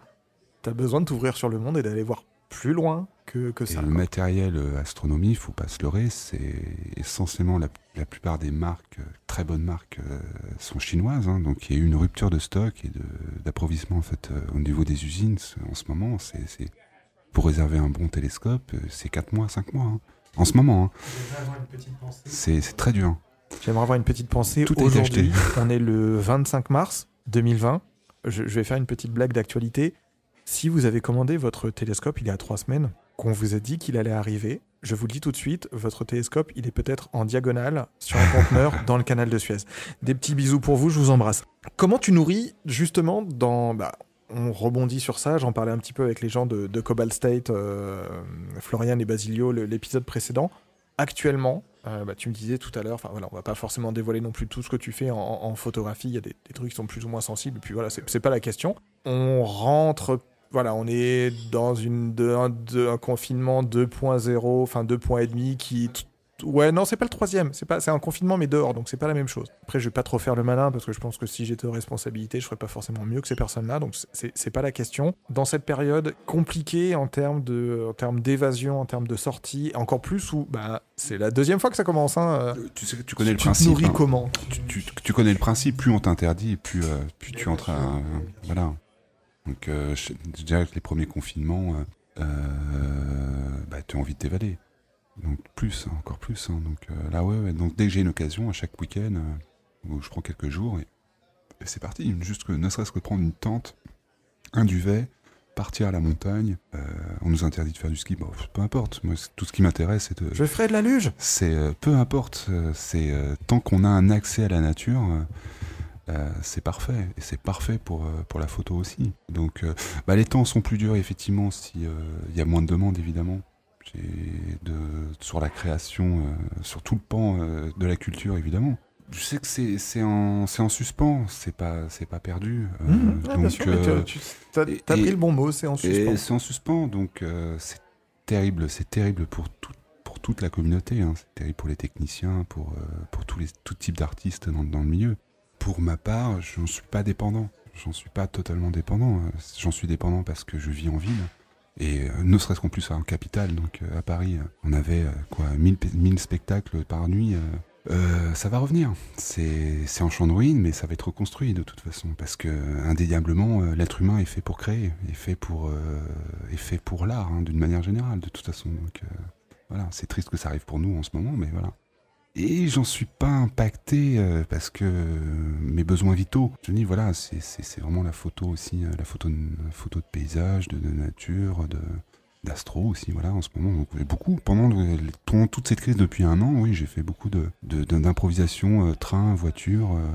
t'as besoin de t'ouvrir sur le monde et d'aller voir plus loin que, que Et ça. le quoi. matériel euh, astronomie, faut pas se leurrer, c'est essentiellement la, la plupart des marques, euh, très bonnes marques, euh, sont chinoises. hein. donc il y a eu une rupture de stock et d'approvisionnement en fait euh, au niveau des usines en ce moment. C'est pour réserver un bon télescope, c'est 4 mois, 5 mois. hein. En ce moment, hein. c'est très dur. J'aimerais avoir une petite pensée. Tout a été Aujourd'hui, on est le 25 mars 2020. Je, je vais faire une petite blague d'actualité. Si vous avez commandé votre télescope il y a trois semaines, qu'on vous a dit qu'il allait arriver, je vous le dis tout de suite, votre télescope, il est peut-être en diagonale sur un conteneur dans le canal de Suez. Des petits bisous pour vous, je vous embrasse. Comment tu nourris justement dans... bah, on rebondit sur ça, j'en parlais un petit peu avec les gens de, de Cobalt State, euh, Florian et Basilio, l'épisode précédent. Actuellement, euh, bah, tu me disais tout à l'heure, enfin voilà, on va pas forcément dévoiler non plus tout ce que tu fais en, photographie. Il y a des, trucs qui sont plus ou moins sensibles. Et puis voilà, c'est pas la question. On rentre, voilà, on est dans une de, un, un confinement 2.0, enfin 2.5 qui Ouais, non, c'est pas le troisième. C'est pas, c'est un confinement mais dehors, donc c'est pas la même chose. Après, je vais pas trop faire le malin parce que je pense que si j'étais aux responsabilités, je ferais pas forcément mieux que ces personnes-là. Donc c'est, pas la question. Dans cette période compliquée en termes de, en termes d'évasion, en termes de sortie, encore plus où, bah, c'est la deuxième fois que ça commence. Hein. euh, Euh, Tu sais que tu connais le principe. nourris hein. comment tu, tu- tu connais le principe, plus on t'interdit, plus, euh, plus tu entres à... voilà. Donc, euh, je, que les premiers confinements, euh, euh, bah, tu as envie de t'évader. Donc, plus, hein, encore plus. hein. donc, euh, là, ouais, ouais. Donc, dès que j'ai une occasion, à chaque week-end, euh, où je prends quelques jours, et, et c'est parti. Juste que, ne serait-ce que prendre une tente, un duvet, partir à la montagne. euh, on nous interdit de faire du ski. Bon, peu importe. Moi, tout ce qui m'intéresse, c'est de, Je ferai de la luge. c'est euh, peu importe, c'est tant qu'on a un accès à la nature, euh, c'est parfait. Et c'est parfait pour, euh, pour la photo aussi. Donc, euh, bah, les temps sont plus durs, effectivement, si euh, il y a moins de demandes, évidemment. De, sur la création, euh, sur tout le pan euh, de la culture, évidemment. Je sais que c'est en, en suspens, c'est pas, pas perdu. euh, Mmh, ouais, donc, euh, tu, as, et- pris le bon mot, c'est en suspens. c'est en suspens, donc c'est terrible, c'est terrible pour, tout, pour toute la communauté, hein. c'est terrible pour les techniciens, pour, pour tous les, tout type d'artistes dans, dans le milieu. Pour ma part, je n'en suis pas dépendant, j'en suis pas totalement dépendant, j'en suis dépendant parce que je vis en ville. Et euh, ne serait-ce qu'en plus en capitale, donc euh, à Paris, euh, on avait quoi 1000, pe- 1000 spectacles par nuit. ça va revenir. C'est en champ de ruine, mais ça va être reconstruit de toute façon, parce que indéniablement, l'être humain est fait pour créer, est fait pour, pour l'art, hein, d'une manière générale, de toute façon. Donc voilà, c'est triste que ça arrive pour nous en ce moment, mais voilà. Et j'en suis pas impacté euh, parce que euh, mes besoins vitaux, je dis voilà, c'est- vraiment la photo aussi, euh, la photo de, photo de paysage, de, de nature, de d'astro aussi, voilà, en ce moment. Donc, beaucoup, pendant, toute cette crise depuis un an, oui, j'ai fait beaucoup de de- d'improvisation, euh, train, voiture, euh,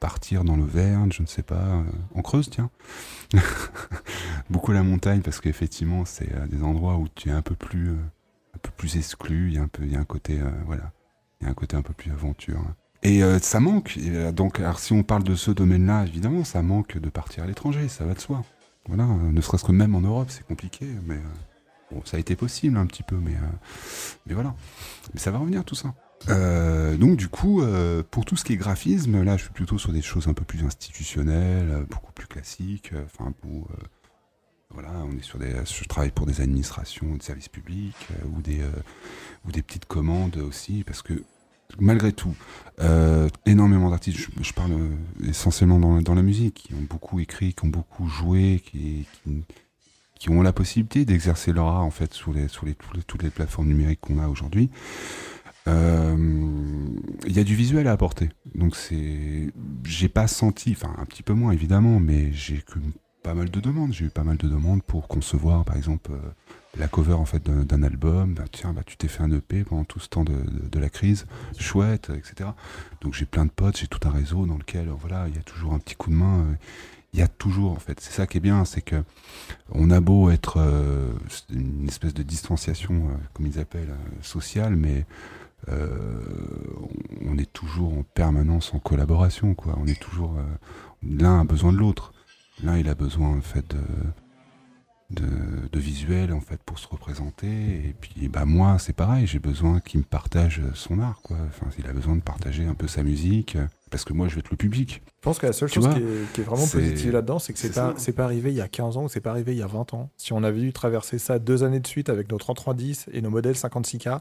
partir dans l'Auvergne, je ne sais pas, euh, en Creuse, tiens. beaucoup la montagne parce qu'effectivement, c'est des endroits où tu es un peu plus, un peu plus exclu, il y a un peu, il y a un côté, voilà, un côté un peu plus aventure. hein. Et euh, ça manque. Euh, donc, alors, si on parle de ce domaine-là, évidemment, ça manque de partir à l'étranger, ça va de soi. Voilà, euh, ne serait-ce que même en Europe, c'est compliqué, mais bon, ça a été possible un petit peu, mais, mais voilà. Mais ça va revenir tout ça. Donc du coup, pour tout ce qui est graphisme, là, je suis plutôt sur des choses un peu plus institutionnelles, beaucoup plus classiques. Enfin, pour voilà, on est sur des, je travaille pour des administrations, des services publics ou des ou des petites commandes aussi, parce que malgré tout, euh, énormément d'artistes, je, parle euh, essentiellement dans, la- musique, qui ont beaucoup écrit, qui ont beaucoup joué, qui, ont la possibilité d'exercer leur art en fait les, toutes les- plateformes numériques qu'on a aujourd'hui. Euh, Il y a du visuel à apporter. Donc c'est, j'ai pas senti, enfin un petit peu moins évidemment, mais j'ai que pas mal de demandes. J'ai eu pas mal de demandes pour concevoir, par exemple, la cover en fait d'un album. Bah, tiens, bah, tu t'es fait un EP pendant tout ce temps de, la crise, chouette, etc. Donc j'ai plein de potes, j'ai tout un réseau dans lequel, euh, voilà, il y a toujours un petit coup de main. euh, Il y a toujours, en fait, c'est ça qui est bien, c'est que on a beau être euh, une espèce de distanciation, euh, comme ils appellent, euh, sociale, mais on est toujours en permanence en collaboration, quoi. On est toujours, l'un a besoin de l'autre. L'un, il a besoin, en fait, de, de, de visuel, en fait, pour se représenter. Et puis, bah, moi, c'est pareil, j'ai besoin qu'il me partage son art, quoi. Enfin, il a besoin de partager un peu sa musique, parce que moi, je vais être le public. Je pense que la seule Tu chose qui, est, qui est vraiment positive là-dedans, c'est que c'est pas, pas arrivé il y a 15 ans ou c'est pas arrivé il y a 20 ans. Si on avait dû traverser ça deux années de suite avec nos 3310 et nos modèles 56K,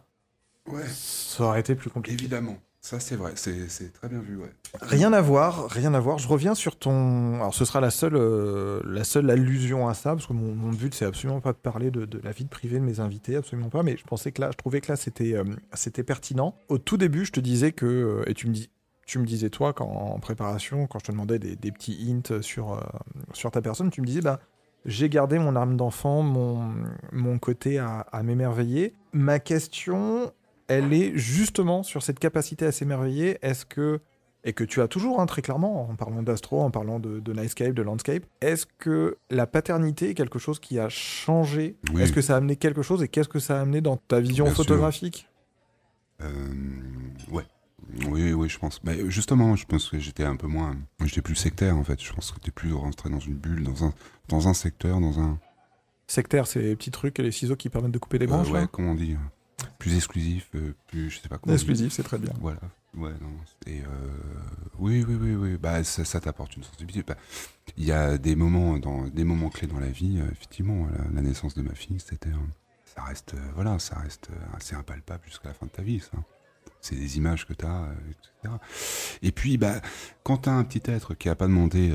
Ouais, ça aurait été plus compliqué. évidemment. Ça, c'est vrai, c'est très bien vu, ouais. Rien à voir, rien à voir. Je reviens sur ton. Alors, ce sera la seule, euh, la seule allusion à ça, parce que mon, mon but, c'est absolument pas de parler de, la vie privée de mes invités, absolument pas. Mais je pensais que là, je trouvais que là, c'était, euh, pertinent. Au tout début, je te disais que, euh, et tu me disais toi, en préparation, quand je te demandais des, petits hints sur, ta personne, tu me disais, bah, j'ai gardé mon âme d'enfant, mon, côté à m'émerveiller. Ma question, elle est justement sur cette capacité à s'émerveiller. Est-ce que et que tu as toujours, hein, très clairement, en parlant d'astro, en parlant de, de Nightscape, de Landscape, est-ce que la paternité est quelque chose qui a changé? Oui. Est-ce que ça a amené quelque chose et qu'est-ce que ça a amené dans ta vision Bien photographique? Euh, ouais. Oui, oui, je pense. Bah, justement, je pense que j'étais un peu moins. J'étais plus sectaire, en fait. Je pense que j'étais plus rentré dans une bulle, dans un, dans un secteur, dans un. Sectaire, c'est les petits trucs et les ciseaux qui permettent de couper les Euh, branches ouais, là comment on dit? euh, Plus exclusif, euh, plus. Je sais pas dit. Exclusif, c'est très bien. Voilà. Ouais, non. Et euh, oui, oui, oui, oui. Bah, ça, ça t'apporte une sensibilité. Bah, Il y a des moments, dans, des moments clés dans la vie. euh, effectivement, la, la naissance de ma fille, c'était. ça reste, euh, voilà, ça reste assez impalpable jusqu'à la fin de ta vie, ça. C'est des images que tu as, etc. Et puis, bah, quand tu as un petit être qui a pas demandé,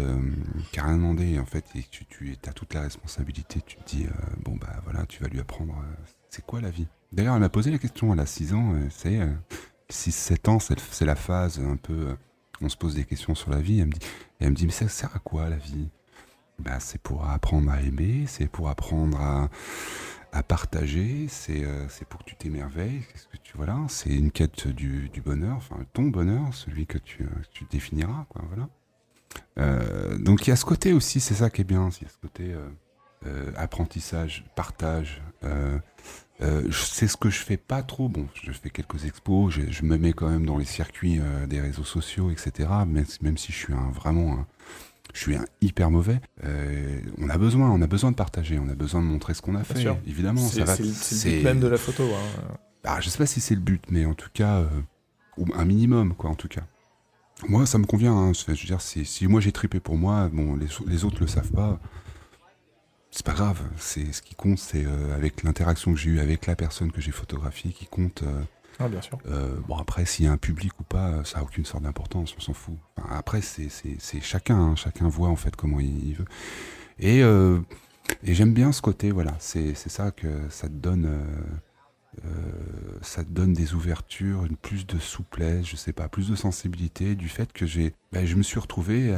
qui a rien demandé, en fait, et que tu, tu as toute la responsabilité, tu te dis, bon, bah voilà, tu vas lui apprendre, c'est quoi la vie? D'ailleurs, elle m'a posé la question, elle a 6 ans, euh, c'est 6-7 ans, c'est la phase un peu, euh, on se pose des questions sur la vie, elle me dit, elle me dit mais ça sert à quoi la vie? Bah, C'est pour apprendre à aimer, c'est pour apprendre à, partager, c'est euh, pour que tu t'émerveilles, qu'est-ce c'est une quête du, bonheur, enfin ton bonheur, celui que tu, euh, tu définiras, voilà. Euh, donc il y a ce côté aussi, c'est ça qui est bien, il y a ce côté euh, euh, apprentissage, partage. Euh, euh, c'est ce que je fais pas trop. Bon, je fais quelques expos, je, je me mets quand même dans les circuits euh, des réseaux sociaux, etc. Même, si- même si je suis un, vraiment un, je suis un hyper mauvais. euh, on a besoin, on a besoin de partager, on a besoin de montrer ce qu'on a fait. sûr. Évidemment, C'est ça va. c'est le- c'est le but même de la photo. hein. Ah, je sais pas si c'est le but, mais en tout cas, ou un minimum, quoi, en tout cas. Moi, ça me convient. hein. Je veux dire, si, si moi j'ai tripé pour moi, bon, les, les autres le savent pas. C'est pas grave. C'est ce qui compte, c'est euh, avec l'interaction que j'ai eue avec la personne que j'ai photographiée qui compte. euh, Ah, bien sûr. euh, bon, après, s'il y a un public ou pas, ça a aucune sorte d'importance, on s'en fout. Enfin, après, c'est chacun, hein. chacun voit en fait comment il, il veut. Et, et j'aime bien ce côté, voilà, c'est ça que ça te donne. ça te donne des ouvertures, une plus de souplesse, je sais pas, plus de sensibilité du fait que j'ai, ben, je me suis retrouvé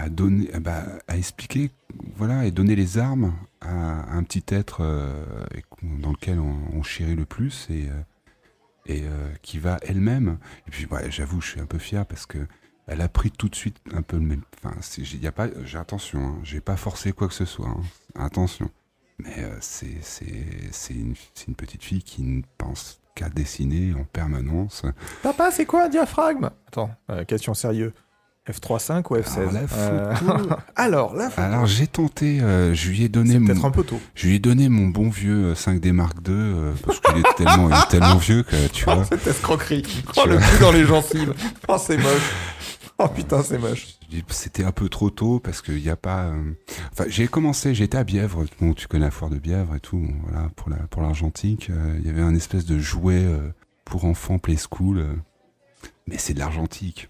à, bah, à expliquer, voilà, et donner les armes à, un petit être euh, dans lequel on, chérit le plus et, euh, et euh, qui va elle-même. Et puis, j'avoue, je suis un peu fier parce que elle a pris tout de suite un peu le même. Enfin, a pas, j'ai attention, hein, j'ai pas forcé quoi que ce soit. hein, attention. Mais euh, c'est une, une petite fille qui ne pense qu'à dessiner en permanence. Papa, c'est quoi un diaphragme? Attends, question sérieuse. F3.5 ou F16 Alors, la Euh, photo- Alors, la photo. Alors j'ai tenté, euh, je lui ai donné mon, peut-être un peu tôt. je lui ai donné mon bon vieux euh, 5D Mark II euh, parce qu'il est tellement, il est tellement vieux que tu vois. Cette escroquerie. Oh, le coup dans les gencives. Oh, c'est moche. Oh, putain, c'est moche. C'était un peu trop tôt parce qu'il n'y a pas. euh, Enfin, j'ai commencé, j'étais à Bièvre. Bon, tu connais la foire de Bièvre et tout. bon, voilà, pour la pour l'argentique, euh, il y avait un espèce de jouet euh, pour enfants play school, euh, mais c'est de l'argentique.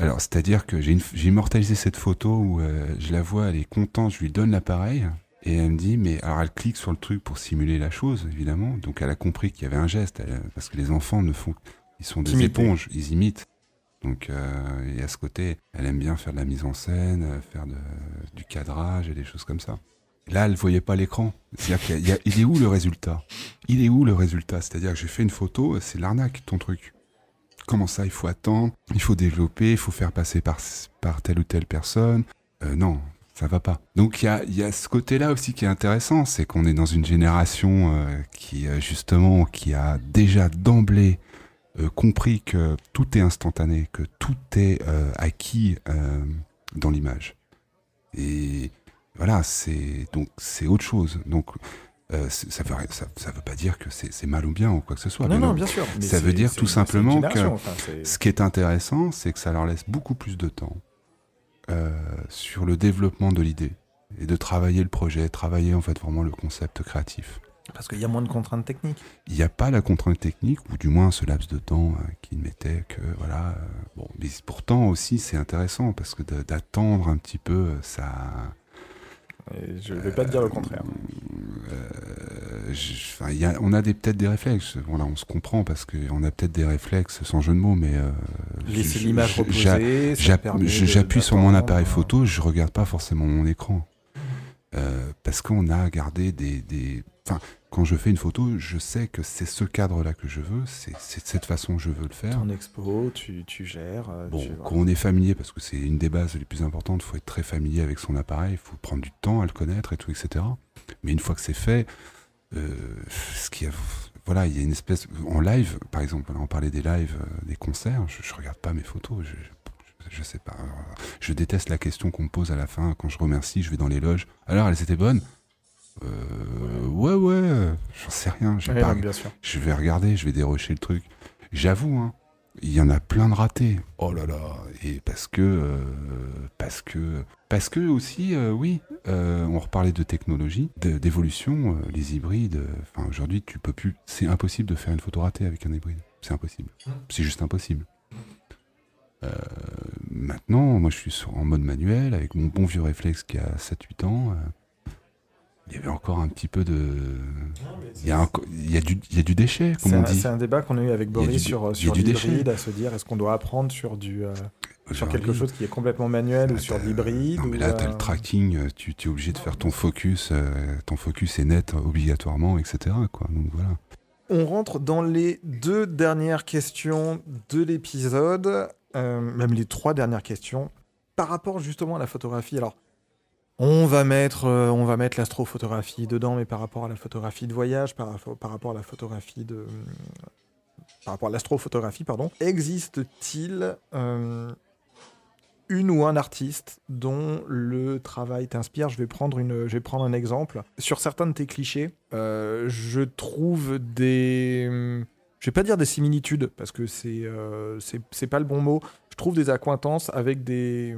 Alors, c'est-à-dire que j'ai une- j'ai immortalisé cette photo où euh, je la vois, elle est contente, je lui donne l'appareil Et elle me dit, mais alors elle clique sur le truc pour simuler la chose, évidemment. Donc elle a compris qu'il y avait un geste, elle- parce que les enfants ne font, ils sont des Imiter. éponges, ils imitent. Donc euh, et à ce côté, elle aime bien faire de la mise en scène, euh, faire de- du cadrage et des choses comme ça. Là, elle voyait pas l'écran. C'est-à-dire qu'il y a- il y a- il est où le résultat? Il est où le résultat? C'est-à-dire que j'ai fait une photo, c'est l'arnaque ton truc. Comment ça Il faut attendre, il faut développer, il faut faire passer par, par telle ou telle personne. Euh, non, ça va pas. Donc il y a, y a ce côté-là aussi qui est intéressant, c'est qu'on est dans une génération euh, qui euh, justement qui a déjà d'emblée compris que tout est instantané, que tout est acquis dans l'image. Et voilà, c'est donc c'est autre chose. Donc euh, ça veut ça, ça veut pas dire que c'est mal ou bien ou quoi que ce soit. non, non, bien sûr. mais ça veut dire tout simplement que enfin, Ce qui est intéressant, c'est que ça leur laisse beaucoup plus de temps euh, sur le développement de l'idée et de travailler le projet, travailler en fait vraiment le concept créatif. Parce qu'il y a moins de contraintes techniques. Il n'y a pas la contrainte technique, ou du moins ce laps de temps euh, qui mettait que voilà. euh, bon, mais pourtant aussi c'est intéressant parce que d'attendre un petit peu, ça. Et je vais pas te dire le contraire. euh, enfin, y a- on a peut-être des réflexes. Voilà, on se comprend parce qu'on a peut-être des réflexes sans jeu de mots, mais euh, Laisser l'image reposer, J'appuie sur mon appareil photo, je regarde pas forcément mon écran. Euh, parce qu'on a gardé des, des... Quand je fais une photo, je sais que c'est ce cadre-là que je veux, c'est de cette façon que je veux le faire. Ton expo, tu, tu gères. euh, Bon, tu- quand on est familier, parce que c'est une des bases les plus importantes, il faut être très familier avec son appareil, il faut prendre du temps à le connaître et tout, etc. Mais une fois que c'est fait, euh, ce qui a, voilà, il y a une espèce en live, par exemple, on parlait des lives, euh, des concerts, je, je regarde pas mes photos, je, je, je sais pas, je déteste la question qu'on me pose à la fin quand je remercie, je vais dans les loges. Alors, elles étaient bonnes? Euh, Ouais, ouais, j'en sais rien, j'ai Ouais, pas, bien sûr. je vais regarder, je vais dérocher le truc. J'avoue, hein, il y en a plein de ratés. Oh là là, et parce que, euh, parce que, parce que aussi, euh, oui, euh, on reparlait de technologie, de- d'évolution, euh, les hybrides. Enfin, aujourd'hui, tu peux plus, c'est impossible de faire une photo ratée avec un hybride. C'est impossible. C'est juste impossible. Euh, maintenant, moi, je suis sur- en mode manuel avec mon bon vieux réflexe qui a 7-8 ans. Il y avait encore un petit peu de. Il y a, enco- il y a, du, il y a du déchet, comme C'est on un, dit. c'est un débat qu'on a eu avec Boris du- sur, sur l'hybride, à se dire est-ce qu'on doit apprendre sur, du, euh, sur quelque chose qui est complètement manuel ou là, sur l'hybride mais là, t'as euh, le tracking, tu, tu es obligé de faire ton focus, euh, ton focus est net obligatoirement, etc. Quoi. Donc voilà. On rentre dans les deux dernières questions de l'épisode, même les trois dernières questions, par rapport justement à la photographie. Alors, on va mettre, euh, on va mettre l'astrophotographie dedans, mais par rapport à la photographie de voyage, par, rapport- à la photographie de, par rapport à l'astrophotographie, pardon, existe-t-il euh, une ou un artiste dont le travail t'inspire? Je vais prendre un exemple. Sur certains de tes clichés, euh, je trouve des, je vais pas dire des similitudes parce que c'est, euh, pas le bon mot. Je trouve des accointances avec des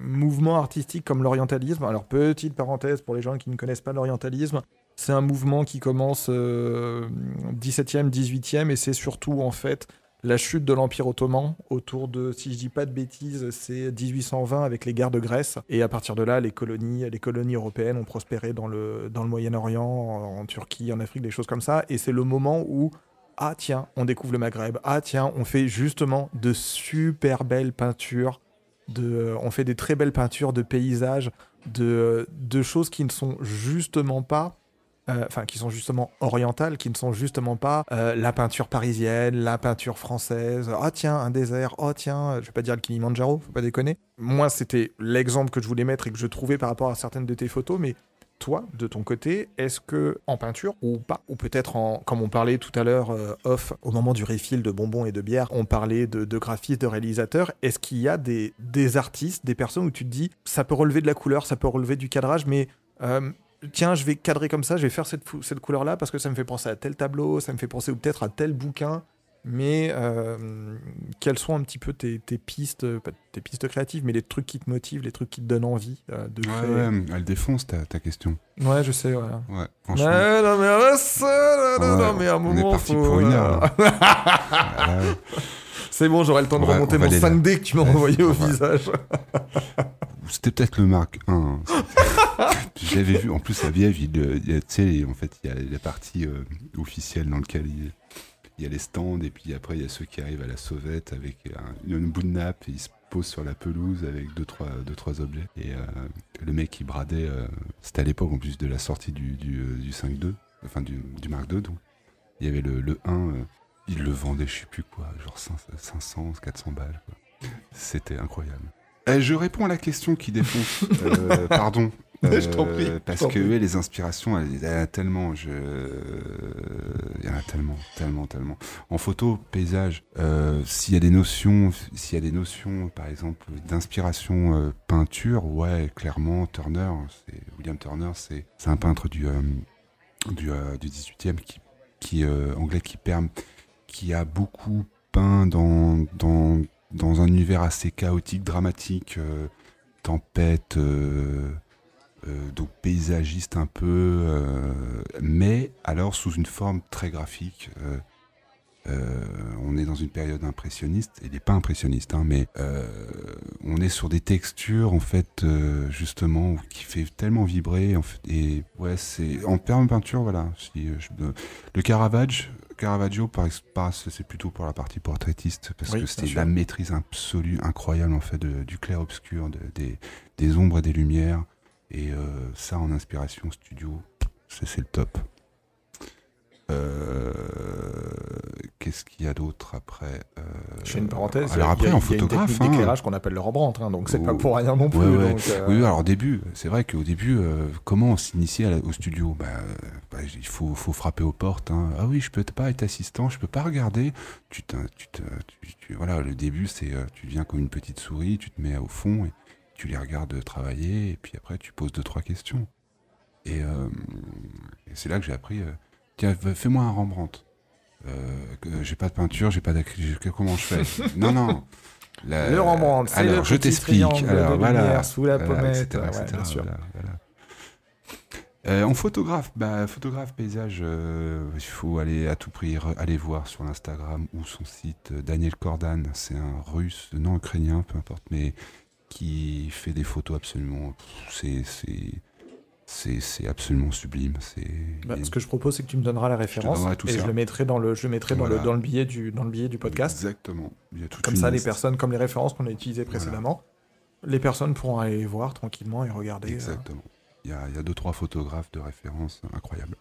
mouvements artistiques comme l'orientalisme. Alors petite parenthèse pour les gens qui ne connaissent pas l'orientalisme. C'est un mouvement qui commence euh, 17e, 18e et c'est surtout en fait la chute de l'Empire ottoman autour de, si je dis pas de bêtises, c'est 1820 avec les guerres de Grèce. Et à partir de là, les colonies, les colonies européennes ont prospéré dans le, dans le Moyen-Orient, en, en Turquie, en Afrique, des choses comme ça. Et c'est le moment où, ah tiens, on découvre le Maghreb. Ah tiens, on fait justement de super belles peintures. De, on fait des très belles peintures de paysages, de, de choses qui ne sont justement pas euh, enfin qui sont justement orientales, qui ne sont justement pas euh, la peinture parisienne, la peinture française. Ah tiens, un désert. Oh tiens, je vais pas dire le Kilimanjaro, faut pas déconner. Moi, c'était l'exemple que je voulais mettre et que je trouvais par rapport à certaines de tes photos, mais toi, de ton côté, est-ce que en peinture ou pas, ou peut-être en, comme on parlait tout à l'heure euh, off, au moment du refill de bonbons et de bière, on parlait de, graphistes, de réalisateurs, est-ce qu'il y a des, des artistes, des personnes où tu te dis, ça peut relever de la couleur, ça peut relever du cadrage, mais euh, tiens, je vais cadrer comme ça, je vais faire cette, cette couleur-là parce que ça me fait penser à tel tableau, ça me fait penser ou peut-être à tel bouquin. Mais euh, quelles sont un petit peu tes, tes pistes, pas tes pistes créatives, mais les trucs qui te motivent, les trucs qui te donnent envie euh, de créer ouais, elle défonce ta, ta question. Ouais, je sais, ouais. Ouais, franchement. Ouais, non, mais, euh, non, non, Ouais, non, mais à un on est moment, parti faut, pour une euh, heure. C'est bon, j'aurai le temps de va- remonter mon aller là. 5D que tu m'as envoyé au visage. C'était peut-être le Mark 1. J'avais vu, en plus, à Vièvre, il, il y a, tu sais, en fait, il y a la partie officielle dans laquelle il, il y a les stands, et puis après, il y a ceux qui arrivent à la sauvette avec un, une bout de nappe, et ils se posent sur la pelouse avec deux, trois, deux, trois objets. Et euh, le mec qui bradait, euh, c'était à l'époque en plus de la sortie du, du, euh, du 5.2, enfin du, du Mark II, donc. Il y avait le, le 1, euh, il le vendait, je sais plus quoi, genre 500, 400 balles. C'était incroyable. Euh, je réponds à la question qui défonce. Euh, pardon. Je t'en prie, je Parce que prie. les inspirations, il y en a tellement. Je... Il y en a tellement, tellement, tellement. En photo, paysage, euh, s'il y a des notions, s'il y a des notions, par exemple, d'inspiration euh, peinture, ouais, clairement, Turner, William Turner, c'est un peintre du euh, du, euh, du 18e qui, qui euh, anglais qui perm, qui a beaucoup peint dans dans dans un univers assez chaotique, dramatique, euh, tempête, euh, euh, donc paysagiste un peu, euh, mais alors sous une forme très graphique. euh, on est dans une période impressionniste, il n'est pas impressionniste, hein, mais on est sur des textures en fait justement qui fait tellement vibrer en fait, et ouais c'est en perme peinture voilà. Si, je- le Caravage, Caravaggio par, c'est plutôt pour la partie portraitiste parce Oui, que c'était la maîtrise absolue, incroyable en fait de- du clair obscur, de- des, des ombres et des lumières et euh, ça en inspiration studio, c'est le top. Euh, Qu'est-ce qu'il y a d'autre après euh, Je fais une parenthèse. Alors après, il y a, en il y a une photographe, hein. qu'on appelle le Rembrandt, hein, donc c'est pas Oh. pour rien non plus. Ouais, ouais. donc, euh, Oui, alors au début, c'est vrai qu'au début, comment on la- au studio? Bah, bah, Il faut, faut frapper aux portes. hein. Ah oui, je peux pas être assistant, je peux pas regarder. Tu tu tu- tu- voilà, le début, c'est tu viens comme une petite souris, tu te mets au fond et tu les regardes travailler, et puis après, tu poses deux, trois questions. Et, euh, et c'est là que j'ai appris euh, tiens, fais-moi un Rembrandt. Euh, j'ai pas de peinture, j'ai pas d'acrylique. Comment je fais? Non, non. La- Le Rembrandt, c'est Alors, le je t'explique. Alors, de voilà. sous la Voilà, pommette. etc., ouais, etc., bien sûr. voilà, voilà. Euh, en photographe, bah, photographe paysage, euh, il faut aller à tout prix aller voir sur l'Instagram ou son site. euh, Daniel Kordan, c'est un russe, non ukrainien, peu importe, mais qui fait des photos absolument. C'est, c'est, absolument sublime. C'est. Bah, ce que je propose, c'est que tu me donneras la référence tout et ça. je le mettrai dans le, je le mettrai dans, le, dans le billet du, dans le billet du podcast. Exactement. Il y a toute Comme ça, les personnes, comme les références qu'on a utilisées précédemment, les personnes pourront aller voir tranquillement et regarder. euh. Exactement. Il y a, il y a deux trois photographes de référence incroyables.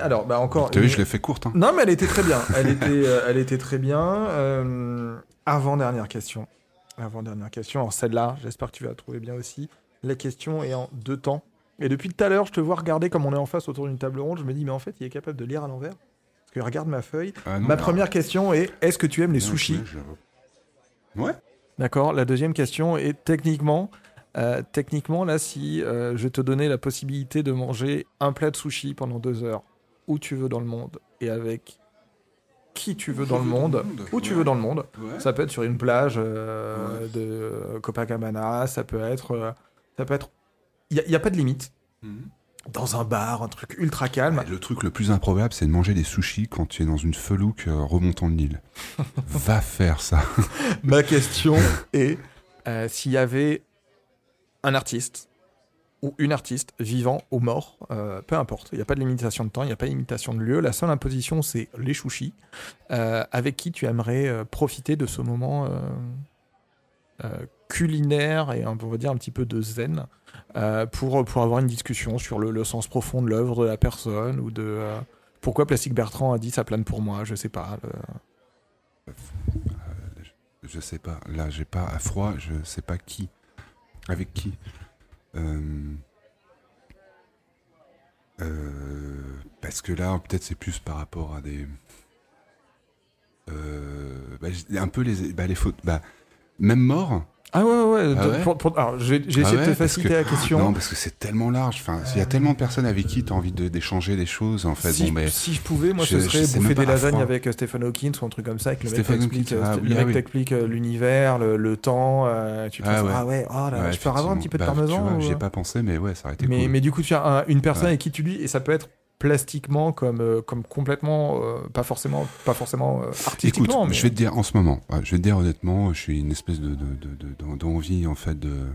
Alors, bah encore. Tu as vu, je l'ai fait courte. Hein. Non, mais elle était très bien. Elle était, euh, elle était très bien. Euh, avant dernière question. Avant dernière question. Alors celle-là, j'espère que tu vas la trouver bien aussi. La question est en deux temps. Et depuis tout à l'heure, je te vois regarder comme on est en face autour d'une table ronde. Je me dis, mais en fait, il est capable de lire à l'envers. Parce que regarde ma feuille. Ah non, ma première question est est-ce que tu aimes les Non, sushis je- Ouais. D'accord. La deuxième question est techniquement, euh, techniquement là, si euh, je te donnais la possibilité de manger un plat de sushi pendant deux heures, où tu veux dans le monde et avec qui tu veux dans le monde, où tu veux dans le monde. Ça peut être sur une plage euh, de Copacabana, ça peut être, euh, ça peut être. Il n'y a, pas de limite. Mhm. Dans un bar, un truc ultra calme. Ouais, Le truc le plus improbable, c'est de manger des sushis quand tu es dans une felouque euh, remontant le Nil. Va faire ça. Ma question est euh, s'il y avait un artiste ou une artiste, vivant ou mort, euh, peu importe, il n'y a pas de limitation de temps, il n'y a pas de limitation de lieu, la seule imposition c'est les chouchis, euh, avec qui tu aimerais euh, profiter de ce moment culinaire et on va dire un petit peu de zen pour, pour avoir une discussion sur le, sens profond de l'œuvre de la personne ou de pourquoi Plastique Bertrand a dit ça plane pour moi, je sais pas. Je sais pas. Là, j'ai pas à froid. Je sais pas qui. Avec qui. Euh, euh, parce que là, peut-être c'est plus par rapport à des. Euh, bah, un peu les, bah, les fautes. Bah, même mort? Ah ouais, ouais, ouais. Ah ouais pour- pour- alors, j'ai Ah essayé de te faciliter que- la question. Non, parce que c'est tellement large. Enfin, il y a tellement de personnes avec qui tu as envie de- d'échanger des choses. En fait, si, bon, je, mais si je pouvais, moi, je- ce serait bouffer des lasagnes avec euh, Stephen Hawking ou un truc comme ça, avec le mec Stephen t'explique euh, ah oui, mec oui. t'explique, euh, l'univers, le, le temps. euh, tu Ah ouais. ah ouais, oh là, je peux avoir un petit peu de. Bah, parmesan. vois, ou- J'ai pas pensé, mais ouais, ça aurait été mais, cool. mais du coup, tu as un- une personne avec qui tu dis, et ça peut être plastiquement comme, euh, comme complètement, euh, pas forcément, pas forcément euh, Écoute, artistiquement. mais... je vais te dire en ce moment, je vais te dire honnêtement, je suis une espèce de de- de- de- d'en- d'envie en fait de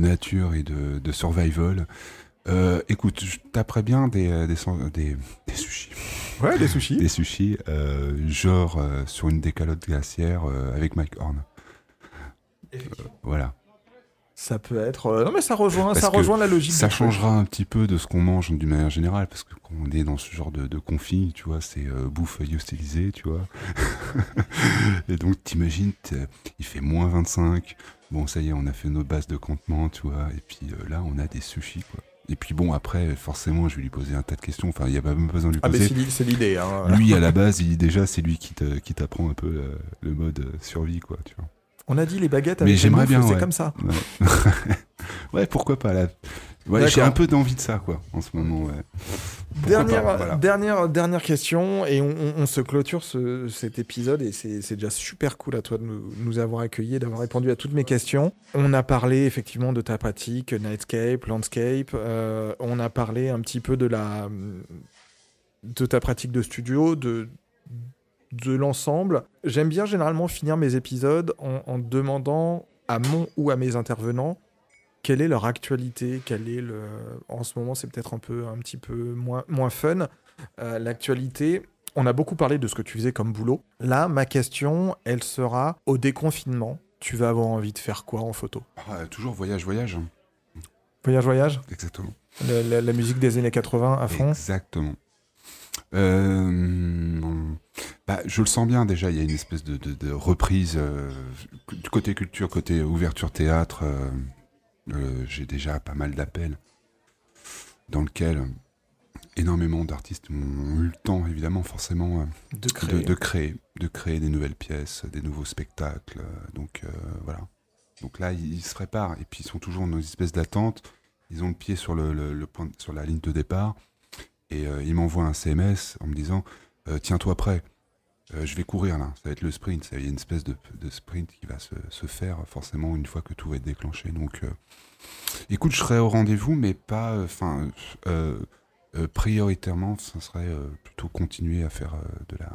nature et de, de survival. Euh, écoute, je taperais bien des, des, des, des sushis. Ouais, des sushis. Des sushis, genre sur une décalote glaciaire avec Mike Horn. Voilà. Ça peut être. euh, Non, mais ça rejoint, Parce ça rejoint la logique. Ça changera un petit peu de ce qu'on mange d'une manière générale, parce que quand on est dans ce genre de, de tu vois, c'est euh, bouffe stylisée, tu vois. et donc, t'imagines, il fait moins 25. Bon, ça y est, on a fait nos bases de campement, tu vois. Et puis euh, là, on a des sushis, quoi. Et puis bon, après, forcément, je vais lui poser un tas de questions. Enfin, il n'y a pas même besoin de lui Ah, mais poser. c'est l'i- c'est l'idée. Hein. Lui, à la base, il, déjà, c'est lui qui t'apprend un peu euh, le mode survie, quoi, tu vois. On a dit les baguettes Mais avec j'aimerais les moufles, bien, c'est ouais. comme ça. Ouais, ouais pourquoi pas là ouais, J'ai un peu d'envie de ça, quoi, en ce moment, ouais. Dernière, pas, voilà. dernière, dernière question, et on, on- on se clôture ce- cet épisode, et c'est déjà super cool à toi de nous, nous avoir accueillis d'avoir répondu à toutes mes questions. On a parlé effectivement de ta pratique, Nightscape, Landscape, euh, on a parlé un petit peu de, la, de ta pratique de studio, de, de l'ensemble. J'aime bien généralement finir mes épisodes en, en demandant à mon ou à mes intervenants quelle est leur actualité, quel est le... En ce moment, c'est peut-être un peu, un petit peu moins, moins fun. Euh, L'actualité, on a beaucoup parlé de ce que tu faisais comme boulot. Là, ma question, elle sera au déconfinement. Tu vas avoir envie de faire quoi en photo? Ah, toujours voyage, voyage. Voyage, voyage? Exactement. la, la- la musique des années 80 à fond? Exactement. Euh, bah, je le sens bien déjà, il y a une espèce de, de- de reprise euh, du côté culture, côté ouverture théâtre. euh, J'ai déjà pas mal d'appels dans lequel énormément d'artistes ont eu le temps, évidemment, forcément, de créer. de créer, de créer des nouvelles pièces, des nouveaux spectacles. Donc euh, voilà. Donc là, ils, ils se préparent et puis ils sont toujours dans une espèce d'attente. Ils ont le pied sur le, le- le point, sur la ligne de départ et euh, ils m'envoient un CMS en me disant euh, tiens-toi prêt. Euh, je vais courir là, ça va être le sprint. Il y a une espèce de, sprint qui va se, faire forcément une fois que tout va être déclenché. Donc, écoute, je serai au rendez-vous, mais pas. Enfin, prioritairement, ça serait plutôt continuer à faire de la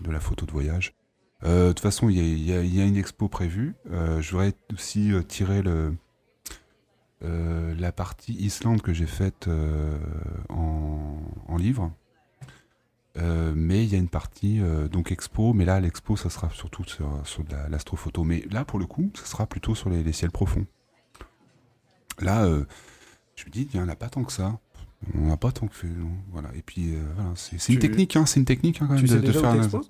de la photo de voyage. De toute façon, il y a, il y a- il une expo prévue. Je voudrais aussi tirer le, euh, la partie Islande que j'ai faite euh, en, en livre. Euh, mais il y a une partie donc expo, mais là l'expo ça sera surtout sur, sur de la- l'astrophoto. Mais là pour le coup, ça sera plutôt sur les, les ciels profonds. Là, je me dis, il n'y en a pas tant que ça. On n'a pas tant que fait. Voilà. Et puis voilà, c'est une technique, hein, c'est une technique hein, quand même Tu de, sais de déjà où faire. la- t'exposes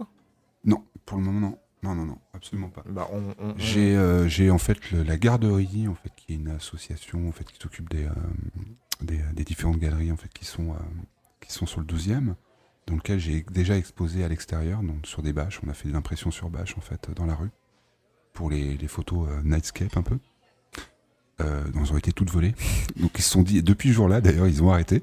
Non, pour le moment non. Non, non, non, absolument pas. bah, on, J'ai euh, j'ai en fait le- la garderie en fait qui est une association en fait qui s'occupe des, euh, des des différentes galeries en fait qui sont euh, qui sont sur le 12e dans lequel j'ai déjà exposé à l'extérieur donc sur des bâches on a fait des impressions sur bâches en fait dans la rue pour les, les photos euh, nightscape un peu euh, elles ont été toutes volées donc ils se sont dit depuis ce jour-là d'ailleurs ils ont arrêté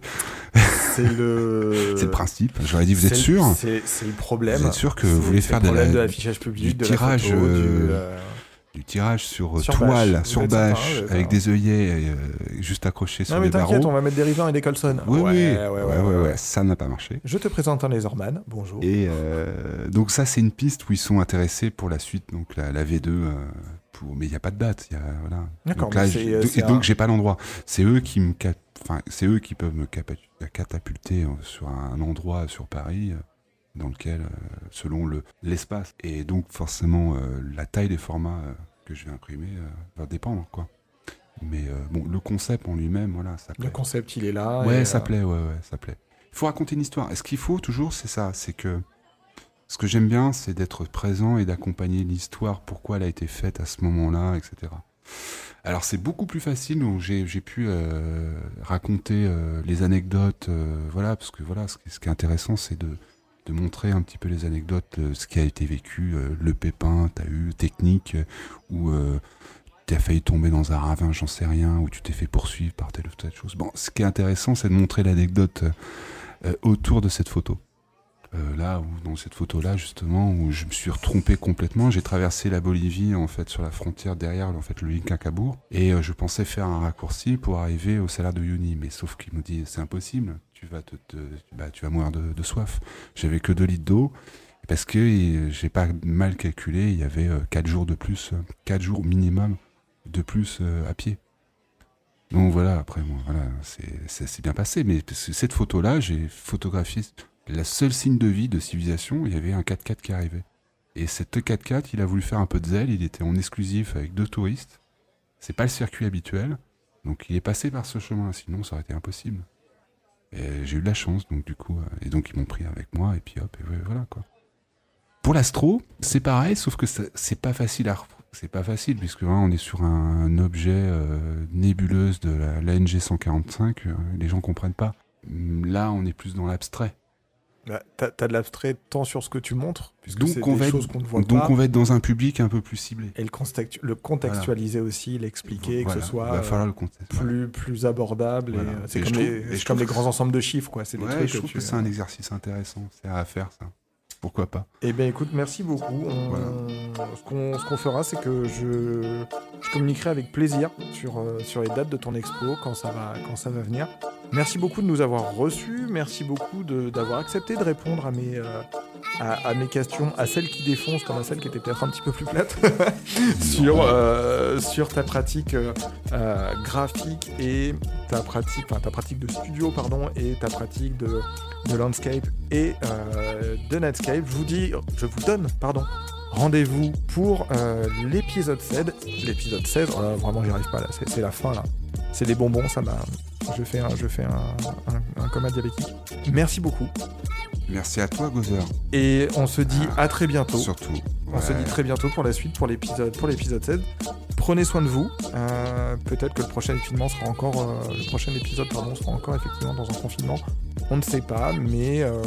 c'est le. c'est le principe j'aurais dit vous êtes sûr C'est le problème. Vous êtes sûr que vous voulez faire le de problème la- public, du de tirage, la photo, du, euh, euh, du tirage sur, euh, Sur toile bâche. sur sympa, bâche avec des œillets euh, juste accrochés sur Non mais les barreaux on va mettre des rivins et des colsons. Oui, ouais, oui, ouais, ouais, ça n'a pas marché. Je te présente un laserman. Bonjour. Et euh, donc ça, c'est une piste où ils sont intéressés pour la suite, donc la, la V2. euh, pour... Mais il n'y a pas de date. Y a, voilà. D'accord, Donc là, et donc un- j'ai pas l'endroit. C'est eux qui me, cap- enfin, c'est eux qui peuvent me catapulter sur un endroit sur Paris. dans lequel, selon le l'espace et donc forcément la taille des formats que je vais imprimer euh, va dépendre quoi. Mais euh, bon, le concept en lui-même, voilà, ça plaît. Le concept, il est là. Ouais, et, ça euh, plaît, ouais, ouais, ça plaît. Il faut raconter une histoire. Et ce qu'il faut toujours, c'est ça, c'est que ce que j'aime bien, c'est d'être présent et d'accompagner l'histoire, pourquoi elle a été faite à ce moment-là, etc. Alors c'est beaucoup plus facile, donc j'ai j'ai pu euh, raconter euh, les anecdotes, euh, voilà, parce que voilà, ce ce qui est intéressant, c'est de, de montrer un petit peu les anecdotes, euh, ce qui a été vécu, euh, le pépin, t'as eu, technique, euh, où euh, t'as failli tomber dans un ravin, j'en sais rien, ou tu t'es fait poursuivre par telle ou telle chose. Bon, ce qui est intéressant, c'est de montrer l'anecdote autour de cette photo. Là, où, dans cette photo-là, justement, où je me suis retrompé complètement, j'ai traversé la Bolivie, en fait, sur la frontière derrière, en fait, le Incacabour, et je pensais faire un raccourci pour arriver au salaire de Yuni, mais sauf qu'il me dit, c'est impossible, tu vas te, bah, tu vas mourir de, soif. J'avais que 2 litres d'eau, parce que euh, j'ai pas mal calculé, il y avait 4 jours de plus, 4 jours minimum de plus euh, à pied. Donc voilà, après, bon, voilà, c'est- bien passé. Mais cette photo-là, j'ai photographié la seule signe de vie de civilisation. Il y avait un 4x4 qui arrivait. Et cette 4x4, il a voulu faire un peu de zèle. Il était en exclusif avec deux touristes. C'est pas le circuit habituel. Donc il est passé par ce chemin. Sinon, ça aurait été impossible. J'ai eu de la chance, donc du coup, euh, et donc ils m'ont pris avec moi, et puis hop, et voilà quoi. Pour l'astro, c'est pareil, sauf que c'est pas facile à c'est pas facile puisque hein, on est sur un, objet euh, nébuleuse de la, l'ANG 145, euh, les gens comprennent pas. Là, on est plus dans l'abstrait. Bah, T'as t'as de l'abstrait tant sur ce que tu montres, puisque Donc, on des va, être, choses qu'on ne voit donc pas. on va être dans un public un peu plus ciblé. Et le, contextu- le contextualiser aussi, l'expliquer, que ce soit euh, plus, plus abordable. Voilà. euh, C'est comme, les, trouve- comme les grands ensembles de chiffres, quoi. C'est des Ouais, trucs je trouve tu- que c'est un exercice intéressant, c'est à faire ça. Pourquoi pas Eh bien, écoute, merci beaucoup. On- Voilà. Ce qu'on ce qu'on fera, c'est que je, je communiquerai avec plaisir sur, euh, sur les dates de ton expo quand ça va, quand ça va venir. Merci beaucoup de nous avoir reçus. Merci beaucoup d'avoir accepté de répondre à mes, euh, à, mes questions, à celles qui défoncent comme à celles qui étaient peut-être un petit peu plus plates, sur, euh, sur ta pratique euh, graphique et ta pratique, enfin, ta pratique de studio, pardon, et ta pratique de, de landscape et de Netscape. Je vous dis, je vous donne, pardon, rendez-vous pour l'épisode 16. L'épisode 16, oh là, vraiment j'y arrive pas là, c'est la fin là. C'est des bonbons, ça m'a. Je fais un, je fais un, un, un coma diabétique. Merci beaucoup. Merci à toi, Gozer. Et on se dit à très bientôt. Surtout. On se dit très bientôt pour la suite, pour l'épisode, pour l'épisode 16. Prenez soin de vous. Euh, Peut-être que le prochain confinement sera encore, euh, le prochain épisode pardon sera encore effectivement dans un confinement. On ne sait pas, mais euh,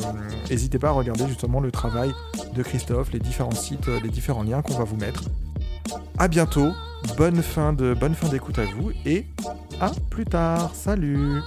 n'hésitez pas à regarder justement le travail de Christophe, les différents sites, les différents liens qu'on va vous mettre. À bientôt. Bonne fin de bonne fin d'écoute à vous et à plus tard. Salut.